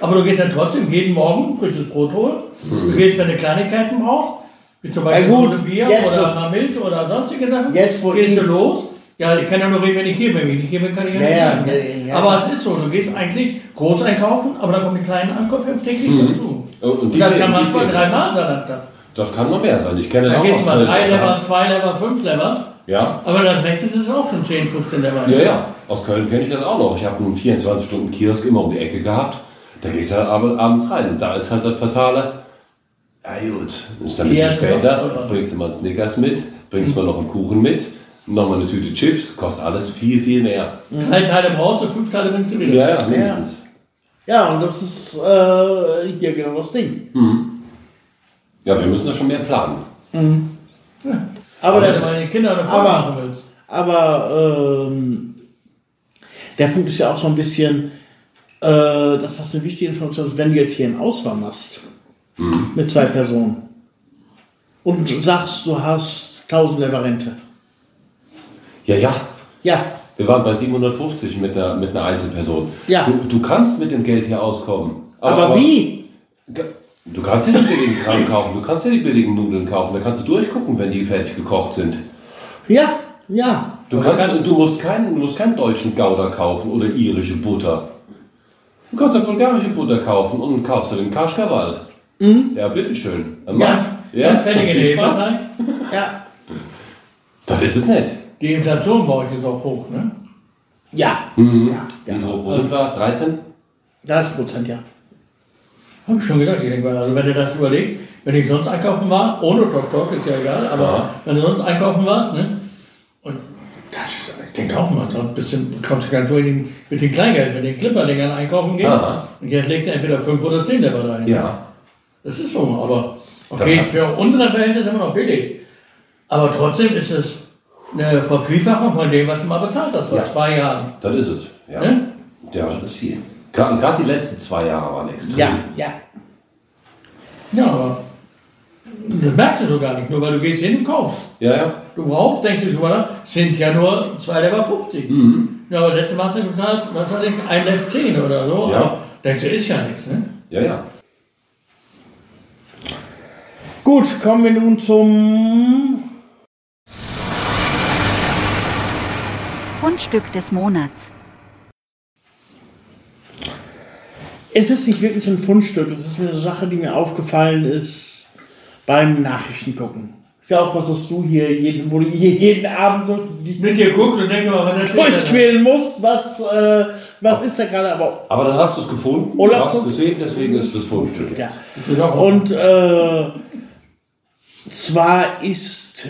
aber du gehst dann trotzdem jeden Morgen frisches Brot holen. Du gehst, wenn du Kleinigkeiten brauchst, wie zum Beispiel Ja, Bier jetzt oder mal Milch oder sonstige Sachen, Jetzt, wo gehst ich- du los. Ja, ich kann ja nur reden, wenn ich hier bin. Wenn ich hier bin, kann ich ja, Ja, nicht ja, sagen. ja, ja. Aber es ist so, du gehst eigentlich groß einkaufen, aber dann kommen die kleinen Ankäufe täglich dazu. Und- und Und, die das kann manchmal fehlen. drei sein am Tag. Das kann noch mehr sein. Ich kenne das Dann auch du mal drei Lever, zwei Lever, fünf Lever. Ja. Aber das nächste sind auch schon 10, 15 Lever. Ja, ja. Aus Köln kenne ich das auch noch. Ich habe einen 24-Stunden-Kiosk immer um die Ecke gehabt. Da gehst du halt ab- abends rein. Und da ist halt das Fatale. Ja gut, ist dann ein bisschen später, bringst du mal einen Snickers mit, bringst mal noch einen Kuchen mit, nochmal eine Tüte Chips, kostet alles viel, viel mehr. Drei Teile brauchst du, fünf Teile bringst du wieder. Ja, ja, mindestens. Ja, und das ist äh, hier genau das Ding. Ja, wir müssen da schon mehr planen. Aber, Wenn du das, meine Kinder davon aber- machen willst. aber ähm, der Punkt ist ja auch so ein bisschen, äh, das hast du eine wichtige Information, wenn du jetzt hier einen Auswahl machst mit zwei Personen und du sagst, du hast 1000 Lever Rente. Ja, ja. Ja, Wir waren bei 750 mit einer, mit einer Einzelperson. Ja. Du, du kannst mit dem Geld hier auskommen. aber, wie? Du kannst dir die billigen Kram kaufen, du kannst dir die billigen Nudeln kaufen, da kannst du durchgucken, wenn die fertig gekocht sind. Ja, ja. Du, kannst, du, musst keinen, du musst keinen deutschen Gouda kaufen oder irische Butter. Du kannst ja bulgarische Butter kaufen und kaufst du den Kaschkawal. Ja, bitteschön. Dann Ja. mach- ja, Ganz fertige viel Spaß. Ja, Das ist es nicht. Die Inflation bei euch ist auch hoch, ne? ja. Mhm. ja. Wieso, wo sind wir? 13? 30 Prozent, ja. Hab ich schon gedacht, ich denke mal, also wenn du das überlegst, wenn ich sonst einkaufen war, ohne Tok Tok, ist ja egal, aber Ja. wenn du sonst einkaufen warst, ne? Und das ist, ich denke auch mal, ein bisschen kommst du gar nicht durch den, mit dem Kleingeld, mit den Clipperdingern einkaufen gehen. Aha. Und jetzt legst du entweder 5 oder 10 Lever rein. Ja. Das ist so, aber okay, für unsere Verhältnisse immer noch billig. Aber trotzdem ist es eine Vervielfachung von dem, was du mal bezahlt hast vor Ja. zwei Jahren. Das ist es. Ja, Ne? ja das ist viel. Gerade die letzten zwei Jahre waren extrem. Ja, ja. Ja, aber das merkst du so gar nicht, nur weil du gehst hin und kaufst. Ja, ja. Du brauchst, denkst du drüber nach, sind ja nur 2,50 Lever. Mhm. Ja, aber letzte Mal hast du bezahlt, was weiß ich, 1 Lev 10 oder so. Ja. Aber denkst du, ist ja nichts, ne? Ja, ja. Gut, kommen wir nun zum Fundstück des Monats. Es ist nicht wirklich ein Fundstück, es ist eine Sache, die mir aufgefallen ist beim Nachrichtengucken. Ist ja auch was, was du hier jeden, wo du hier jeden Abend Mit dir guckst und denkst, was er durchquälen musst, was, äh, was ist da gerade, aber Aber dann hast du es gefunden, Oder du hast es so- gesehen, deswegen ist es das Fundstück. Ja. Und äh, zwar ist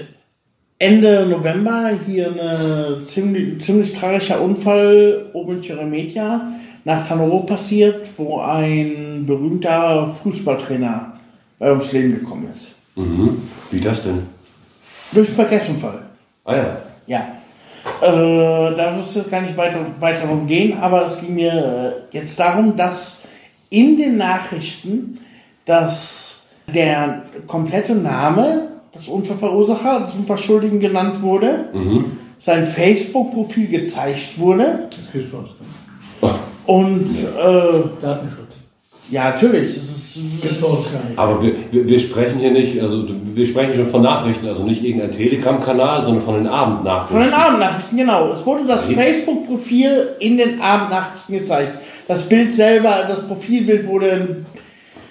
Ende November hier ein ziemlich, ziemlich tragischer Unfall oben in Cheremetia nach Tanoro passiert, wo ein berühmter Fußballtrainer bei ums Leben gekommen ist. Mhm. Wie das denn? Durch einen Verkehrsunfall. Ah ja. Ja. Äh, da wirst du gar nicht weiter, weiter drum gehen, aber es ging mir äh, jetzt darum, dass in den Nachrichten, dass der komplette Name des Unfallverursacher, des Unfallschuldigen genannt wurde, sein Facebook-Profil gezeigt wurde Das kriegst du uns. und äh, Datenschutz. ja, natürlich, es ist. Aber wir, wir, wir sprechen hier nicht, also wir sprechen schon von Nachrichten, also nicht irgendein Telegram-Kanal, sondern von den Abendnachrichten. Von den Abendnachrichten, genau. Es wurde das Facebook-Profil in den Abendnachrichten gezeigt. Das Bild selber, das Profilbild wurde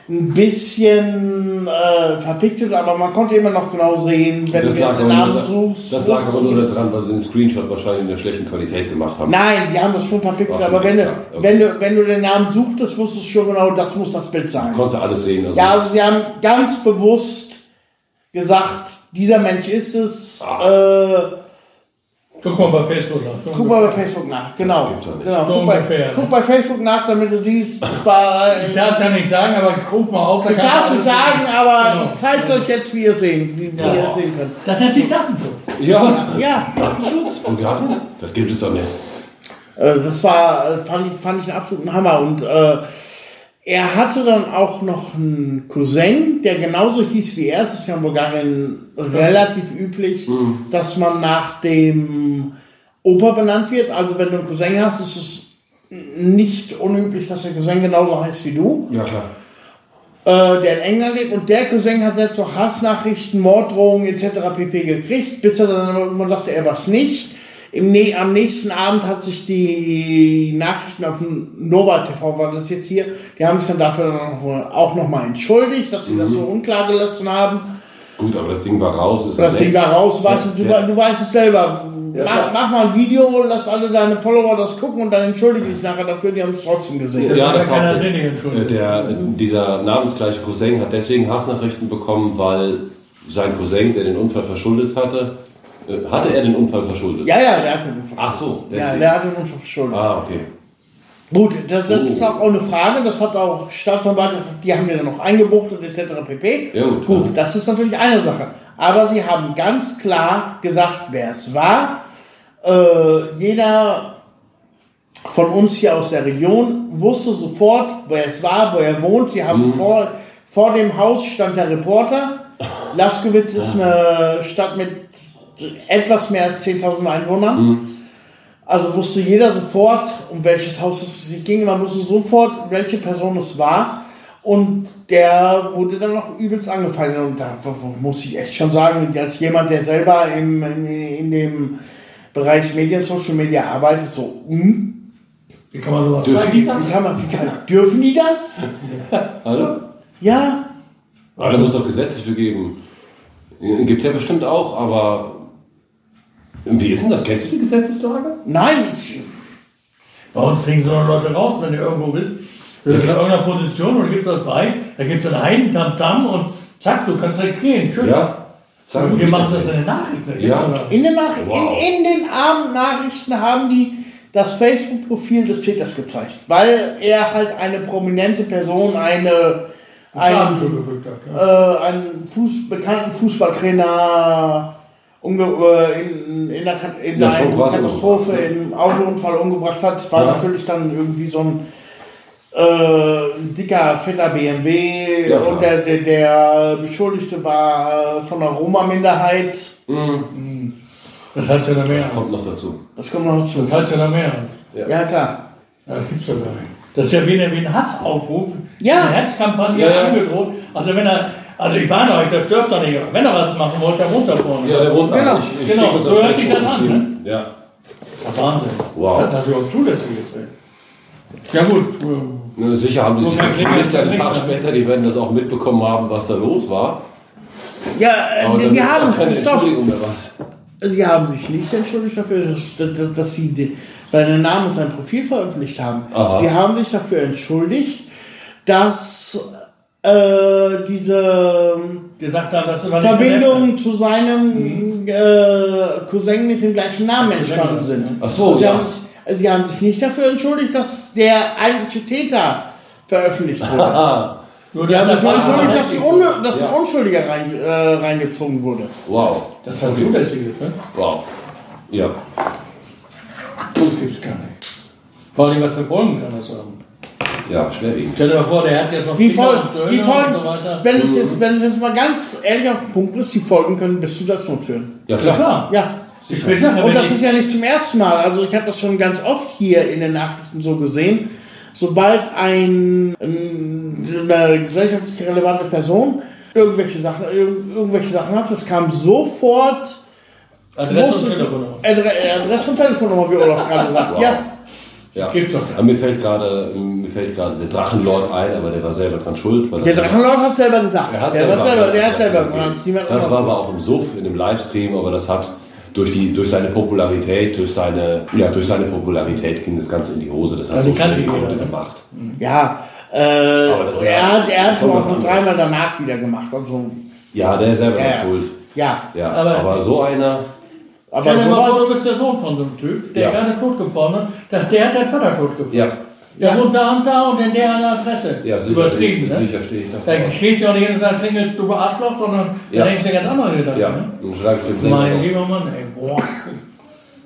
ein- bisschen äh, verpixelt, aber man konnte immer noch genau sehen, wenn Das du jetzt den Namen suchst. das lag aber nur daran, weil sie den Screenshot wahrscheinlich in der schlechten Qualität gemacht haben. Nein, sie haben das schon verpixelt, aber wenn du, okay. wenn, du, wenn du den Namen suchtest, wusstest du schon genau, das muss das Bild sein. Konntest du alles sehen. Also Ja, also sie haben ganz bewusst gesagt, dieser Mensch ist es. Äh, Guck mal bei Facebook nach. So Guck mal bei Facebook nach, genau. gibt's ja nicht. genau. So guck, bei, ungefähr, ne? guck bei Facebook nach, damit du siehst, es war. Ich darf es ja nicht sagen, aber ich ruf mal auf. Ich darf es sagen, sehen. aber Genau. ich zeige es euch jetzt, wie ihr sehen, wie, wie Ja. ihr es sehen könnt. Das nennt sich Datenschutz. ja, Ja, Datenschutz und Garten? Das gibt es doch nicht. äh, das war, äh, fand ich, fand ich einen absoluten Hammer. Und äh, er hatte dann auch noch einen Cousin, der genauso hieß wie er. Es ist ja in Bulgarien relativ üblich, dass man nach dem Opa benannt wird. Also wenn du einen Cousin hast, ist es nicht unüblich, dass der Cousin genauso heißt wie du. Ja, klar. äh, der in England lebt und der Cousin hat selbst noch Hassnachrichten, Morddrohungen etc. pp. gekriegt, bis er dann irgendwann sagte, er was nicht. Im, am nächsten Abend hat sich die Nachrichten auf dem Nova TV, war das jetzt hier, die haben sich dann dafür auch nochmal entschuldigt, dass sie das so unklar gelassen haben. Gut, aber das Ding war raus. Ist Das Ding war raus, weißt du, du, Ja. du weißt es selber. Ja, mach, mach mal ein Video, lass alle deine Follower das gucken und dann entschuldige dich nachher dafür, die haben es trotzdem gesehen. Ja, das er entschuldigen. Äh, Der, dieser namensgleiche Cousin hat deswegen Hassnachrichten bekommen, weil sein Cousin, der den Unfall verschuldet hatte, äh, hatte er den Unfall verschuldet? Ja, ja, der hat den Unfall. Ach so, Ja, deswegen. der hat den Unfall verschuldet. ah, okay. Gut, das, das Oh. ist auch eine Frage, das hat auch Staatsanwalt, die haben wir dann noch eingebuchtet etc. pp. Ja, gut. gut, das ist natürlich eine Sache. Aber sie haben ganz klar gesagt, wer es war. Äh, jeder von uns hier aus der Region wusste sofort, wer es war, wo er wohnt. Sie haben vor, vor dem Haus stand der Reporter. Laskowitz ist eine Stadt mit etwas mehr als 10.000 Einwohnern. Also wusste jeder sofort, um welches Haus es sich ging. Man wusste sofort, welche Person es war. Und der wurde dann noch übelst angefallen. Und da muss ich echt schon sagen, als jemand, der selber im, in, in dem Bereich Medien, Social Media arbeitet, so, hm, Wie kann man sowas Dürfen sagen? die wie kann man, wie kann, dürfen die das? *laughs* Hallo? Ja, Ah, da muss es doch Gesetze für geben. Gibt ja bestimmt auch, aber wie ist denn das? Kennst du die Gesetzeslage? nein, ich, Bei uns fliegen so Leute raus, wenn du irgendwo bist. Du bist in irgendeiner Position und gibst das bei, da gibt es einen Heiden, Tam-Tam und zack, du kannst direkt gehen. Tschüss. Ja. Sag Und wir machen das das in den Nachrichten. Ja. in den, Nach Wow. in, in den Abendnachrichten haben die das Facebook-Profil des Täters gezeigt, weil er halt eine prominente Person, eine, Schaden ein, zugefügt hat. Ja. äh, einen Fuß, bekannten Fußballtrainer in, in, der, in Ja, krass Katastrophe im Autounfall umgebracht hat. Es war Ja. natürlich dann irgendwie so ein äh, dicker, fetter BMW Ja, und der, der, der Beschuldigte war äh, von der Roma-Minderheit. Das hat ja noch mehr. Kommt noch dazu. Das kommt noch dazu. Das hat ja noch mehr. Ja, klar. Ja, das gibt's doch gar nicht. Das ist ja wie, ein Hassaufruf, Ja. eine Hetzkampagne Ja, ja. angedroht. Also wenn er, also ich warne euch, das dürft ihr nicht. Wenn er was machen wollt, der wohnt da vorne. Ja, der wohnt Genau. Ich, ich genau. So das hört sich das an, ne? Ja. Das ist Wahnsinn. Wow. Das, das überhaupt zulässig ist. Ja gut, ähm, Ne, Sicher haben die sich entschuldigt, klingelt, einen Tag später, die werden das auch mitbekommen haben, was da los war. Ja, Aber äh, dann sie ist haben, keine. Entschuldigung mehr was. sie haben sich nicht entschuldigt dafür, dass, dass, dass sie die, seinen Namen und sein Profil veröffentlicht haben. Aha. Sie haben sich dafür entschuldigt, dass äh, diese gesagt haben, dass du Verbindungen zu seinem äh, Cousin mit dem gleichen Namen entstanden sind. Ach so, sie, ja. haben sich, also sie haben sich nicht dafür entschuldigt, dass der eigentliche Täter veröffentlicht wurde. *laughs* Nur Sie haben dass sich nur das entschuldigt, dass, die Un dass ein Unschuldiger rein, äh, reingezogen wurde. wow. das halt zulässig. Ne? Wow. Ja. Das gibt's gar nicht. Vor allem, was für Folgen kann das haben? Ja, schwerwiegend. Stell dir mal vor, der hat jetzt noch Die, Kinder Fol und Söhne die Folgen, und so weiter. wenn, es jetzt, wenn es jetzt mal ganz ehrlich auf den Punkt ist, die Folgen können bis zu das Tod führen. Ja, Ja, klar. klar. Ja. Sagen, Und das ist ja nicht zum ersten Mal. Also ich habe das schon ganz oft hier in den Nachrichten so gesehen. Sobald ein, ein, eine gesellschaftlich relevante Person irgendwelche Sachen, irg- irgendwelche Sachen hat, das kam sofort Adresse und Telefonnummer. Adre Adresse und Telefonnummer, wie Olaf gerade sagt. Wow. Ja. Ja. Gibt's doch Aber mir fällt gerade mir fällt gerade der Drachenlord ein, aber der war selber dran schuld. Weil Der Drachenlord hat selber gesagt. Er hat der selber, hat selber, der hat das, selber gesagt. Das war aber auch im Suff, in dem Livestream, aber das hat durch, die, durch seine Popularität, durch seine, ja, durch seine Popularität ging das Ganze in die Hose. Das hat Also so schnell die ne? gemacht. Ja, äh, er hat, er hat schon schon auch dreimal danach wieder gemacht. Also, Ja, der ist selber ja. schuld. ja, Ja, Aber- aber, so einer, aber du sowas. bist der Sohn von so einem Typ, der Ja. gerade totgefahren ist. Der, der hat deinen Vater totgefahren. ja, Der Ja. wohnt da und da und in der an der Adresse. ja sicher, Übertrieben, ne? sicher stehe ich Da davor. stehst du ja nicht hin und sagst, klingel, du Arschloch, sondern Ja. da denkst du ganz andere Gedanken. Ja, Ne? dann schreibe ich Mein lieber Mann, ey, boah.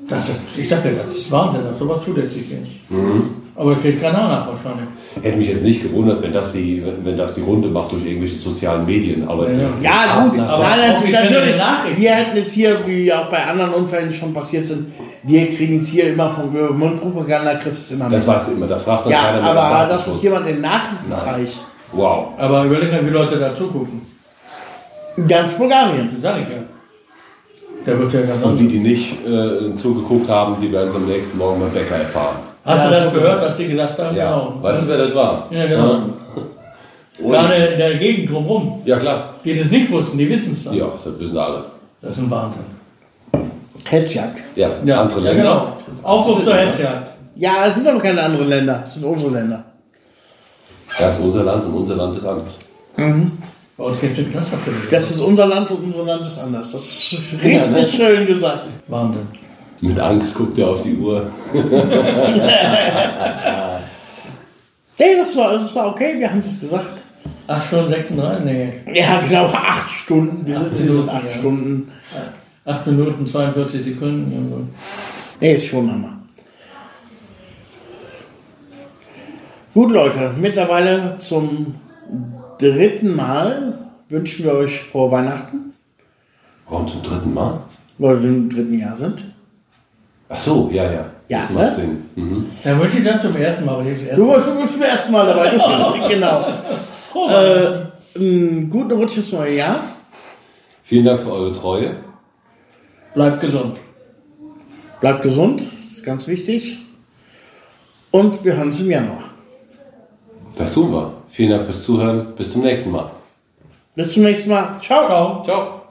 Das ist, ich sag dir, das ist Wahnsinn, dass sowas zulässig ist. Mhm. Aber kriegt keiner nach wahrscheinlich. Hätte mich jetzt nicht gewundert, wenn das die, wenn, wenn das die Runde macht durch irgendwelche sozialen Medien. Aber Ja, ja. Gut, Aber nein, natürlich. Nachrichten. Wir hätten jetzt hier, wie auch bei anderen Unfällen, die schon passiert sind, wir kriegen es hier immer von Mundpropaganda, kriegst es immer das mit. weißt du immer, da fragt dann Ja, keiner mehr nach aber dass es jemand in Nachrichten Nein. zeigt. Wow. Aber überleg mal, wie Leute da zugucken. Ganz Bulgarien. Das sag ich ja. Der wird ja ganz Und die, die nicht äh, zugeguckt haben, die werden es am nächsten Morgen beim Bäcker erfahren. Hast Ja, du das so gehört, was die gesagt haben? Ja. Genau. Weißt du, wer das war? Ja, genau. Und, *laughs* Gerade in der Gegend drumherum, ja, klar. die das nicht wussten, die wissen es dann. Ja, das wissen alle. Das ist ein Wahnsinn. Hetzjagd. Ja, Ja, andere ja, Länder. genau. Aufruf zur Hetzjagd. Ja, es sind aber keine anderen Länder, es sind unsere Länder. Ja, das ist unser Land und unser Land ist anders. Bei uns gibt es den Knast dafür. Das ist unser Land und unser Land ist anders. Das ist *laughs* richtig Ja, ne? schön gesagt. Wahnsinn. Mit Angst guckt er auf die Uhr. *laughs* Hey, das war, das war okay, wir haben es gesagt. Ach schon, 36? Nee. Ja, genau, acht Stunden. Wir Minuten, acht ja. Stunden. 8 Minuten, 42 Sekunden. Ja, gut. Nee, ist schon Hammer. Gut, Leute, mittlerweile zum dritten Mal wünschen wir euch frohe Weihnachten, Warum zum dritten Mal? weil wir im dritten Jahr sind. Ach so, ja, ja. Ja, das macht ne? Sinn. Mhm. Dann wünsche ich das zum ersten Mal, Du bist zum ersten Mal dabei. Du, *laughs* genau. Äh, einen guten Rutsch ins neue Jahr. Vielen Dank für eure Treue. Bleibt gesund. Bleibt gesund, ist ganz wichtig. Und wir hören uns im Januar. Das tun wir. Vielen Dank fürs Zuhören. Bis zum nächsten Mal. Bis zum nächsten Mal. Ciao. Ciao. Ciao.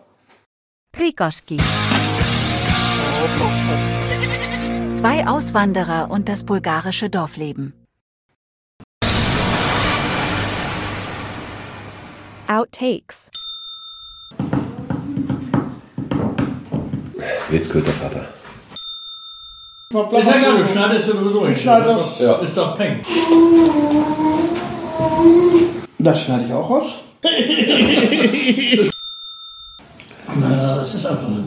Zwei Auswanderer und das bulgarische Dorfleben. Outtakes. Jetzt gehört der Vater. Ist ja du schneidest ja sowieso nicht. schneide Das das. ist doch- Ist doch Peng. Das schneide ich auch raus. *laughs* Na, das ist einfach so.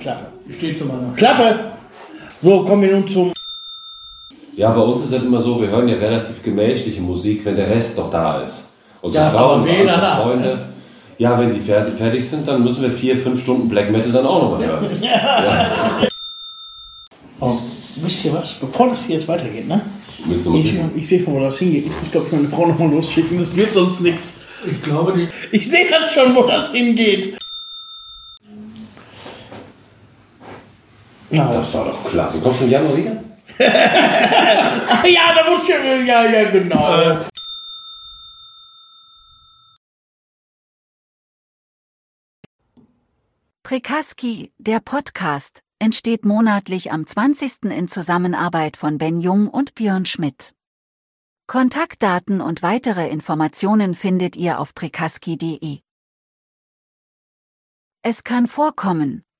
Klappe. Steht zu meiner. Klappe! So, kommen wir nun zum. Ja, bei uns ist es immer so, wir hören ja relativ gemächliche Musik, wenn der Rest doch da ist. Unsere Ja, Frauen da. Freunde. Ja, wenn die fertig, fertig sind, dann müssen wir vier, fünf Stunden Black Metal dann auch nochmal hören. *laughs* Oh, wisst ihr was? Bevor das hier jetzt weitergeht, ne? Willst du mal Ich, ich sehe schon, wo das hingeht. Ich muss, glaube ich, meine Frau nochmal losschicken. Das wird sonst nichts. Ich glaube, die, Ich sehe das schon, wo das hingeht. Na, das war doch. Klasse. Kommst du im Januar wieder? *laughs* Ja, da muss ich ja. Ja, ja, genau. Prekaski, der Podcast, entsteht monatlich am 20. in Zusammenarbeit von Ben Jung und Björn Schmidt. Kontaktdaten und weitere Informationen findet ihr auf prekaski.de. Es kann vorkommen,